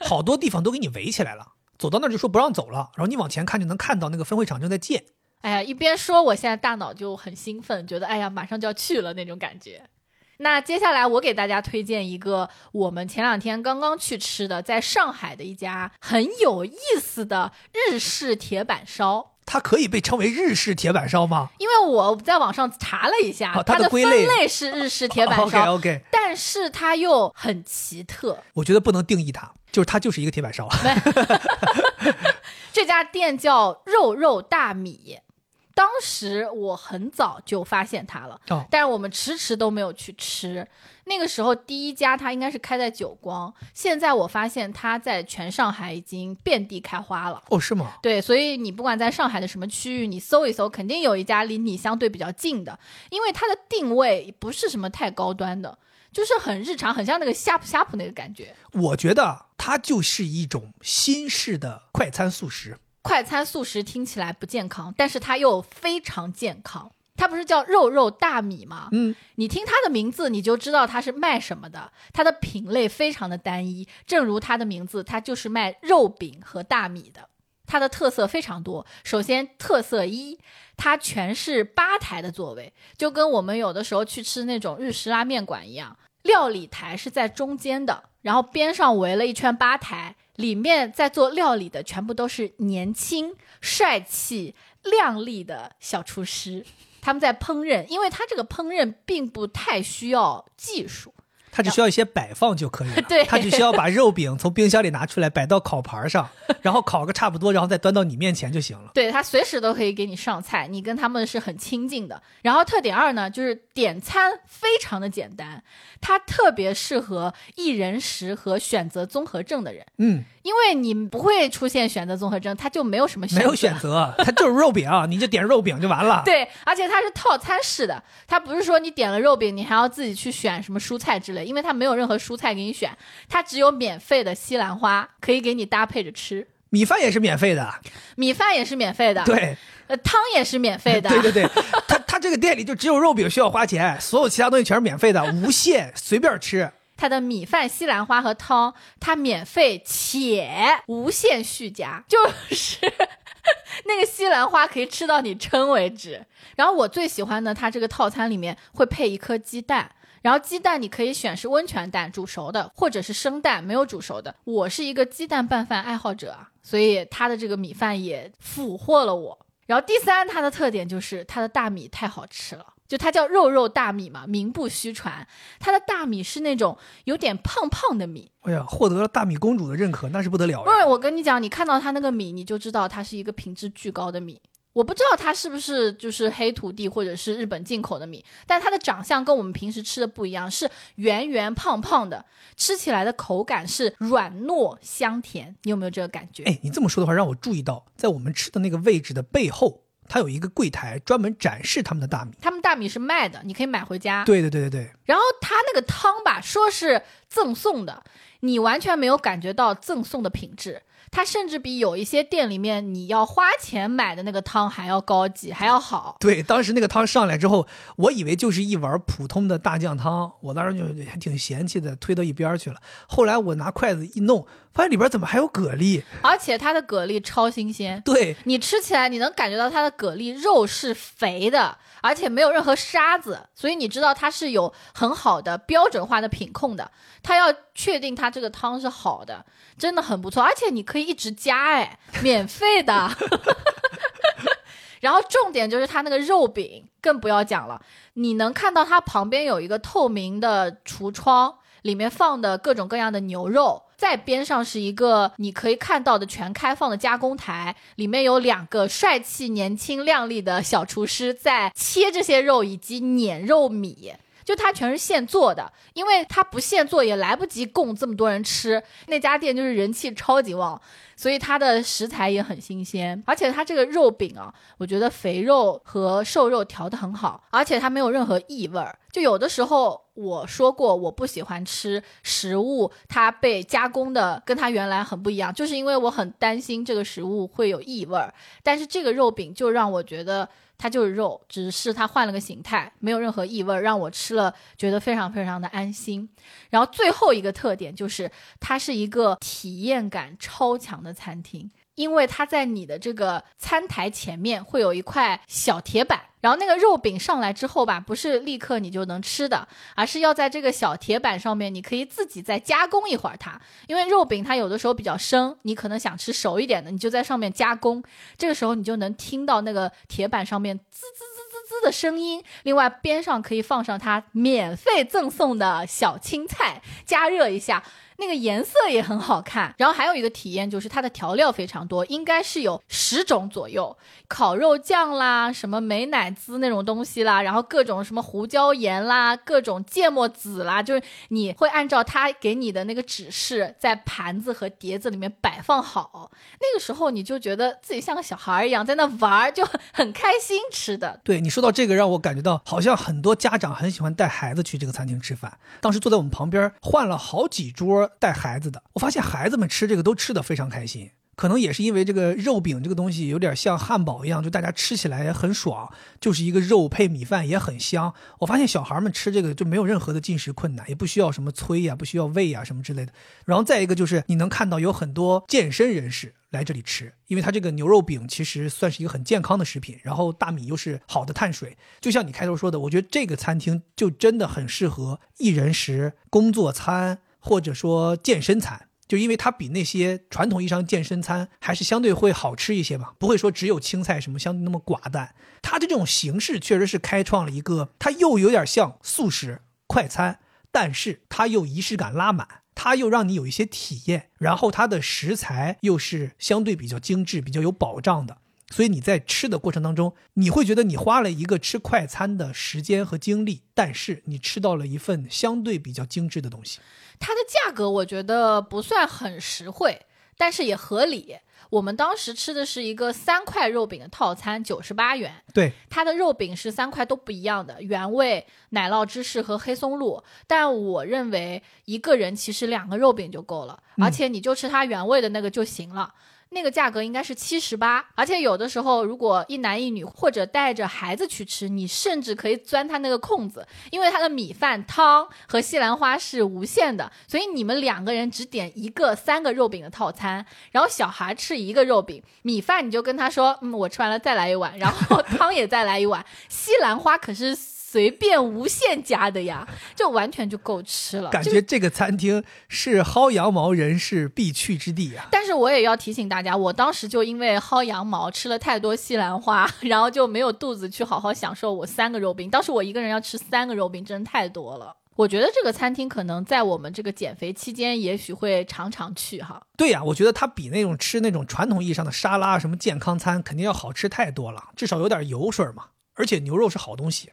好多地方都给你围起来了，走到那儿就说不让走了，然后你往前看就能看到那个分会场正在建。哎呀，一边说，我现在大脑就很兴奋，觉得哎呀，马上就要去了那种感觉。那接下来我给大家推荐一个我们前两天刚刚去吃的，在上海的一家很有意思的日式铁板烧。它可以被称为日式铁板烧吗？因为我在网上查了一下，哦它它的的归类分类是日式铁板烧 OK OK，但是它又很奇特。我觉得不能定义它，就是它就是一个铁板烧。这家店叫肉肉大米，当时我很早就发现它了，哦但是我们迟迟都没有去吃。那个时候第一家它应该是开在九光，现在我发现它在全上海已经遍地开花了。哦，是吗？对，所以你不管在上海的什么区域，你搜一搜，肯定有一家离你相对比较近的，因为它的定位不是什么太高端的，就是很日常，很像那个呷哺呷哺那个感觉。我觉得它就是一种新式的快餐速食。快餐素食听起来不健康，但是它又非常健康。它不是叫肉肉大米吗？嗯，你听它的名字，你就知道它是卖什么的。它的品类非常的单一，正如它的名字，它就是卖肉饼和大米的。它的特色非常多。首先，特色一，它全是吧台的座位，就跟我们有的时候去吃那种日式拉面馆一样，料理台是在中间的，然后边上围了一圈吧台，里面在做料理的全部都是年轻、帅气、靓丽的小厨师。他们在烹饪，因为他这个烹饪并不太需要技术，它只需要一些摆放就可以了。对它只需要把肉饼从冰箱里拿出来，摆到烤盘上，然后烤个差不多，然后再端到你面前就行了。对他随时都可以给你上菜，你跟他们是很亲近的。然后特点二呢，就是点餐非常的简单，它特别适合一人食和选择综合症的人，嗯，因为你不会出现选择综合症，它就没有什么没有选择，它就是肉饼，你就点肉饼就完了。对，而且它是套餐式的，它不是说你点了肉饼，你还要自己去选什么蔬菜之类，因为它没有任何蔬菜给你选，它只有免费的西兰花可以给你搭配着吃，米饭也是免费的。米饭也是免费的，，对，呃，汤也是免费的，对对对，它它这个店里就只有肉饼需要花钱，所有其他东西全是免费的，无限随便吃。它的米饭、西兰花和汤，它免费且无限续加，就是 那个西兰花可以吃到你撑为止。然后我最喜欢的，它这个套餐里面会配一颗鸡蛋。然后鸡蛋你可以选是温泉蛋煮熟的，或者是生蛋没有煮熟的。我是一个鸡蛋拌饭爱好者啊，所以它的这个米饭也俘获了我。然后第三，它的特点就是它的大米太好吃了，就它叫肉肉大米嘛，名不虚传。它的大米是那种有点胖胖的米，哎呀，获得了大米公主的认可，那是不得了不是呀！我跟你讲，你看到它那个米，你就知道它是一个品质巨高的米。我不知道它是不是就是黑土地或者是日本进口的米，但它的长相跟我们平时吃的不一样，是圆圆胖胖的，吃起来的口感是软糯香甜。你有没有这个感觉？哎，你这么说的话，让我注意到，在我们吃的那个位置的背后，它有一个柜台专门展示他们的大米。他们大米是卖的，你可以买回家。对对对对对，然后它那个汤吧，说是赠送的，你完全没有感觉到赠送的品质。它甚至比有一些店里面你要花钱买的那个汤还要高级，还要好。对，当时那个汤上来之后，我以为就是一碗普通的大酱汤，我当时就还挺嫌弃的，推到一边去了。后来我拿筷子一弄，发现里边怎么还有蛤蜊？而且它的蛤蜊超新鲜，对，你吃起来你能感觉到它的蛤蜊肉是肥的，而且没有任何沙子，所以你知道它是有很好的标准化的品控的。它要确定它这个汤是好的，真的很不错，而且你可以一直加，哎，免费的。然后重点就是它那个肉饼，更不要讲了，你能看到它旁边有一个透明的橱窗，里面放的各种各样的牛肉，在边上是一个你可以看到的全开放的加工台，里面有两个帅气、年轻、靓丽的小厨师在切这些肉以及碾肉米。就它全是现做的，因为它不现做也来不及供这么多人吃。那家店就是人气超级旺，所以它的食材也很新鲜，而且它这个肉饼啊，我觉得肥肉和瘦肉调得很好，而且它没有任何异味儿。就有的时候我说过，我不喜欢吃食物，它被加工的跟它原来很不一样，就是因为我很担心这个食物会有异味儿。但是这个肉饼就让我觉得。它就是肉，只是它换了个形态，没有任何异味，让我吃了觉得非常非常的安心。然后最后一个特点就是，它是一个体验感超强的餐厅。因为它在你的这个餐台前面会有一块小铁板，然后那个肉饼上来之后吧，不是立刻你就能吃的，而是要在这个小铁板上面，你可以自己再加工一会儿它。因为肉饼它有的时候比较生，你可能想吃熟一点的，你就在上面加工，这个时候你就能听到那个铁板上面滋滋滋滋滋的声音。另外边上可以放上它免费赠送的小青菜，加热一下。那个颜色也很好看，然后还有一个体验就是它的调料非常多，应该是有十种左右，烤肉酱啦，什么美乃滋那种东西啦，然后各种什么胡椒盐啦，各种芥末籽啦，就是你会按照他给你的那个指示，在盘子和碟子里面摆放好，那个时候你就觉得自己像个小孩一样在那玩儿，就很开心吃的。对你说到这个，让我感觉到好像很多家长很喜欢带孩子去这个餐厅吃饭。当时坐在我们旁边，换了好几桌。带孩子的，我发现孩子们吃这个都吃得非常开心，可能也是因为这个肉饼这个东西有点像汉堡一样，就大家吃起来也很爽，就是一个肉配米饭也很香。我发现小孩们吃这个就没有任何的进食困难，也不需要什么催呀，不需要喂呀什么之类的。然后再一个就是你能看到有很多健身人士来这里吃，因为它这个牛肉饼其实算是一个很健康的食品，然后大米又是好的碳水，就像你开头说的，我觉得这个餐厅就真的很适合一人食、工作餐。或者说健身餐，就因为它比那些传统意义上健身餐还是相对会好吃一些嘛，不会说只有青菜什么相对那么寡淡。它的这种形式确实是开创了一个，它又有点像素食快餐，但是它又仪式感拉满，它又让你有一些体验，然后它的食材又是相对比较精致、比较有保障的。所以你在吃的过程当中，你会觉得你花了一个吃快餐的时间和精力，但是你吃到了一份相对比较精致的东西。它的价格我觉得不算很实惠，但是也合理。我们当时吃的是一个三块肉饼的套餐，九十八元。对，它的肉饼是三块都不一样的，原味、奶酪芝士和黑松露。但我认为一个人其实两个肉饼就够了，而且你就吃它原味的那个就行了。那个价格应该是七十八，而且有的时候如果一男一女或者带着孩子去吃，你甚至可以钻他那个空子，因为他的米饭、汤和西兰花是无限的，所以你们两个人只点一个三个肉饼的套餐，然后小孩吃一个肉饼，米饭你就跟他说，嗯，我吃完了再来一碗，然后汤也再来一碗，西兰花可是。随便无限加的呀，就完全就够吃了。感觉这个餐厅是薅羊毛人士必去之地呀。但是我也要提醒大家，我当时就因为薅羊毛吃了太多西兰花，然后就没有肚子去好好享受我三个肉饼。当时我一个人要吃三个肉饼，真的太多了。我觉得这个餐厅可能在我们这个减肥期间，也许会常常去哈。对呀，我觉得它比那种吃那种传统意义上的沙拉什么健康餐肯定要好吃太多了，至少有点油水嘛。而且牛肉是好东西。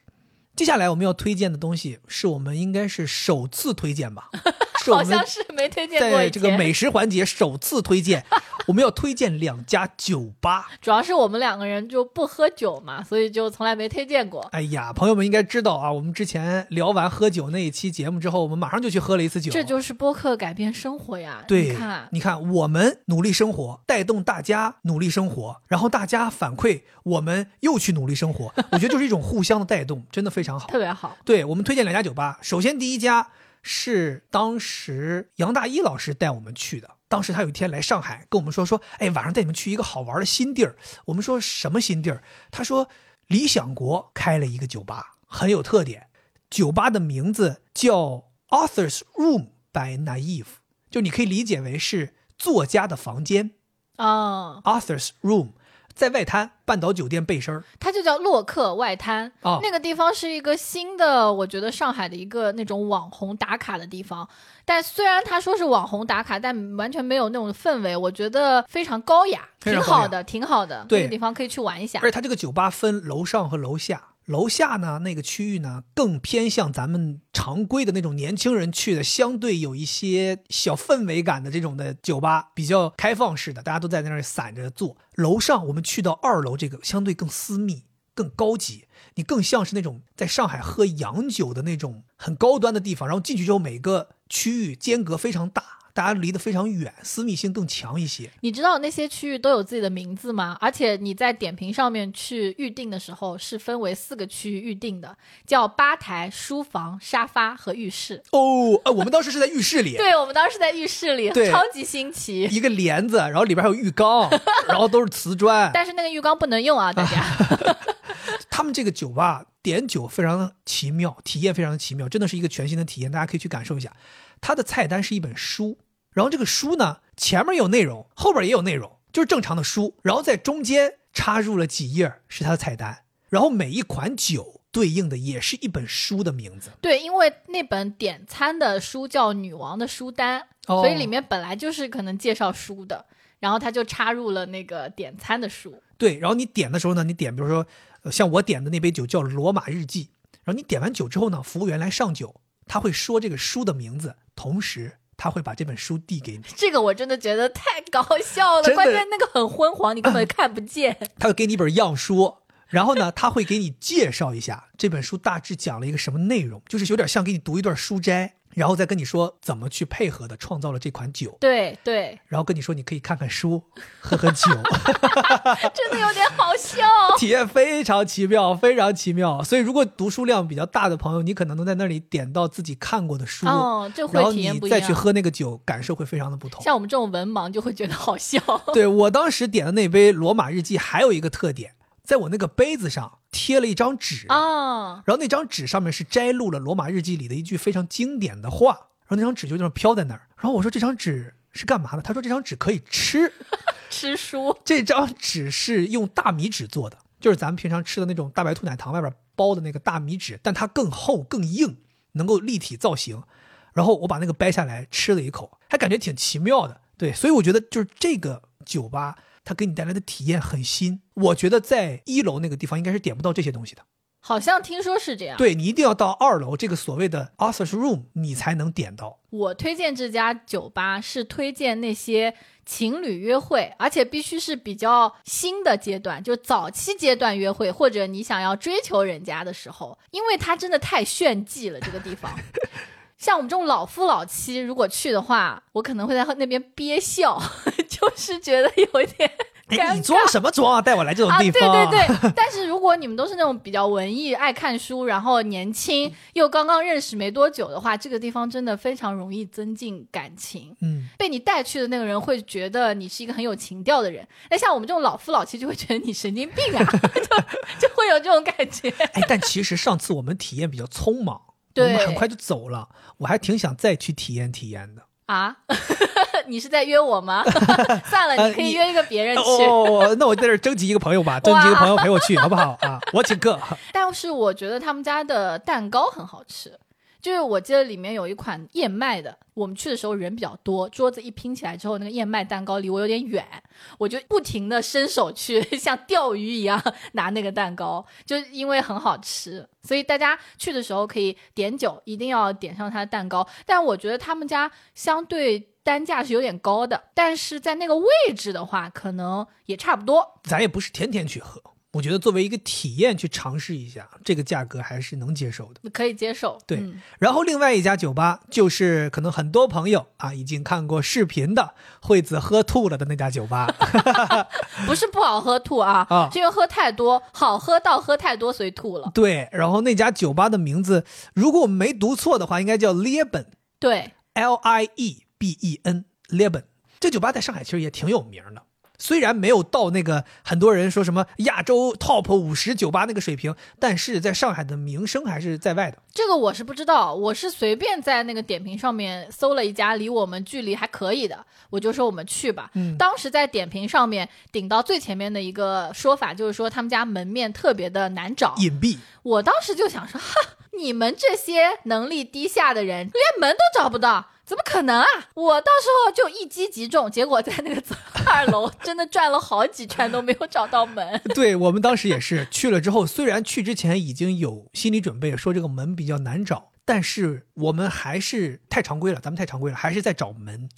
接下来我们要推荐的东西，是我们应该是首次推荐吧？好像是没推荐过。在这个美食环节首次推荐，我们要推荐两家酒吧。主要是我们两个人就不喝酒嘛，所以就从来没推荐过。哎呀，朋友们应该知道啊，我们之前聊完喝酒那一期节目之后，我们马上就去喝了一次酒。这就是播客改变生活呀！对，你看，你看，我们努力生活，带动大家努力生活，然后大家反馈，我们又去努力生活。我觉得就是一种互相的带动，真的非常好，特别好。对我们推荐两家酒吧，首先第一家。是当时杨大一老师带我们去的。当时他有一天来上海，跟我们说说，哎，晚上带你们去一个好玩的新地儿。我们说什么新地儿？他说理想国开了一个酒吧，很有特点。酒吧的名字叫 Author's Room by Naive，就你可以理解为是作家的房间啊。Author's Room。在外滩半岛酒店背身儿，它就叫洛克外滩。哦，那个地方是一个新的，我觉得上海的一个那种网红打卡的地方。但虽然他说是网红打卡，但完全没有那种氛围，我觉得非常高雅，挺好的，挺好的。对，那个地方可以去玩一下。而且它这个酒吧分楼上和楼下。楼下呢，那个区域呢，更偏向咱们常规的那种年轻人去的，相对有一些小氛围感的这种的酒吧，比较开放式的，大家都在那儿散着坐。楼上我们去到二楼，这个相对更私密、更高级，你更像是那种在上海喝洋酒的那种很高端的地方。然后进去之后，每个区域间隔非常大。大家离得非常远，私密性更强一些。你知道那些区域都有自己的名字吗？而且你在点评上面去预定的时候，是分为四个区域预定的，叫吧台、书房、沙发和浴室。哦，呃，我们当时是在浴室里，对，我们当时在浴室里，超级新奇。一个帘子，然后里边还有浴缸，然后都是瓷砖。但是那个浴缸不能用啊，大家。他们这个酒吧点酒非常的奇妙，体验非常的奇妙，真的是一个全新的体验，大家可以去感受一下。它的菜单是一本书，然后这个书呢前面有内容，后边也有内容，就是正常的书，然后在中间插入了几页是它的菜单，然后每一款酒对应的也是一本书的名字。对，因为那本点餐的书叫《女王的书单》，哦所以里面本来就是可能介绍书的，然后他就插入了那个点餐的书。对，然后你点的时候呢，你点比如说，呃像我点的那杯酒叫《罗马日记》，然后你点完酒之后呢，服务员来上酒，他会说这个书的名字，同时他会把这本书递给你，这个我真的觉得太搞笑了，关键那个很昏黄，你根本看不见。他会给你一本样书，然后呢，他会给你介绍一下这本书大致讲了一个什么内容，就是有点像给你读一段书斋，然后再跟你说怎么去配合的创造了这款酒，对对，然后跟你说你可以看看书，喝喝酒，真的有点好笑。体验非常奇妙，非常奇妙。所以如果读书量比较大的朋友，你可能能在那里点到自己看过的书，哦，这然后会体验你不一样。再去喝那个酒，感受会非常的不同。像我们这种文盲就会觉得好笑。对我当时点的那杯罗马日记，还有一个特点，在我那个杯子上贴了一张纸，啊，然后那张纸上面是摘录了罗马日记里的一句非常经典的话，然后那张纸就这么飘在那儿。然后我说这张纸是干嘛的？他说这张纸可以吃，吃书这张纸是用大米纸做的，就是咱们平常吃的那种大白兔奶糖外边包的那个大米纸，但它更厚更硬，能够立体造型。然后我把那个掰下来吃了一口，还感觉挺奇妙的。对，所以我觉得就是这个酒吧它给你带来的体验很新。我觉得在一楼那个地方应该是点不到这些东西的。好像听说是这样。对你一定要到二楼这个所谓的 author's Room，你才能点到。我推荐这家酒吧是推荐那些情侣约会，而且必须是比较新的阶段，就早期阶段约会，或者你想要追求人家的时候，因为它真的太炫技了，这个地方。像我们这种老夫老妻，如果去的话，我可能会在那边憋笑，就是觉得有一点。你装什么装啊？带我来这种啊，地方？对对对。但是如果你们都是那种比较文艺、爱看书，然后年轻又刚刚认识没多久的话，这个地方真的非常容易增进感情。嗯，被你带去的那个人会觉得你是一个很有情调的人，那像我们这种老夫老妻就会觉得你神经病啊，就就会有这种感觉。哎，但其实上次我们体验比较匆忙，我对们很快就走了。我还挺想再去体验体验的。啊，你是在约我吗？算了，呃你你可以约一个别人去。哦，那我在这征集一个朋友吧，征集一个朋友陪我去，好不好啊？我请客。但是我觉得他们家的蛋糕很好吃，就是我记得里面有一款燕麦的，我们去的时候人比较多，桌子一拼起来之后，那个燕麦蛋糕离我有点远，我就不停的伸手去像钓鱼一样拿那个蛋糕，就因为很好吃，所以大家去的时候可以点酒，一定要点上它的蛋糕。但我觉得他们家相对单价是有点高的，但是在那个位置的话，可能也差不多。咱也不是天天去喝，我觉得作为一个体验去尝试一下，这个价格还是能接受的。可以接受，对嗯然后另外一家酒吧就是可能很多朋友啊已经看过视频的惠子喝吐了的那家酒吧。不是不好喝吐啊，啊是因为喝太多，好喝到喝太多，所以吐了。对，然后那家酒吧的名字，如果我没读错的话，应该叫 Lieben。对，L I E B E N Leben，这酒吧在上海其实也挺有名的，虽然没有到那个很多人说什么亚洲 Top 五十酒吧那个水平，但是在上海的名声还是在外的。这个我是不知道，我是随便在那个点评上面搜了一家离我们距离还可以的，我就说我们去吧。嗯当时在点评上面顶到最前面的一个说法就是说他们家门面特别的难找，隐蔽，我当时就想说，哈，你们这些能力低下的人，连门都找不到，怎么可能啊？我到时候就一击即中，结果在那个二楼真的转了好几圈都没有找到门。对我们当时也是去了之后，虽然去之前已经有心理准备，说这个门比较难找，但是我们还是太常规了，咱们太常规了，还是在找门，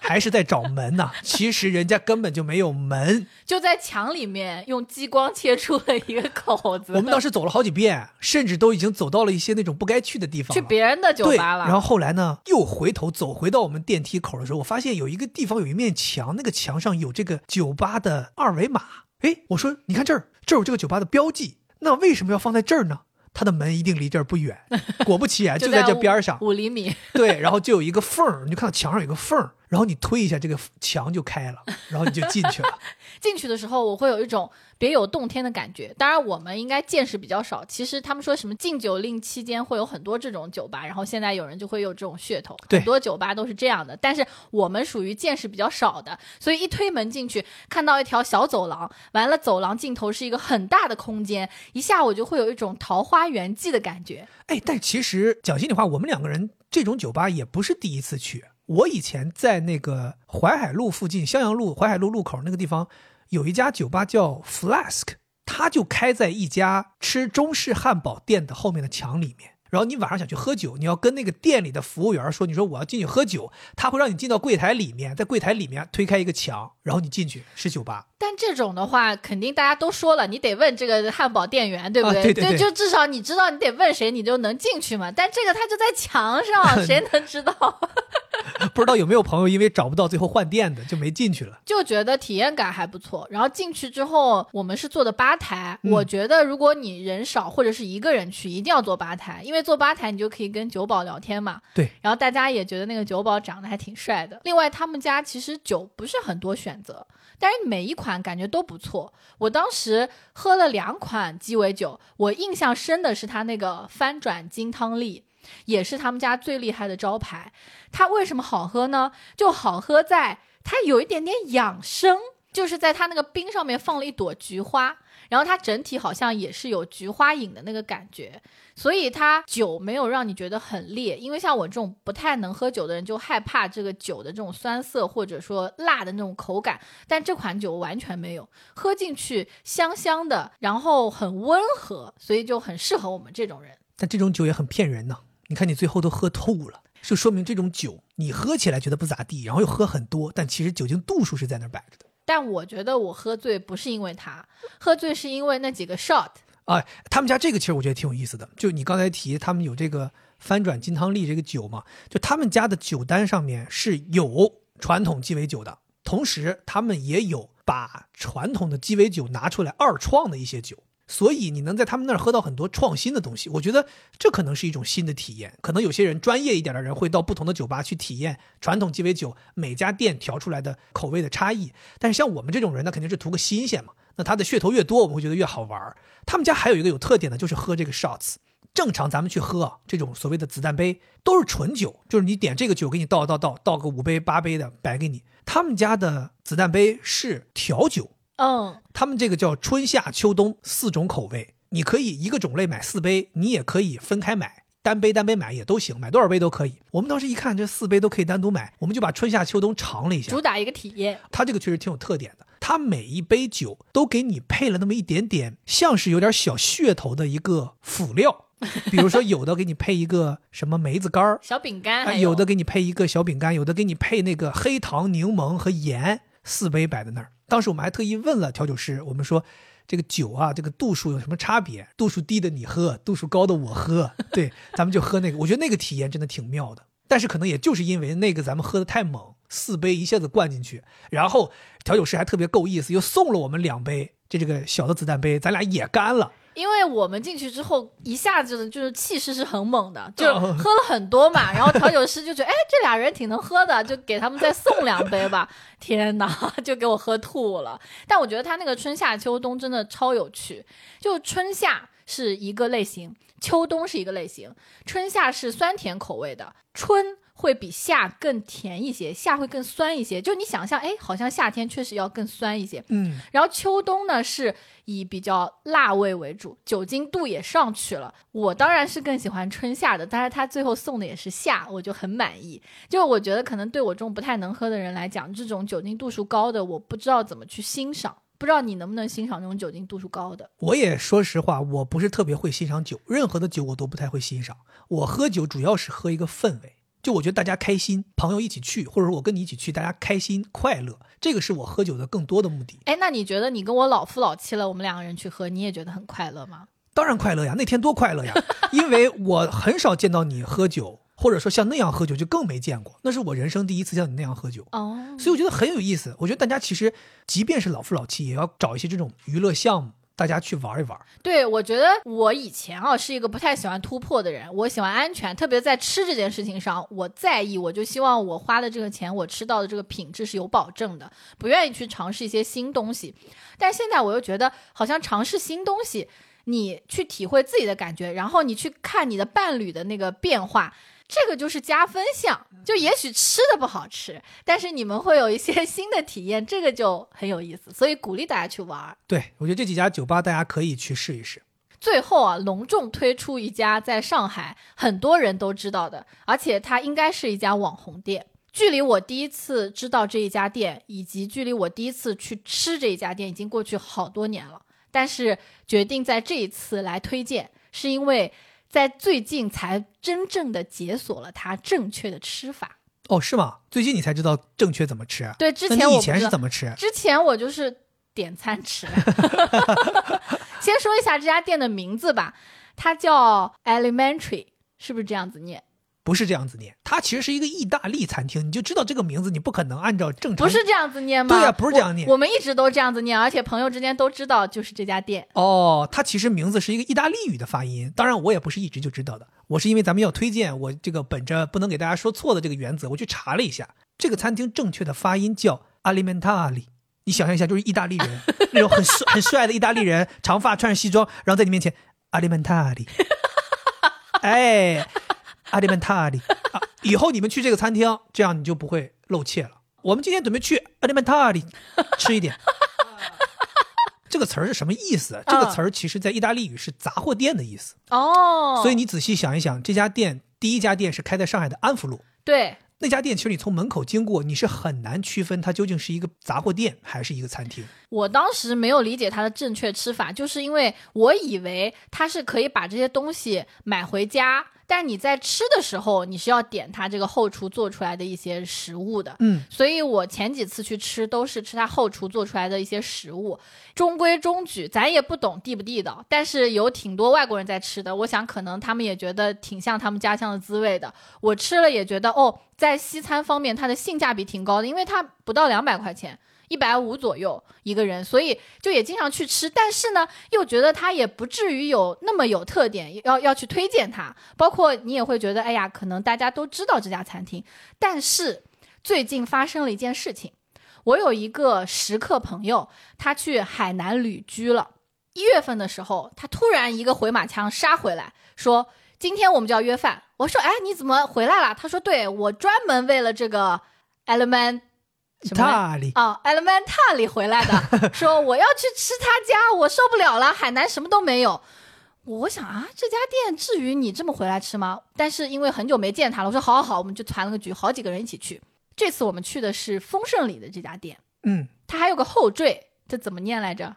还 还是在找门呐？其实人家根本就没有门，就在墙里面用激光切出了一个口子。我们当时走了好几遍，甚至都已经走到了一些那种不该去的地方，去别人的酒吧了。然后后来呢，又回头走回到我们电梯口的时候，我发现有一个地方有一面墙，那个墙上有这个酒吧的二维码。哎，我说你看这儿，这儿有这个酒吧的标记，那为什么要放在这儿呢？它的门一定离这儿不远，果不其然就在这边上五厘米。对，然后就有一个缝儿，你就看到墙上有个缝儿。然后你推一下这个墙就开了，然后你就进去了。进去的时候我会有一种别有洞天的感觉。当然我们应该见识比较少。其实他们说什么禁酒令期间会有很多这种酒吧，然后现在有人就会有这种噱头，很多酒吧都是这样的。但是我们属于见识比较少的，所以一推门进去看到一条小走廊，完了走廊尽头是一个很大的空间，一下我就会有一种桃花源记的感觉。哎，但其实讲心里话，我们两个人这种酒吧也不是第一次去。我以前在那个淮海路附近，襄阳路淮海路路口那个地方，有一家酒吧叫 Flask，它就开在一家吃中式汉堡店的后面的墙里面。然后你晚上想去喝酒，你要跟那个店里的服务员说，你说我要进去喝酒，他会让你进到柜台里面，在柜台里面推开一个墙，然后你进去是酒吧。但这种的话，肯定大家都说了，你得问这个汉堡店员，对不对？对对对，就至少你知道你得问谁，你就能进去嘛。但这个他就在墙上，谁能知道？不知道有没有朋友因为找不到最后换店的就没进去了，就觉得体验感还不错。然后进去之后，我们是坐的吧台。我觉得如果你人少或者是一个人去，一定要坐吧台，因为坐吧台你就可以跟酒保聊天嘛。对。然后大家也觉得那个酒保长得还挺帅的。另外，他们家其实酒不是很多选择，但是每一款感觉都不错。我当时喝了两款鸡尾酒，我印象深的是他那个翻转金汤力。也是他们家最厉害的招牌，它为什么好喝呢？就好喝在它有一点点养生，就是在它那个冰上面放了一朵菊花，然后它整体好像也是有菊花饮的那个感觉，所以它酒没有让你觉得很烈。因为像我这种不太能喝酒的人，就害怕这个酒的这种酸涩或者说辣的那种口感，但这款酒完全没有，喝进去香香的，然后很温和，所以就很适合我们这种人。但这种酒也很骗人呢。你看，你最后都喝吐了，就说明这种酒你喝起来觉得不咋地，然后又喝很多，但其实酒精度数是在那儿摆着的。但我觉得我喝醉不是因为他，喝醉是因为那几个 shot。哎，他们家这个其实我觉得挺有意思的，就你刚才提他们有这个翻转金汤力这个酒嘛，就他们家的酒单上面是有传统鸡尾酒的，同时他们也有把传统的鸡尾酒拿出来二创的一些酒。所以你能在他们那儿喝到很多创新的东西，我觉得这可能是一种新的体验。可能有些人专业一点的人会到不同的酒吧去体验传统鸡尾酒每家店调出来的口味的差异。但是像我们这种人，那肯定是图个新鲜嘛。那它的噱头越多，我们会觉得越好玩。他们家还有一个有特点的，就是喝这个 shots。正常咱们去喝这种所谓的子弹杯都是纯酒，就是你点这个酒给你倒倒倒倒个五杯八杯的摆给你。他们家的子弹杯是调酒。嗯，他们这个叫春夏秋冬四种口味，你可以一个种类买四杯，你也可以分开买，单杯单杯买也都行，买多少杯都可以。我们当时一看这四杯都可以单独买，我们就把春夏秋冬尝了一下，主打一个体验。它这个确实挺有特点的，它每一杯酒都给你配了那么一点点，像是有点小噱头的一个辅料，比如说有的给你配一个什么梅子干儿、小饼干，有的给你配一个小饼干，有的给你配那个黑糖、柠檬和盐，四杯摆在那儿。当时我们还特意问了调酒师，我们说这个酒啊，这个度数有什么差别？度数低的你喝，度数高的我喝。对，咱们就喝那个。我觉得那个体验真的挺妙的。但是可能也就是因为那个咱们喝的太猛，四杯一下子灌进去，然后调酒师还特别够意思，又送了我们两杯这这个小的子弹杯，咱俩也干了。因为我们进去之后，一下子就是气势是很猛的，就喝了很多嘛。然后调酒师就觉得，哎，这俩人挺能喝的，就给他们再送两杯吧。天哪，就给我喝吐了。但我觉得他那个春夏秋冬真的超有趣。就春夏是一个类型，秋冬是一个类型。春夏是酸甜口味的，春。会比夏更甜一些，夏会更酸一些。就你想象，哎，好像夏天确实要更酸一些。嗯，然后秋冬呢是以比较辣味为主，酒精度也上去了。我当然是更喜欢春夏的，但是他最后送的也是夏，我就很满意。就我觉得可能对我这种不太能喝的人来讲，这种酒精度数高的，我不知道怎么去欣赏。不知道你能不能欣赏那种酒精度数高的？我也说实话，我不是特别会欣赏酒，任何的酒我都不太会欣赏。我喝酒主要是喝一个氛围。就我觉得大家开心，朋友一起去，或者说我跟你一起去，大家开心快乐，这个是我喝酒的更多的目的。哎，那你觉得你跟我老夫老妻了，我们两个人去喝，你也觉得很快乐吗？当然快乐呀，那天多快乐呀！因为我很少见到你喝酒，或者说像那样喝酒，就更没见过。那是我人生第一次像你那样喝酒，哦，所以我觉得很有意思。我觉得大家其实即便是老夫老妻，也要找一些这种娱乐项目，大家去玩一玩。对，我觉得我以前啊是一个不太喜欢突破的人，我喜欢安全，特别在吃这件事情上，我在意，我就希望我花的这个钱，我吃到的这个品质是有保证的，不愿意去尝试一些新东西。但现在我又觉得，好像尝试新东西。你去体会自己的感觉，然后你去看你的伴侣的那个变化，这个就是加分项。就也许吃的不好吃，但是你们会有一些 新的体验，这个就很有意思。所以鼓励大家去玩。对，我觉得这几家酒吧大家可以去试一试。最后啊，隆重推出一家在上海很多人都知道的，而且它应该是一家网红店。距离我第一次知道这一家店，以及距离我第一次去吃这一家店，已经过去好多年了。但是决定在这一次来推荐，是因为在最近才真正的解锁了它正确的吃法。哦，是吗？最近你才知道正确怎么吃？对，之前我以前是怎么吃？之前我就是点餐吃。先说一下这家店的名字吧，它叫 Elementary，是不是这样子念？不是这样子念，它其实是一个意大利餐厅，你就知道这个名字，你不可能按照正常。不是这样子念吗？对呀，不是这样念。我们一直都这样子念，而且朋友之间都知道就是这家店。哦，它其实名字是一个意大利语的发音，当然我也不是一直就知道的，我是因为咱们要推荐，我这个本着不能给大家说错的这个原则，我去查了一下，这个餐厅正确的发音叫 Alimentari。你想象一下，就是意大利人那种很帅很帅的意大利人，长发穿着西装，然后在你面前 Alimentari，哎。阿里曼塔里啊！以后你们去这个餐厅，这样你就不会露怯了。我们今天准备去阿里曼塔里吃一点。这个词儿是什么意思？这个词儿其实在意大利语是杂货店的意思哦。所以你仔细想一想，这家店第一家店是开在上海的安福路。对，那家店其实你从门口经过，你是很难区分它究竟是一个杂货店还是一个餐厅。我当时没有理解它的正确吃法，就是因为我以为它是可以把这些东西买回家。但你在吃的时候，你是要点他这个后厨做出来的一些食物的，嗯，所以我前几次去吃都是吃他后厨做出来的一些食物，中规中矩，咱也不懂地不地道，但是有挺多外国人在吃的，我想可能他们也觉得挺像他们家乡的滋味的，我吃了也觉得哦，在西餐方面它的性价比挺高的，因为它不到两百块钱。一百五左右一个人，所以就也经常去吃，但是呢，又觉得它也不至于有那么有特点，要要去推荐它。包括你也会觉得，哎呀，可能大家都知道这家餐厅，但是最近发生了一件事情，我有一个食客朋友，他去海南旅居了，一月份的时候，他突然一个回马枪杀回来，说今天我们就要约饭。我说，哎，你怎么回来了？他说，对我专门为了这个 element。塔里哦，Element 塔里回来的，说我要去吃他家，我受不了了，海南什么都没有。我想啊，这家店至于你这么回来吃吗？但是因为很久没见他了，我说好好好，我们就团了个局，好几个人一起去。这次我们去的是丰盛里的这家店，嗯，他还有个后缀，这怎么念来着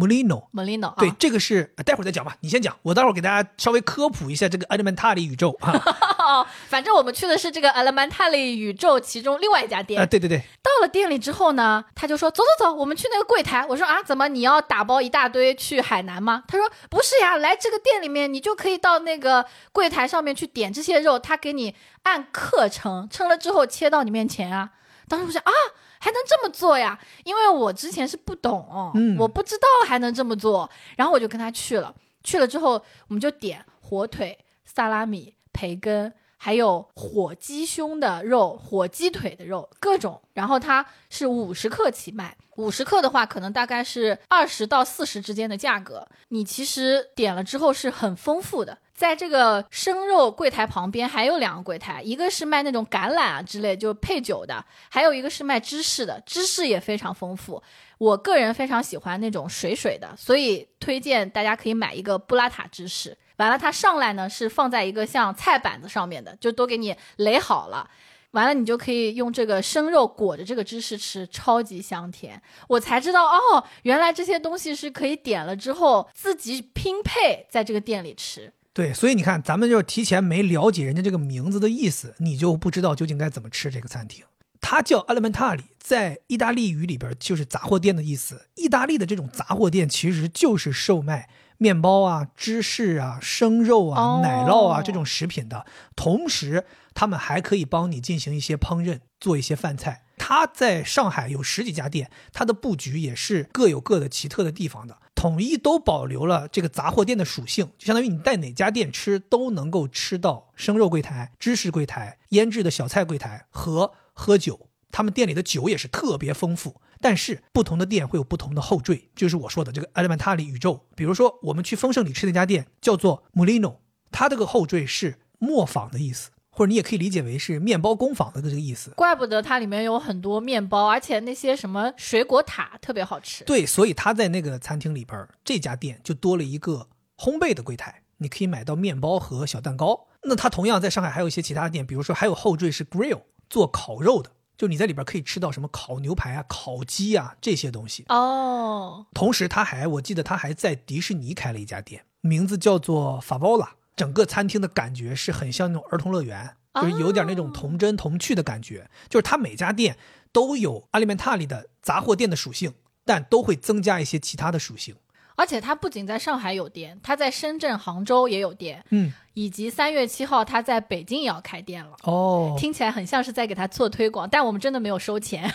？Molino，Molino，对，这个是待会儿再讲吧，你先讲，我待会儿给大家稍微科普一下这个 Elementary 宇宙啊。反正我们去的是这个 Elementary 宇宙其中另外一家店啊。对对对。到了店里之后呢，他就说走走走，我们去那个柜台。我说啊，怎么你要打包一大堆去海南吗？他说不是呀，来这个店里面你就可以到那个柜台上面去点这些肉，他给你按克称，称了之后切到你面前啊。当时我想啊。还能这么做呀？因为我之前是不懂，嗯，我不知道还能这么做，然后我就跟他去了。去了之后，我们就点火腿、萨拉米、培根，还有火鸡胸的肉、火鸡腿的肉，各种。然后它是五十克起卖，五十克的话，可能大概是二十到四十之间的价格。你其实点了之后是很丰富的。在这个生肉柜台旁边还有两个柜台，一个是卖那种橄榄啊之类就配酒的，还有一个是卖芝士的，芝士也非常丰富。我个人非常喜欢那种水水的，所以推荐大家可以买一个布拉塔芝士。完了，它上来呢是放在一个像菜板子上面的，就都给你垒好了。完了，你就可以用这个生肉裹着这个芝士吃，超级香甜。我才知道哦，原来这些东西是可以点了之后自己拼配在这个店里吃。对，所以你看，咱们就提前没了解人家这个名字的意思，你就不知道究竟该怎么吃这个餐厅。它叫 Alimentari，在意大利语里边就是杂货店的意思。意大利的这种杂货店其实就是售卖面包啊、芝士啊、生肉啊、哦奶酪啊这种食品的，同时他们还可以帮你进行一些烹饪，做一些饭菜。它在上海有十几家店，它的布局也是各有各的奇特的地方的，统一都保留了这个杂货店的属性，就相当于你在哪家店吃都能够吃到生肉柜台、芝士柜台、腌制的小菜柜台和喝酒。他们店里的酒也是特别丰富，但是不同的店会有不同的后缀，就是我说的这个 Alimentari 宇宙。比如说，我们去丰盛里吃那家店叫做 Molino，它这个后缀是磨坊的意思，或者你也可以理解为是面包工坊的这个意思。怪不得它里面有很多面包，而且那些什么水果塔特别好吃。对，所以他在那个餐厅里边，这家店就多了一个烘焙的柜台，你可以买到面包和小蛋糕。那它同样在上海还有一些其他店，比如说还有后缀是 grill 做烤肉的，就你在里边可以吃到什么烤牛排啊、烤鸡啊这些东西。哦，同时，他还我记得他还在迪士尼开了一家店，名字叫做 Favola。整个餐厅的感觉是很像那种儿童乐园，就是有点那种童真童趣的感觉。就是它每家店都有 Alimentari 的杂货店的属性，但都会增加一些其他的属性。而且它不仅在上海有店，它在深圳、杭州也有店，嗯，以及三月七号它在北京也要开店了。哦，听起来很像是在给他做推广，但我们真的没有收钱，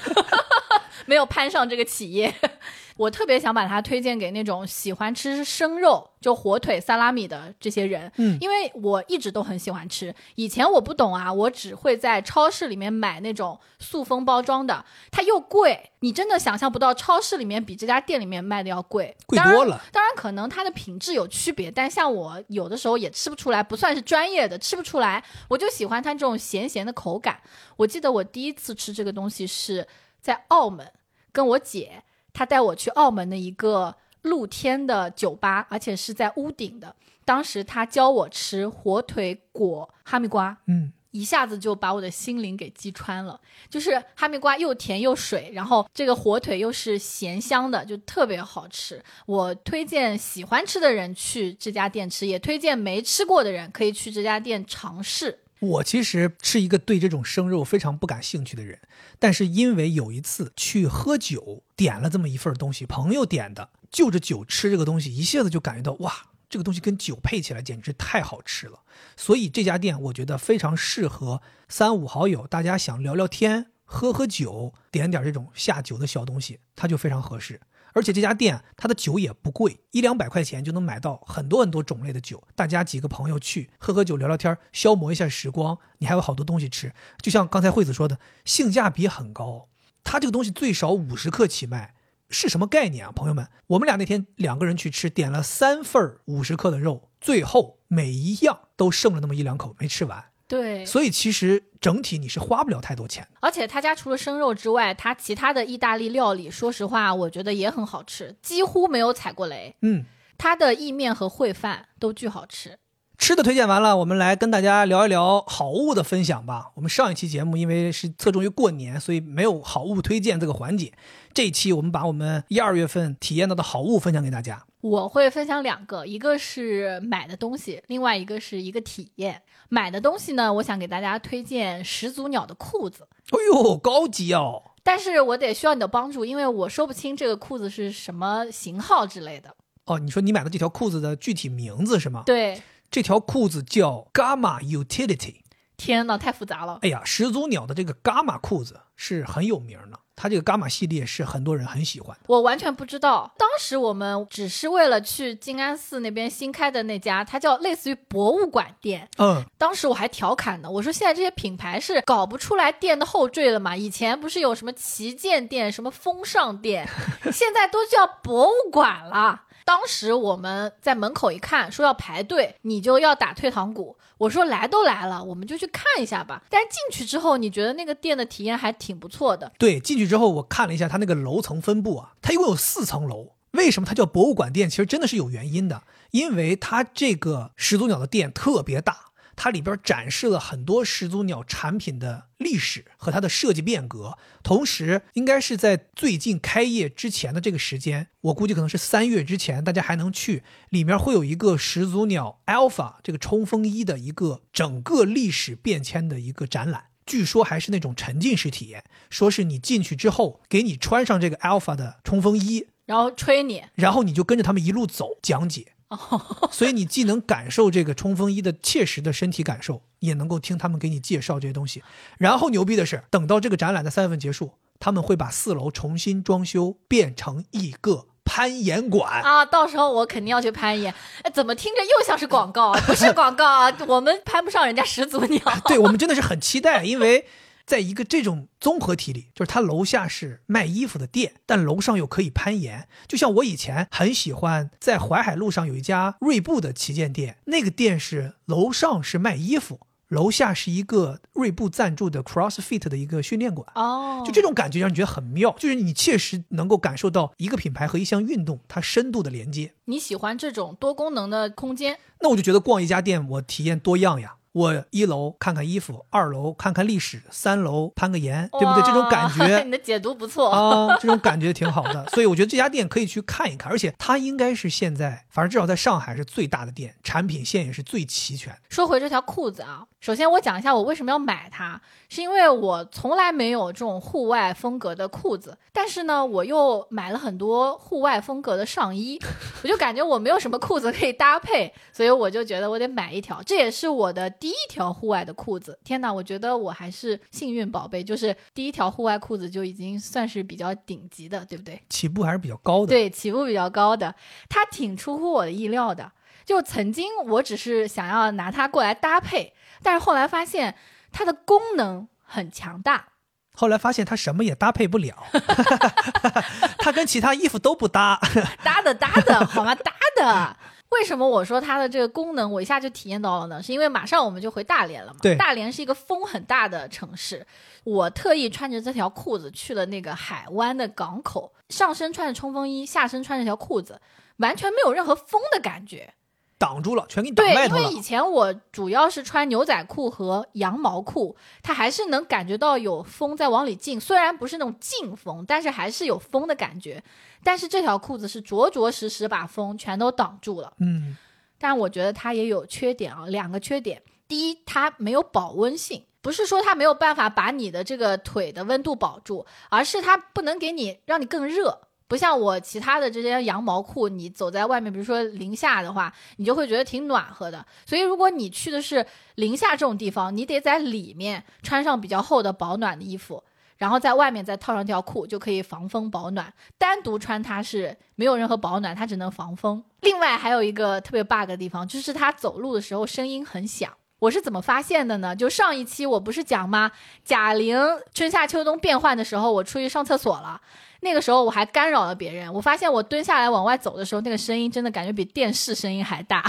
没有攀上这个企业。我特别想把它推荐给那种喜欢吃生肉，就火腿、萨拉米的这些人，嗯因为我一直都很喜欢吃。以前我不懂啊，我只会在超市里面买那种塑封包装的，它又贵，你真的想象不到超市里面比这家店里面卖的要贵，贵多了。当然，可能它的品质有区别，但像我有的时候也吃不出来，不算是专业的，吃不出来。我就喜欢它这种咸咸的口感。我记得我第一次吃这个东西是在澳门，跟我姐，她带我去澳门的一个露天的酒吧，而且是在屋顶的。当时他教我吃火腿裹哈密瓜，嗯，一下子就把我的心灵给击穿了。就是哈密瓜又甜又水，然后这个火腿又是咸香的，就特别好吃。我推荐喜欢吃的人去这家店吃，也推荐没吃过的人可以去这家店尝试。我其实是一个对这种生肉非常不感兴趣的人，但是因为有一次去喝酒，点了这么一份东西，朋友点的，就着酒吃这个东西，一下子就感觉到哇，这个东西跟酒配起来简直太好吃了。所以这家店我觉得非常适合三五好友，大家想聊聊天、喝喝酒，点点这种下酒的小东西，它就非常合适。而且这家店它的酒也不贵，一两百块钱就能买到很多很多种类的酒。大家几个朋友去喝喝酒、聊聊天，消磨一下时光，你还有好多东西吃。就像刚才惠子说的，性价比很高。它这个东西最少五十克起卖，是什么概念啊，朋友们？我们俩那天两个人去吃，点了三份五十克的肉，最后每一样都剩了那么一两口没吃完。对，所以其实整体你是花不了太多钱的。而且他家除了生肉之外，他其他的意大利料理，说实话，我觉得也很好吃，几乎没有踩过雷。嗯，他的意面和烩饭都巨好吃。吃的推荐完了，我们来跟大家聊一聊好物的分享吧。我们上一期节目因为是侧重于过年，所以没有好物推荐这个环节。这一期我们把我们一二月份体验到的好物分享给大家。我会分享两个，一个是买的东西，另外一个是一个体验。买的东西呢，我想给大家推荐始祖鸟的裤子，哎呦，高级哦！但是我得需要你的帮助，因为我说不清这个裤子是什么型号之类的。哦，你说你买的这条裤子的具体名字是吗？，对，这条裤子叫 Gamma Utility。天呐，太复杂了。哎呀，始祖鸟的这个 Gamma 裤子是很有名的，它这个 Gamma 系列是很多人很喜欢的。我完全不知道，当时我们只是为了去静安寺那边新开的那家，它叫类似于博物馆店。嗯，当时我还调侃呢，我说现在这些品牌是搞不出来店的后缀了嘛？以前不是有什么旗舰店、什么风尚店，现在都叫博物馆了。当时我们在门口一看，说要排队，你就要打退堂鼓。我说来都来了，我们就去看一下吧。但进去之后，你觉得那个店的体验还挺不错的。对，进去之后我看了一下它那个楼层分布啊，它一共有四层楼。为什么它叫博物馆店？其实真的是有原因的，因为它这个始祖鸟的店特别大，它里边展示了很多始祖鸟产品的历史和它的设计变革。同时，应该是在最近开业之前的这个时间，我估计可能是三月之前，大家还能去。里面会有一个始祖鸟 Alpha 这个冲锋衣的一个整个历史变迁的一个展览。据说还是那种沉浸式体验，说是你进去之后，给你穿上这个 Alpha 的冲锋衣，然后吹你，然后你就跟着他们一路走讲解。哦，所以你既能感受这个冲锋衣的切实的身体感受，也能够听他们给你介绍这些东西。然后牛逼的是，等到这个展览的三月份结束，他们会把四楼重新装修，变成一个攀岩馆。啊，到时候我肯定要去攀岩。哎，怎么听着又像是广告啊？不是广告啊，我们攀不上人家始祖鸟。对我们真的是很期待，因为。在一个这种综合体里，就是它楼下是卖衣服的店，但楼上又可以攀岩。就像我以前很喜欢在淮海路上有一家锐步的旗舰店，那个店是楼上是卖衣服，楼下是一个锐步赞助的 CrossFit 的一个训练馆。哦，就这种感觉让你觉得很妙，就是你切实能够感受到一个品牌和一项运动它深度的连接。你喜欢这种多功能的空间？那我就觉得逛一家店，我体验多样呀。我一楼看看衣服，二楼看看历史，三楼攀个岩，对不对？这种感觉，你的解读不错啊，这种感觉挺好的。所以我觉得这家店可以去看一看，而且它应该是现在，反正至少在上海是最大的店，产品线也是最齐全。说回这条裤子啊，首先我讲一下我为什么要买它，是因为我从来没有这种户外风格的裤子，但是呢，我又买了很多户外风格的上衣，我就感觉我没有什么裤子可以搭配，所以我就觉得我得买一条，这也是我的。第一条户外的裤子，天哪！我觉得我还是幸运宝贝，就是第一条户外裤子就已经算是比较顶级的，对不对？起步还是比较高的。对，起步比较高的，它挺出乎我的意料的。就曾经我只是想要拿它过来搭配，但是后来发现它的功能很强大。后来发现它什么也搭配不了，它跟其他衣服都不搭。搭的搭的好吗？搭的。为什么我说它的这个功能我一下就体验到了呢？是因为马上我们就回大连了嘛。对，大连是一个风很大的城市。我特意穿着这条裤子去了那个海湾的港口，上身穿着冲锋衣，下身穿着条裤子，完全没有任何风的感觉。挡住了，全给你挡外头了。对，因为以前我主要是穿牛仔裤和羊毛裤，它还是能感觉到有风在往里进，虽然不是那种劲风，但是还是有风的感觉。但是这条裤子是着着实实把风全都挡住了。嗯，但我觉得它也有缺点啊，两个缺点。第一，它没有保温性，不是说它没有办法把你的这个腿的温度保住，而是它不能给你让你更热。不像我其他的这些羊毛裤，你走在外面，比如说零下的话，你就会觉得挺暖和的。所以如果你去的是零下这种地方，你得在里面穿上比较厚的保暖的衣服，然后在外面再套上条裤，就可以防风保暖。单独穿它是没有任何保暖，它只能防风。另外还有一个特别 bug 的地方，就是它走路的时候声音很响。我是怎么发现的呢？就上一期我不是讲吗？贾玲春夏秋冬变换的时候，我出去上厕所了。那个时候我还干扰了别人，我发现我蹲下来往外走的时候，那个声音真的感觉比电视声音还大，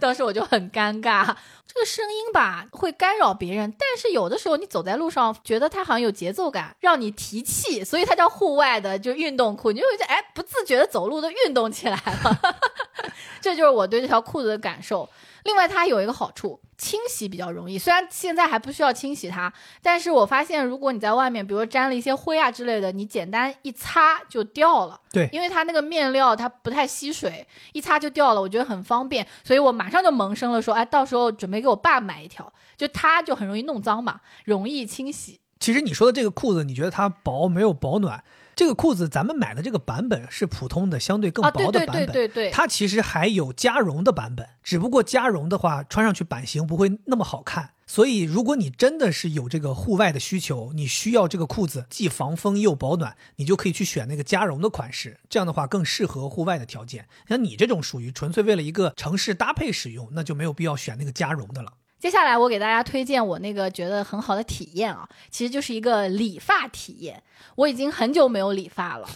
当时我就很尴尬。这个声音吧会干扰别人，但是有的时候你走在路上，觉得它好像有节奏感，让你提气，所以它叫户外的就运动裤，你就会觉得哎，不自觉的走路都运动起来了。这就是我对这条裤子的感受。另外，它有一个好处，清洗比较容易。虽然现在还不需要清洗它，但是我发现，如果你在外面，比如沾了一些灰啊之类的，你简单一擦就掉了。对，因为它那个面料它不太吸水，一擦就掉了，我觉得很方便，所以我马上就萌生了说，哎，到时候准备给我爸买一条，就它就很容易弄脏嘛，容易清洗。其实你说的这个裤子，你觉得它薄没有保暖？这个裤子咱们买的这个版本是普通的，相对更薄的版本。对对对对它其实还有加绒的版本，只不过加绒的话穿上去版型不会那么好看。所以如果你真的是有这个户外的需求，你需要这个裤子既防风又保暖，你就可以去选那个加绒的款式。这样的话更适合户外的条件。像你这种属于纯粹为了一个城市搭配使用，那就没有必要选那个加绒的了。接下来我给大家推荐我那个觉得很好的体验啊，其实就是一个理发体验。我已经很久没有理发了，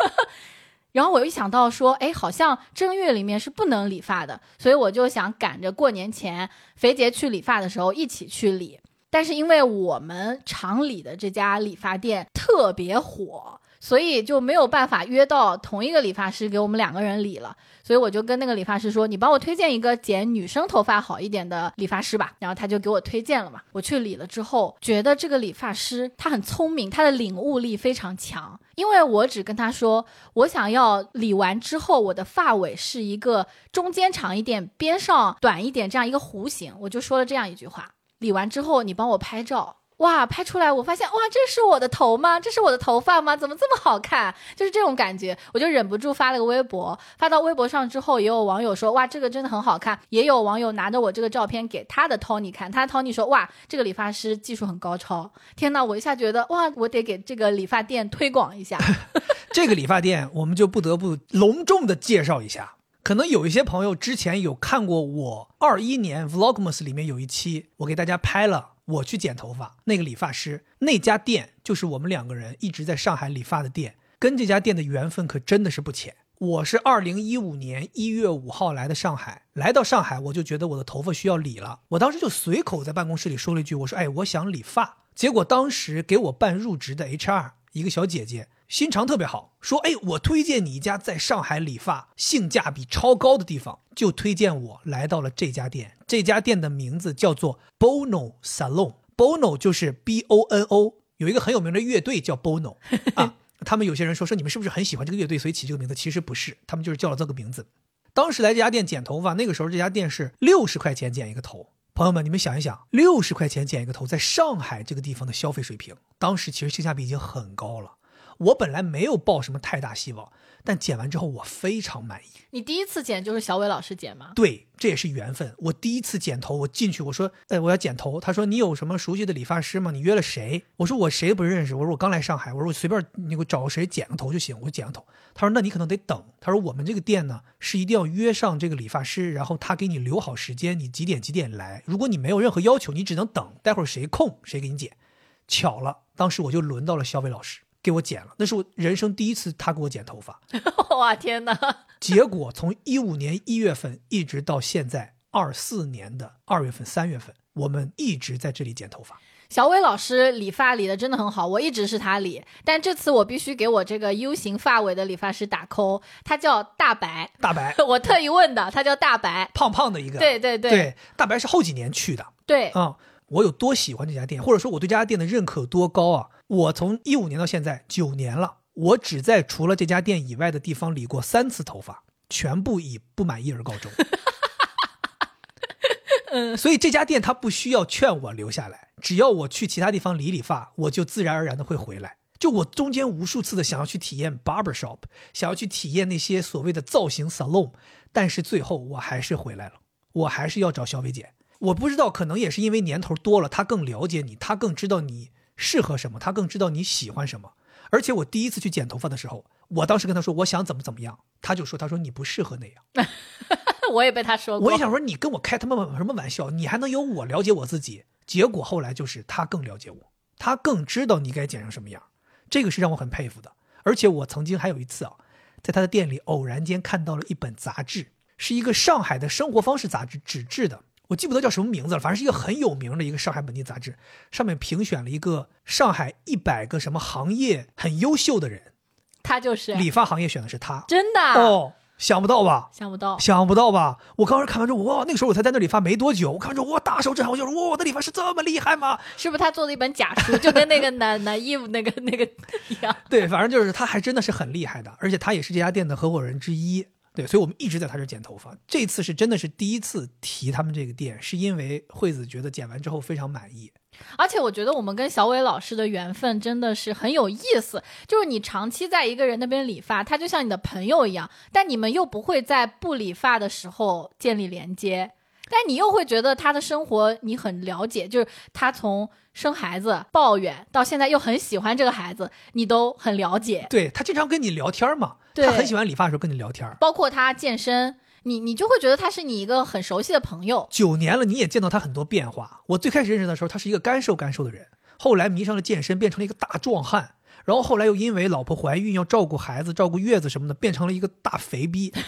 然后我一想到说，哎，好像正月里面是不能理发的，所以我就想赶着过年前肥杰去理发的时候一起去理。但是因为我们厂里的这家理发店特别火。所以就没有办法约到同一个理发师给我们两个人理了。所以我就跟那个理发师说：“你帮我推荐一个剪女生头发好一点的理发师吧。”然后他就给我推荐了嘛。我去理了之后，觉得这个理发师他很聪明，他的领悟力非常强。因为我只跟他说，我想要理完之后，我的发尾是一个中间长一点，边上短一点这样一个弧形。我就说了这样一句话：理完之后，你帮我拍照。哇，拍出来我发现哇，这是我的头吗？这是我的头发吗？怎么这么好看？就是这种感觉，我就忍不住发了个微博，发到微博上之后，也有网友说哇，这个真的很好看。也有网友拿着我这个照片给他的 Tony 看，他 Tony 说哇，这个理发师技术很高超。天呐，我一下觉得哇，我得给这个理发店推广一下。这个理发店我们就不得不隆重的介绍一下。可能有一些朋友之前有看过我二一年 Vlogmas 里面有一期，我给大家拍了。我去剪头发，那个理发师那家店就是我们两个人一直在上海理发的店，跟这家店的缘分可真的是不浅。我是二零一五年一月五号来的上海，来到上海我就觉得我的头发需要理了，我当时就随口在办公室里说了一句，我说：“哎，我想理发。”结果当时给我办入职的 HR 一个小姐姐。心肠特别好，说：“哎，我推荐你一家在上海理发性价比超高的地方，就推荐我来到了这家店。这家店的名字叫做 Bono Salon，Bono 就是 B O N O，有一个很有名的乐队叫 Bono 啊。他们有些人说说你们是不是很喜欢这个乐队，所以起这个名字？其实不是，他们就是叫了这个名字。当时来这家店剪头发，那个时候这家店是六十块钱剪一个头。朋友们，你们想一想，六十块钱剪一个头，在上海这个地方的消费水平，当时其实性价比已经很高了。”我本来没有抱什么太大希望，但剪完之后我非常满意。你第一次剪就是小伟老师剪吗？对，这也是缘分。我第一次剪头，我进去我说，哎，我要剪头。他说你有什么熟悉的理发师吗？你约了谁？我说我谁都不认识。我说我刚来上海。我说我随便你给我找个谁剪个头就行。我剪个头。他说那你可能得等。他说我们这个店呢是一定要约上这个理发师，然后他给你留好时间，你几点几点来。如果你没有任何要求，你只能等，待会儿谁空谁给你剪。巧了，当时我就轮到了小伟老师。给我剪了，那是我人生第一次他给我剪头发。哇天哪！结果从一五年一月份一直到现在二四年的二月份、三月份，我们一直在这里剪头发。小伟老师理发理的真的很好，我一直是他理，但这次我必须给我这个 U 型发尾的理发师打 call，他叫大白。大白，我特意问的，他叫大白，胖胖的一个。对对对，对，大白是后几年去的。对，啊，我有多喜欢这家店，或者说我对这家店的认可有多高啊？我从一五年到现在九年了，我只在除了这家店以外的地方理过三次头发，全部以不满意而告终。嗯，所以这家店他不需要劝我留下来，只要我去其他地方理理发，我就自然而然的会回来。就我中间无数次的想要去体验 barber shop，想要去体验那些所谓的造型 salon，但是最后我还是回来了，我还是要找小伟姐。我不知道，可能也是因为年头多了，他更了解你，他更知道你。适合什么，他更知道你喜欢什么。而且我第一次去剪头发的时候，我当时跟他说我想怎么怎么样，他就说他说你不适合那样。我也被他说过。我也想说你跟我开他妈什么玩笑？你还能有我了解我自己？结果后来就是他更了解我，他更知道你该剪成什么样。这个是让我很佩服的。而且我曾经还有一次啊，在他的店里偶然间看到了一本杂志，是一个上海的生活方式杂志，纸质的。我记不得叫什么名字了，反正是一个很有名的一个上海本地杂志，上面评选了一个上海一百个什么行业很优秀的人，他就是理发行业选的是他，真的哦，想不到吧？想不到，想不到吧？我刚时看完之后，哇，那个时候我才在那理发没多久，我看完之后哇大受震撼，我就说，哇，我的理发师这么厉害吗？是不是他做了一本假书，就跟那个男 男衣服那个那个一样？对，反正就是他还真的是很厉害的，而且他也是这家店的合伙人之一。对，所以我们一直在他这剪头发。这次是真的是第一次提他们这个店，是因为惠子觉得剪完之后非常满意。而且我觉得我们跟小伟老师的缘分真的是很有意思，就是你长期在一个人那边理发，他就像你的朋友一样，但你们又不会在不理发的时候建立连接。但你又会觉得他的生活你很了解，就是他从生孩子抱怨到现在又很喜欢这个孩子，你都很了解。对他经常跟你聊天嘛，他很喜欢理发的时候跟你聊天，包括他健身，你你就会觉得他是你一个很熟悉的朋友。九年了，你也见到他很多变化。我最开始认识的时候，他是一个干瘦干瘦的人，后来迷上了健身，变成了一个大壮汉，然后后来又因为老婆怀孕要照顾孩子、照顾月子什么的，变成了一个大肥逼。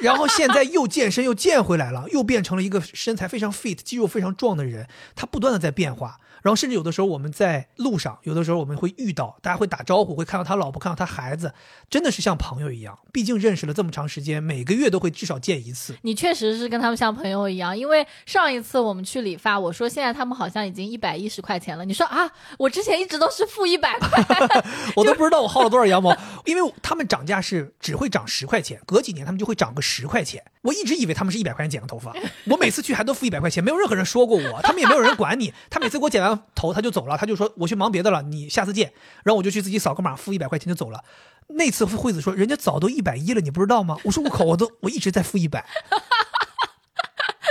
然后现在又健身又健回来了，又变成了一个身材非常 fit、肌肉非常壮的人。他不断的在变化，然后甚至有的时候我们在路上，有的时候我们会遇到，大家会打招呼，会看到他老婆，看到他孩子，真的是像朋友一样。毕竟认识了这么长时间，每个月都会至少见一次。你确实是跟他们像朋友一样，因为上一次我们去理发，我说现在他们好像已经一百一十块钱了，你说啊，我之前一直都是负一百块，我都不知道我薅了多少羊毛，因为他们涨价是只会涨十块钱，隔几年他们就会涨个十块钱。我一直以为他们是一百块钱剪个头发，我每次去还都付一百块钱，没有任何人说过我，他们也没有人管你。他每次给我剪完头他就走了，他就说我去忙别的了，你下次见。然后我就去自己扫个码，付一百块钱就走了。那次惠子说人家早都一百一了，你不知道吗？我说我靠，我都我一直在付一百，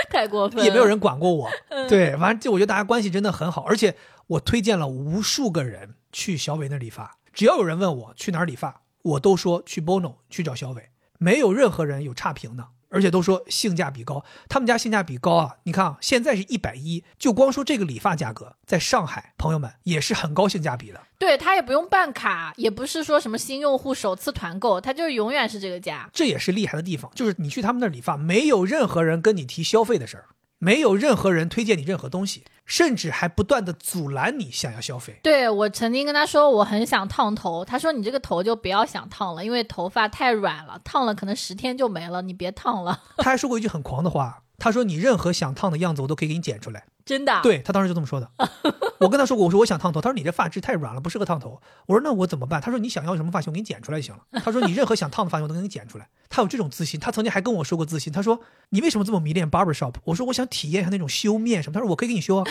太过分了，也没有人管过我。对，反正就我觉得大家关系真的很好，而且我推荐了无数个人去小伟那理发，只要有人问我去哪儿理发，我都说去 Bono 去找小伟，没有任何人有差评的。而且都说性价比高，他们家性价比高啊！你看啊，现在是一百一，就光说这个理发价格，在上海，朋友们也是很高性价比的。对他也不用办卡，也不是说什么新用户首次团购，他就是永远是这个价。这也是厉害的地方，就是你去他们那理发，没有任何人跟你提消费的事儿。没有任何人推荐你任何东西，甚至还不断的阻拦你想要消费。对我曾经跟他说我很想烫头，他说你这个头就不要想烫了，因为头发太软了，烫了可能十天就没了，你别烫了。他还说过一句很狂的话，他说你任何想烫的样子我都可以给你剪出来。真的？对他当时就这么说的。我跟他说过，我说我想烫头，他说你这发质太软了，不适合烫头。我说那我怎么办？他说你想要什么发型，我给你剪出来就行了。他说你任何想烫的发型我都给你剪出来。他有这种自信，他曾经还跟我说过自信。他说你为什么这么迷恋 barber shop？我说我想体验一下那种修面什么。他说我可以给你修啊。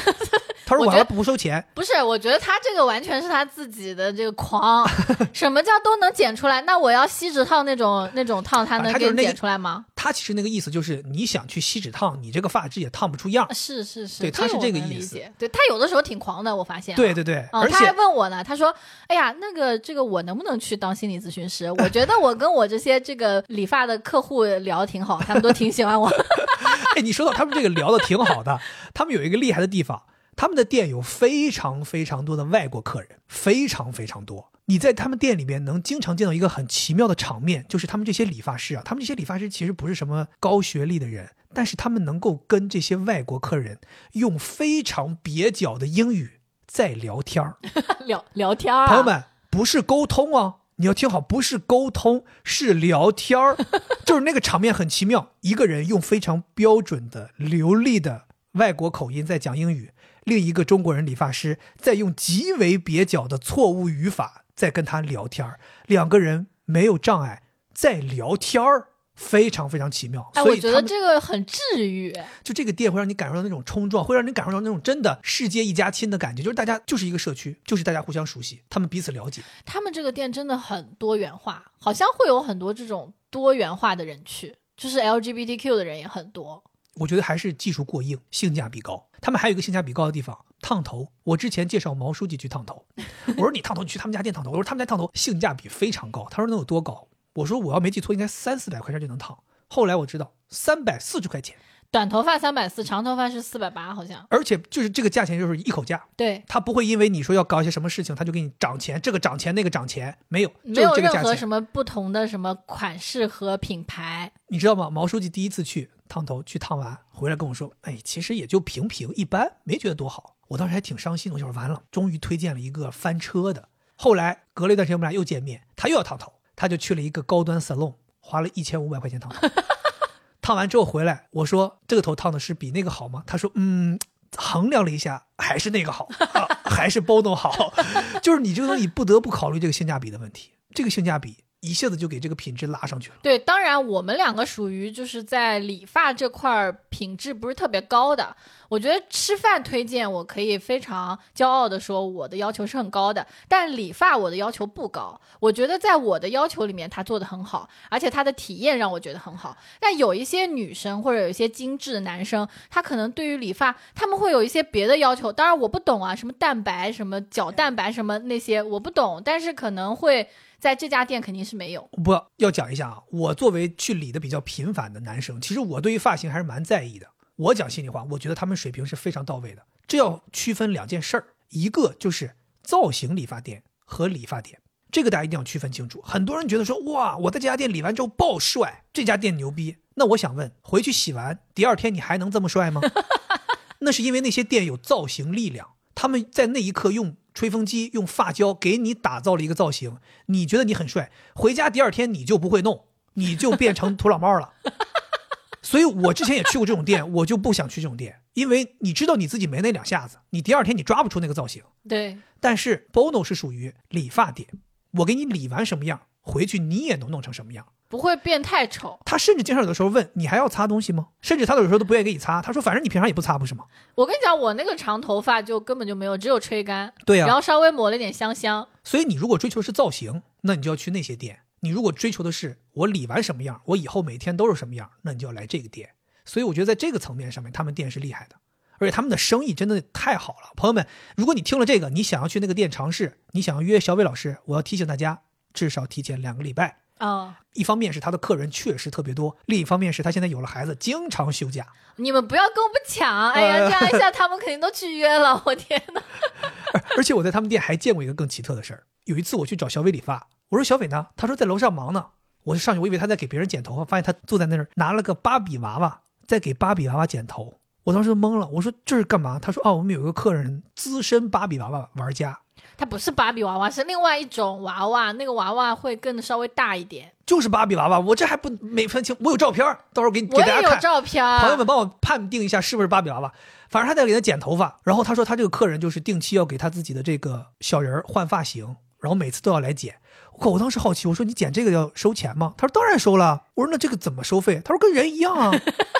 他说我还不收钱。不是，我觉得他这个完全是他自己的这个狂。什么叫都能剪出来？那我要锡纸烫那种那种烫，他能给剪出来吗？他其实那个意思就是你想去锡纸烫，你这个发质也烫不出样。是是是，对，他是这个意思。对他有的时候挺狂的，我发现。对对对，而且他还问我呢，他说：“哎呀，那个这个我能不能去当心理咨询师？我觉得我跟我这些这个理发的客户聊的挺好，他们都挺喜欢我。”哎，你说到他们这个聊的挺好的，他们有一个厉害的地方，他们的店有非常非常多的外国客人，非常非常多。你在他们店里面能经常见到一个很奇妙的场面，就是他们这些理发师啊，他们这些理发师其实不是什么高学历的人。但是他们能够跟这些外国客人用非常蹩脚的英语在聊天儿，聊聊天儿。朋友们，不是沟通啊，你要听好，不是沟通，是聊天儿。就是那个场面很奇妙，一个人用非常标准的流利的外国口音在讲英语，另一个中国人理发师在用极为蹩脚的错误语法在跟他聊天儿，两个人没有障碍在聊天儿。非常非常奇妙，哎，我觉得这个很治愈。就这个店会让你感受到那种冲撞，会让你感受到那种真的世界一家亲的感觉，就是大家就是一个社区，就是大家互相熟悉，他们彼此了解。他们这个店真的很多元化，好像会有很多这种多元化的人去，就是 LGBTQ 的人也很多。我觉得还是技术过硬，性价比高。他们还有一个性价比高的地方，烫头。我之前介绍毛书记去烫头，我说你烫头，你去他们家店烫头。我说他们家烫头性价比非常高。他说能有多高？我说我要没记错，应该三四百块钱就能烫。后来我知道三百四十块钱，短头发三百四，长头发是四百八，好像。而且就是这个价钱就是一口价，对，他不会因为你说要搞一些什么事情，他就给你涨钱，这个涨钱那个涨钱，没有，没有任何什么不同的什么款式和品牌。你知道吗？毛书记第一次去烫头，去烫完回来跟我说，哎，其实也就平平一般，没觉得多好。我当时还挺伤心，我就说完了，终于推荐了一个翻车的。后来隔了一段时间，我们俩又见面，他又要烫头，他就去了一个高端 salon。花了一千五百块钱烫头，烫完之后回来，我说这个头烫的是比那个好吗？他说嗯，衡量了一下，还是那个好，还是包 o 好。就是你这个东西不得不考虑这个性价比的问题，这个性价比一下子就给这个品质拉上去了。对，当然我们两个属于就是在理发这块品质不是特别高的。我觉得吃饭推荐，我可以非常骄傲的说，我的要求是很高的。但理发我的要求不高，我觉得在我的要求里面，他做的很好，而且他的体验让我觉得很好。但有一些女生或者有一些精致的男生，他可能对于理发，他们会有一些别的要求。当然我不懂啊，什么蛋白、什么角蛋白、什么那些我不懂，但是可能会在这家店肯定是没有。不要讲一下啊，我作为去理的比较频繁的男生，其实我对于发型还是蛮在意的。我讲心里话，我觉得他们水平是非常到位的。这要区分两件事儿，一个就是造型理发店和理发店，这个大家一定要区分清楚。很多人觉得说，哇，我在这家店理完之后爆帅，这家店牛逼。那我想问，回去洗完第二天你还能这么帅吗？那是因为那些店有造型力量。他们在那一刻用吹风机、用发胶给你打造了一个造型，你觉得你很帅，回家第二天你就不会弄，你就变成土老帽了。所以我之前也去过这种店，我就不想去这种店，因为你知道你自己没那两下子，你第二天你抓不出那个造型。对，但是 Bono 是属于理发店，我给你理完什么样，回去你也能弄成什么样。不会变太丑。他甚至经常有的时候问你还要擦东西吗？甚至他有时候都不愿意给你擦，他说反正你平常也不擦，不是吗？我跟你讲，我那个长头发就根本就没有，只有吹干，对呀、然后稍微抹了点香香。所以你如果追求的是造型，那你就要去那些店；你如果追求的是我理完什么样，我以后每天都是什么样，那你就要来这个店。所以我觉得在这个层面上面，他们店是厉害的，而且他们的生意真的太好了。朋友们，如果你听了这个，你想要去那个店尝试，你想要约小伟老师，我要提醒大家，至少提前两个礼拜。哦，一方面是他的客人确实特别多，另一方面是他现在有了孩子，经常休假。你们不要跟我们抢！哎呀，这样一下他们肯定都去约了。我天哪！而且我在他们店还见过一个更奇特的事儿。有一次我去找小伟理发，我说小伟呢？他说在楼上忙呢。我就上去，我以为他在给别人剪头发，发现他坐在那儿拿了个芭比娃娃在给芭比娃娃剪头。我当时就懵了，我说这是干嘛？他说哦，我们有一个客人资深芭比娃娃玩家，他不是芭比娃娃，是另外一种娃娃，那个娃娃会更稍微大一点。就是芭比娃娃。我这还不没分清，我有照片，到时候给你给我也有大家看。照片，朋友们帮我判定一下是不是芭比娃娃。反正他在给他剪头发，然后他说他这个客人就是定期要给他自己的这个小人儿换发型，然后每次都要来剪。我！我当时好奇，我说你剪这个要收钱吗？他说当然收了。我说那这个怎么收费？他说跟人一样啊。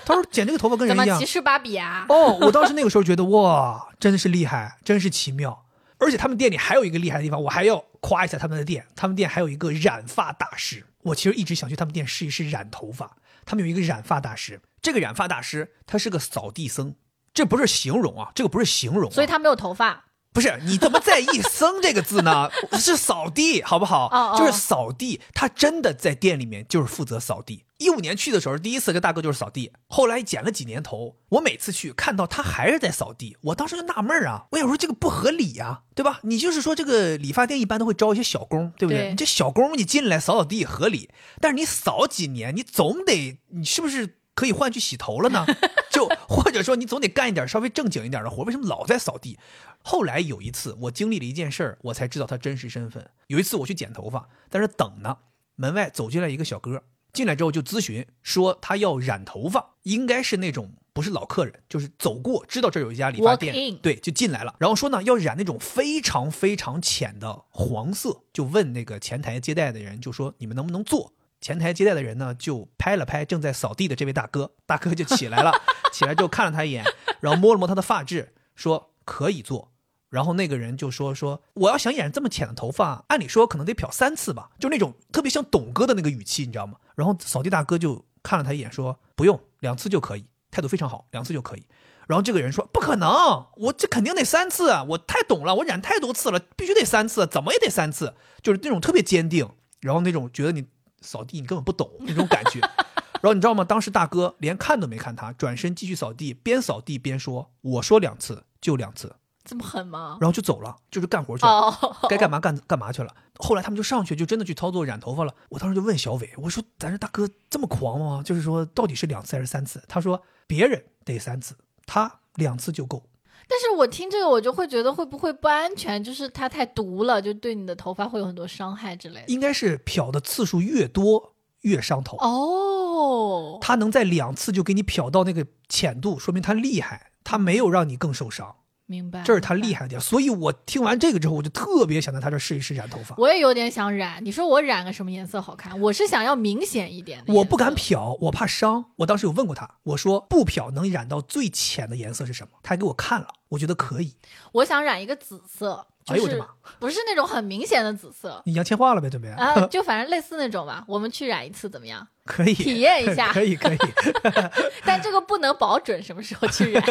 他说剪这个头发跟人一样怎么歧。视芭比啊？哦，我当时那个时候觉得哇，真的是厉害，真是奇妙。而且他们店里还有一个厉害的地方，我还要夸一下他们的店。他们店还有一个染发大师，我其实一直想去他们店试一试染头发。他们有一个染发大师，这个染发大师他是个扫地僧，这不是形容啊，这个不是形容啊、所以他没有头发。不是你怎么在意“僧”这个字呢？是扫地，好不好？哦哦就是扫地，他真的在店里面就是负责扫地。一五年去的时候，第一次跟大哥就是扫地，后来剪了几年头，我每次去看到他还是在扫地，我当时就纳闷儿啊，我想说这个不合理呀、对吧？你就是说这个理发店一般都会招一些小工，对不对？对你这小工你进来扫扫地合理，但是你扫几年，你总得你是不是可以换去洗头了呢？就或者说你总得干一点稍微正经一点的活，为什么老在扫地？后来有一次我经历了一件事儿，我才知道他真实身份。有一次我去剪头发，在那等呢，门外走进来一个小哥，进来之后就咨询说他要染头发，应该是那种不是老客人，就是走过知道这有一家理发店对，就进来了。然后说呢要染那种非常非常浅的黄色，就问那个前台接待的人，就说你们能不能做？前台接待的人呢，就拍了拍正在扫地的这位大哥，大哥就起来了，起来就看了他一眼，然后摸了摸他的发质，说可以做。然后那个人就说说我要想染这么浅的头发，按理说可能得漂三次吧，就那种特别像董哥的那个语气，你知道吗？然后扫地大哥就看了他一眼，说不用，两次就可以，态度非常好，两次就可以。然后这个人说不可能，我这肯定得三次啊，我太懂了，我染太多次了，必须得三次，怎么也得三次，就是那种特别坚定，然后那种觉得你扫地你根本不懂那种感觉。然后你知道吗？当时大哥连看都没看他，转身继续扫地，边扫地边说：“我说两次就两次。这么狠”吗？然后就走了，就是干活去了。哦，该干嘛干干嘛去了。后来他们就上去，就真的去操作染头发了。我当时就问小伟，我说：“咱这大哥这么狂吗？就是说到底是两次还是三次？”他说：“别人得三次，他两次就够。但是我听这个，我就会觉得会不会不安全？就是它太毒了，就对你的头发会有很多伤害之类的。应该是漂的次数越多越伤头。哦，它能在两次就给你漂到那个浅度，说明它厉害，它没有让你更受伤，明白，这是他厉害的地方。所以我听完这个之后，我就特别想在他这试一试染头发。我也有点想染，你说我染个什么颜色好看？我是想要明显一点的。我不敢。漂，我怕伤。我当时有问过他，我说不漂能染到最浅的颜色是什么？他还给我看了，我觉得可以。我想染一个紫色，就是哎呦我的妈不是那种很明显的紫色你杨千嬅了呗，准备？啊，就反正类似那种吧。我们去染一次怎么样？可以体验一下可 以可以。但这个不能保准什么时候去染。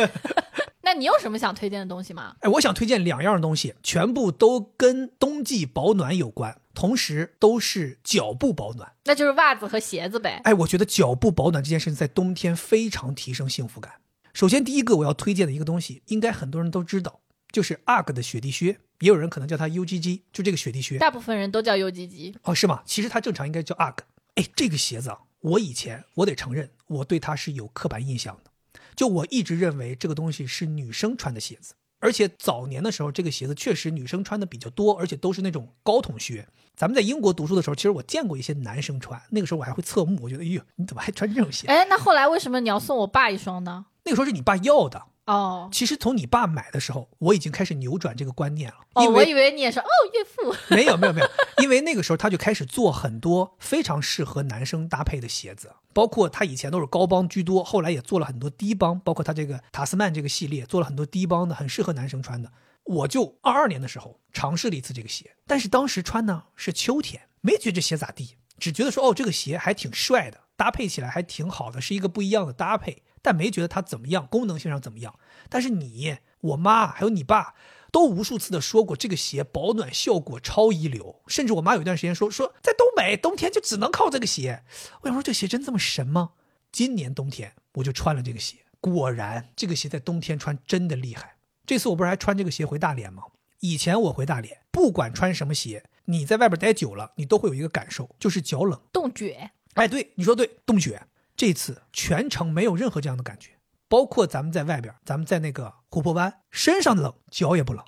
那你有什么想推荐的东西吗？哎，我想推荐两样东西，全部都跟冬季保暖有关，同时都是脚部保暖。那就是袜子和鞋子呗。哎，我觉得脚部保暖这件事情在冬天非常提升幸福感。首先，第一个我要推荐的一个东西，应该很多人都知道，就是 UGG 的雪地靴，也有人可能叫它 UGG，就这个雪地靴。大部分人都叫 UGG。哦，是吗？其实它正常应该叫 UGG。哎，这个鞋子啊，我以前我得承认，我对它是有刻板印象的。就我一直认为这个东西是女生穿的鞋子，而且早年的时候，这个鞋子确实女生穿的比较多，而且都是那种高筒靴。咱们在英国读书的时候，其实我见过一些男生穿，那个时候我还会侧目，我觉得，哎呦，你怎么还穿这种鞋？哎，那后来为什么你要送我爸一双呢？那个时候是你爸要的。哦其实从你爸买的时候，我已经开始扭转这个观念了。哦，我以为你也是哦，岳父。没有没有没有，因为那个时候他就开始做很多非常适合男生搭配的鞋子，包括他以前都是高帮居多，后来也做了很多低帮，包括他这个塔斯曼这个系列做了很多低帮的，很适合男生穿的。我就二二年的时候尝试了一次这个鞋，但是当时穿呢是秋天，没觉得这鞋咋地，只觉得说哦这个鞋还挺帅的，搭配起来还挺好的，是一个不一样的搭配，但没觉得它怎么样，功能性上怎么样。但是你、我妈还有你爸都无数次的说过，这个鞋保暖效果超一流，甚至我妈有一段时间说说在东北冬天就只能靠这个鞋。我想说这鞋真这么神吗？今年冬天我就穿了这个鞋，果然这个鞋在冬天穿真的厉害。这次我不是还穿这个鞋回大连吗？以前我回大连，不管穿什么鞋，你在外边待久了，你都会有一个感受，就是脚冷。冻脚，哎，对，你说对，冻雪。这次全程没有任何这样的感觉，包括咱们在外边，咱们在那个琥珀湾，身上冷，脚也不冷，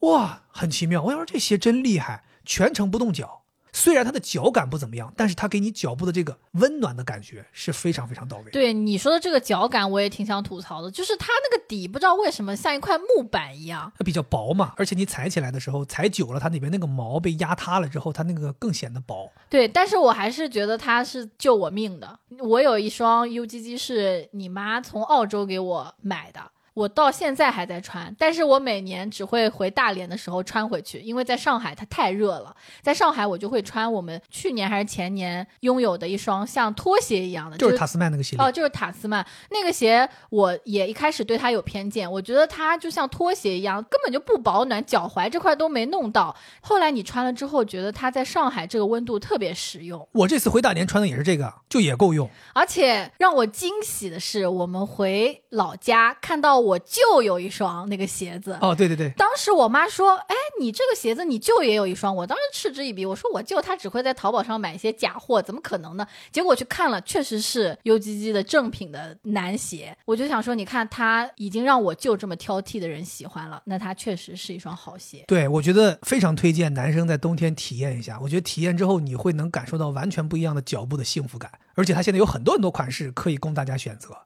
哇，很奇妙。我想说这鞋真厉害，全程不动脚。虽然它的脚感不怎么样，但是它给你脚部的这个温暖的感觉是非常非常到位。对你说的这个脚感，我也挺想吐槽的，就是它那个底不知道为什么像一块木板一样。它比较薄嘛，而且你踩起来的时候，踩久了，它里边那个毛被压塌了之后，它那个更显得薄。对，但是我还是觉得它是救我命的。我有一双 UGG 是你妈从澳洲给我买的。我到现在还在穿，但是我每年只会回大连的时候穿回去，因为在上海它太热了。在上海我就会穿我们去年还是前年拥有的一双像拖鞋一样的，就是塔斯曼那个鞋。哦，就是塔斯曼那个鞋，我也一开始对它有偏见，我觉得它就像拖鞋一样，根本就不保暖，脚踝这块都没弄到。后来你穿了之后，觉得它在上海这个温度特别实用。我这次回大连穿的也是这个，就也够用。而且让我惊喜的是，我们回老家看到我舅有一双那个鞋子。哦，对对对，当时我妈说：“哎，你这个鞋子你舅也有一双。”我当时嗤之以鼻，我说：“我舅他只会在淘宝上买一些假货，怎么可能呢？”结果去看了，确实是 UGG 的正品的男鞋。我就想说，你看他已经让我舅这么挑剔的人喜欢了，那他确实是一双好鞋。对，我觉得非常推荐男生在冬天体验一下。我觉得体验之后，你会能感受到完全不一样的脚步的幸福感，而且它现在有很多很多款式可以供大家选择。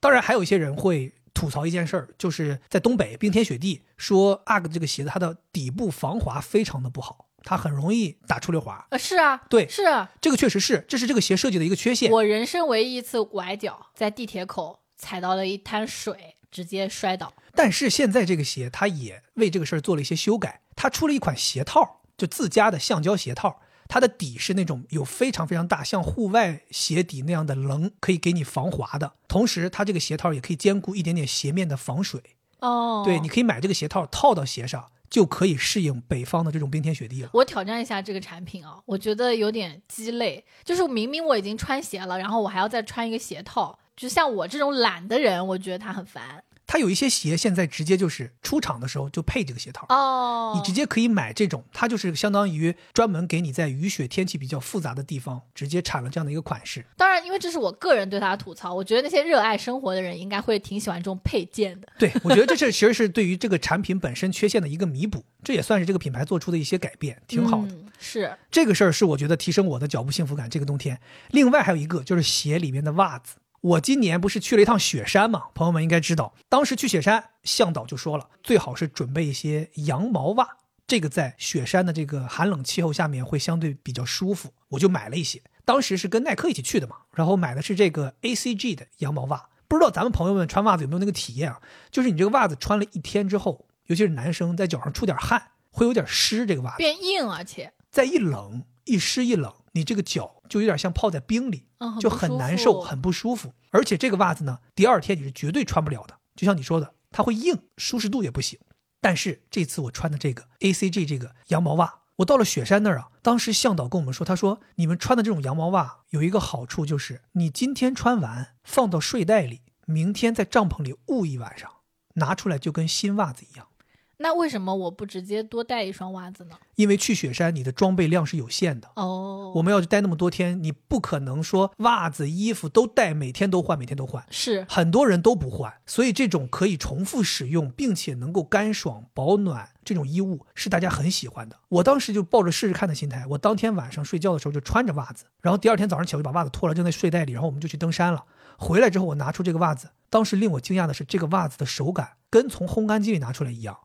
当然，还有一些人会吐槽一件事儿，就是在东北冰天雪地，说 UGG 这个鞋子它的底部防滑非常的不好，它很容易打出溜滑。呃，是啊，对是啊，这个确实是，这是这个鞋设计的一个缺陷。我人生唯一一次崴脚，在地铁口踩到了一滩水，直接摔倒。但是现在这个鞋，它也为这个事儿做了一些修改，它出了一款鞋套，就自家的橡胶鞋套。它的底是那种有非常非常大，像户外鞋底那样的棱，可以给你防滑的。同时，它这个鞋套也可以兼顾一点点鞋面的防水。哦，对，你可以买这个鞋套套到鞋上，就可以适应北方的这种冰天雪地了。我挑战一下这个产品啊，我觉得有点鸡肋。就是明明我已经穿鞋了，然后我还要再穿一个鞋套，就像我这种懒的人，我觉得它很烦。它有一些鞋现在直接就是出厂的时候就配这个鞋套。哦，你直接可以买这种，它就是相当于专门给你在雨雪天气比较复杂的地方直接产了这样的一个款式。当然，因为这是我个人对它的吐槽，我觉得那些热爱生活的人应该会挺喜欢这种配件的。对，我觉得这是其实是对于这个产品本身缺陷的一个弥补，这也算是这个品牌做出的一些改变，挺好的。嗯、是这个事儿是我觉得提升我的脚步幸福感这个冬天。另外还有一个就是鞋里面的袜子。我今年不是去了一趟雪山嘛？朋友们应该知道，当时去雪山，向导就说了，最好是准备一些羊毛袜，这个在雪山的这个寒冷气候下面会相对比较舒服。我就买了一些，当时是跟耐克一起去的嘛，然后买的是这个 ACG 的羊毛袜。不知道咱们朋友们穿袜子有没有那个体验啊？就是你这个袜子穿了一天之后，尤其是男生在脚上出点汗，会有点湿，这个袜子变硬，而且再一冷一湿一冷，你这个脚就有点像泡在冰里。嗯、就很难受，很不舒服。而且这个袜子呢，第二天你是绝对穿不了的。就像你说的，它会硬，舒适度也不行。但是这次我穿的这个 ACG 这个羊毛袜，我到了雪山那儿啊，当时向导跟我们说，他说你们穿的这种羊毛袜有一个好处，就是你今天穿完放到睡袋里，明天在帐篷里捂一晚上，拿出来就跟新袜子一样。那为什么我不直接多带一双袜子呢？因为去雪山你的装备量是有限的。哦，我们要去待那么多天，你不可能说袜子、衣服都带，每天都换，每天都换。是很多人都不换，所以这种可以重复使用，并且能够干爽保暖这种衣物是大家很喜欢的。我当时就抱着试试看的心态，我当天晚上睡觉的时候就穿着袜子，然后第二天早上起来就把袜子脱了扔在睡袋里，然后我们就去登山了。回来之后我拿出这个袜子，当时令我惊讶的是，这个袜子的手感跟从烘干机里拿出来一样，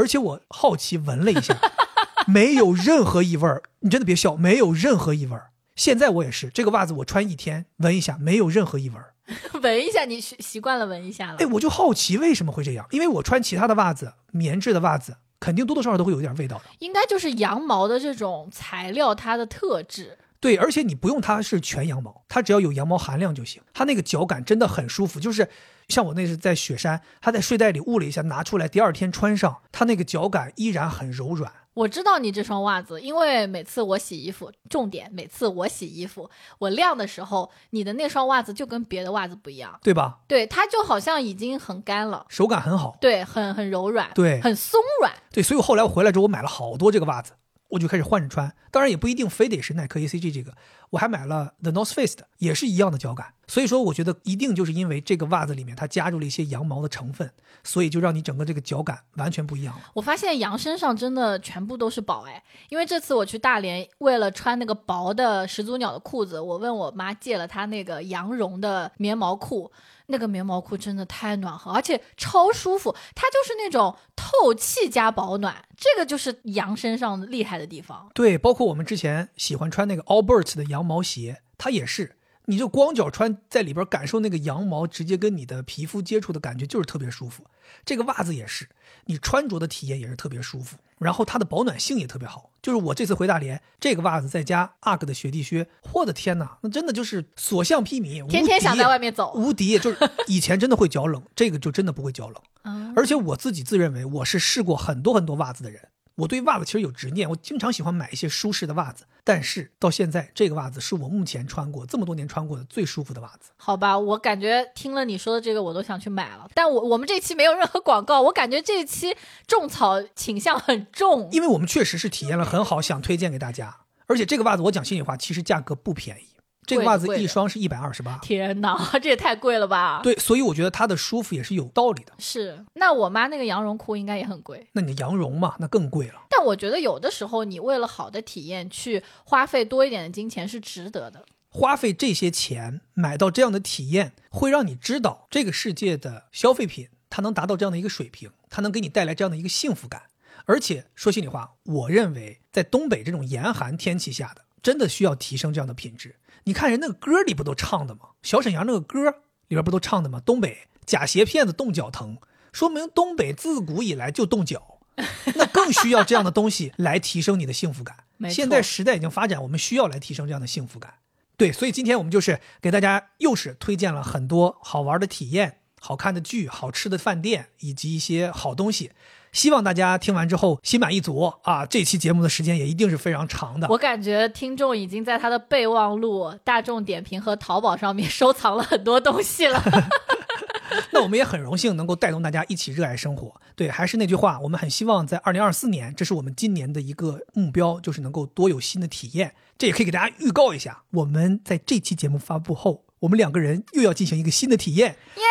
而且我好奇闻了一下，没有任何异味儿。你真的别笑，没有任何异味儿。现在我也是，这个袜子我穿一天，闻一下没有任何异味儿。闻一下，你习习惯了闻一下了。哎，我就好奇为什么会这样，因为我穿其他的袜子，棉质的袜子，肯定多多少少都会有一点味道的。应该就是羊毛的这种材料它的特质。对，而且你不用它是全羊毛，它只要有羊毛含量就行。它那个脚感真的很舒服，就是像我那是在雪山，他在睡袋里捂了一下，拿出来，第二天穿上，它那个脚感依然很柔软。我知道你这双袜子，因为每次我洗衣服，重点每次我洗衣服，我晾的时候，你的那双袜子就跟别的袜子不一样，对吧？对，它就好像已经很干了，手感很好。对，很很柔软，对很松软。对，所以后来我回来之后，我买了好多这个袜子，我就开始换着穿。当然也不一定非得是耐克 ACG 这个，我还买了 The North Face 的，也是一样的脚感。所以说，我觉得一定就是因为这个袜子里面它加入了一些羊毛的成分，所以就让你整个这个脚感完全不一样了。我发现羊身上真的全部都是宝哎，因为这次我去大连，为了穿那个薄的始祖鸟的裤子，我问我妈借了她那个羊绒的棉毛裤，那个棉毛裤真的太暖和，而且超舒服，它就是那种透气加保暖，这个就是羊身上厉害的地方。对，包括我们之前喜欢穿那个 Albert 的羊毛鞋，它也是，你就光脚穿在里边，感受那个羊毛直接跟你的皮肤接触的感觉，就是特别舒服。这个袜子也是，你穿着的体验也是特别舒服，然后它的保暖性也特别好。就是我这次回大连，这个袜子再加 UGG 的雪地靴，我的天哪，那真的就是所向披靡，天天想在外面走，无敌。就是以前真的会脚冷，这个就真的不会脚冷。嗯，而且我自己自认为我是试过很多很多袜子的人，我对袜子其实有执念，我经常喜欢买一些舒适的袜子。但是到现在，这个袜子是我目前穿过这么多年穿过的最舒服的袜子。好吧，我感觉听了你说的这个，我都想去买了。但我我们这期没有任何广告，我感觉这期种草倾向很重。因为我们确实是体验了很好，想推荐给大家。而且这个袜子，我讲心里话，其实价格不便宜。这个袜子一双是一百二十八，天哪，这也太贵了吧？，对，所以我觉得它的舒服也是有道理的。是。那我妈那个羊绒裤应该也很贵。那你羊绒嘛，那更贵了。但我觉得有的时候，你为了好的体验去花费多一点的金钱是值得的。花费这些钱买到这样的体验，会让你知道这个世界的消费品它能达到这样的一个水平，它能给你带来这样的一个幸福感。而且说心里话，我认为在东北这种严寒天气下的，真的需要提升这样的品质。你看人那个歌里不都唱的吗？小沈阳那个歌里边不都唱的吗？东北假鞋骗子冻脚疼，说明东北自古以来就冻脚，那更需要这样的东西来提升你的幸福感。现在时代已经发展，我们需要来提升这样的幸福感。对，所以今天我们就是给大家又是推荐了很多好玩的体验、好看的剧、好吃的饭店以及一些好东西。希望大家听完之后心满意足啊！这期节目的时间也一定是非常长的。我感觉听众已经在他的备忘录、大众点评和淘宝上面收藏了很多东西了。那我们也很荣幸能够带动大家一起热爱生活。对，还是那句话，我们很希望在二零二四年，这是我们今年的一个目标，就是能够多有新的体验。这也可以给大家预告一下，我们在这期节目发布后，我们两个人又要进行一个新的体验，耶，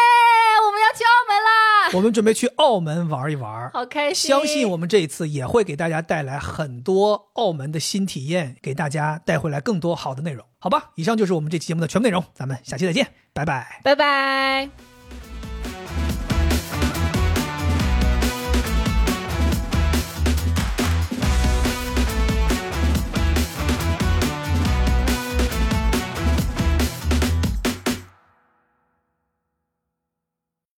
去澳门啦！我们准备去澳门玩一玩。好开心！相信我们这一次也会给大家带来很多澳门的新体验，给大家带回来更多好的内容，好吧？以上就是我们这期节目的全部内容，咱们下期再见，拜拜。拜拜。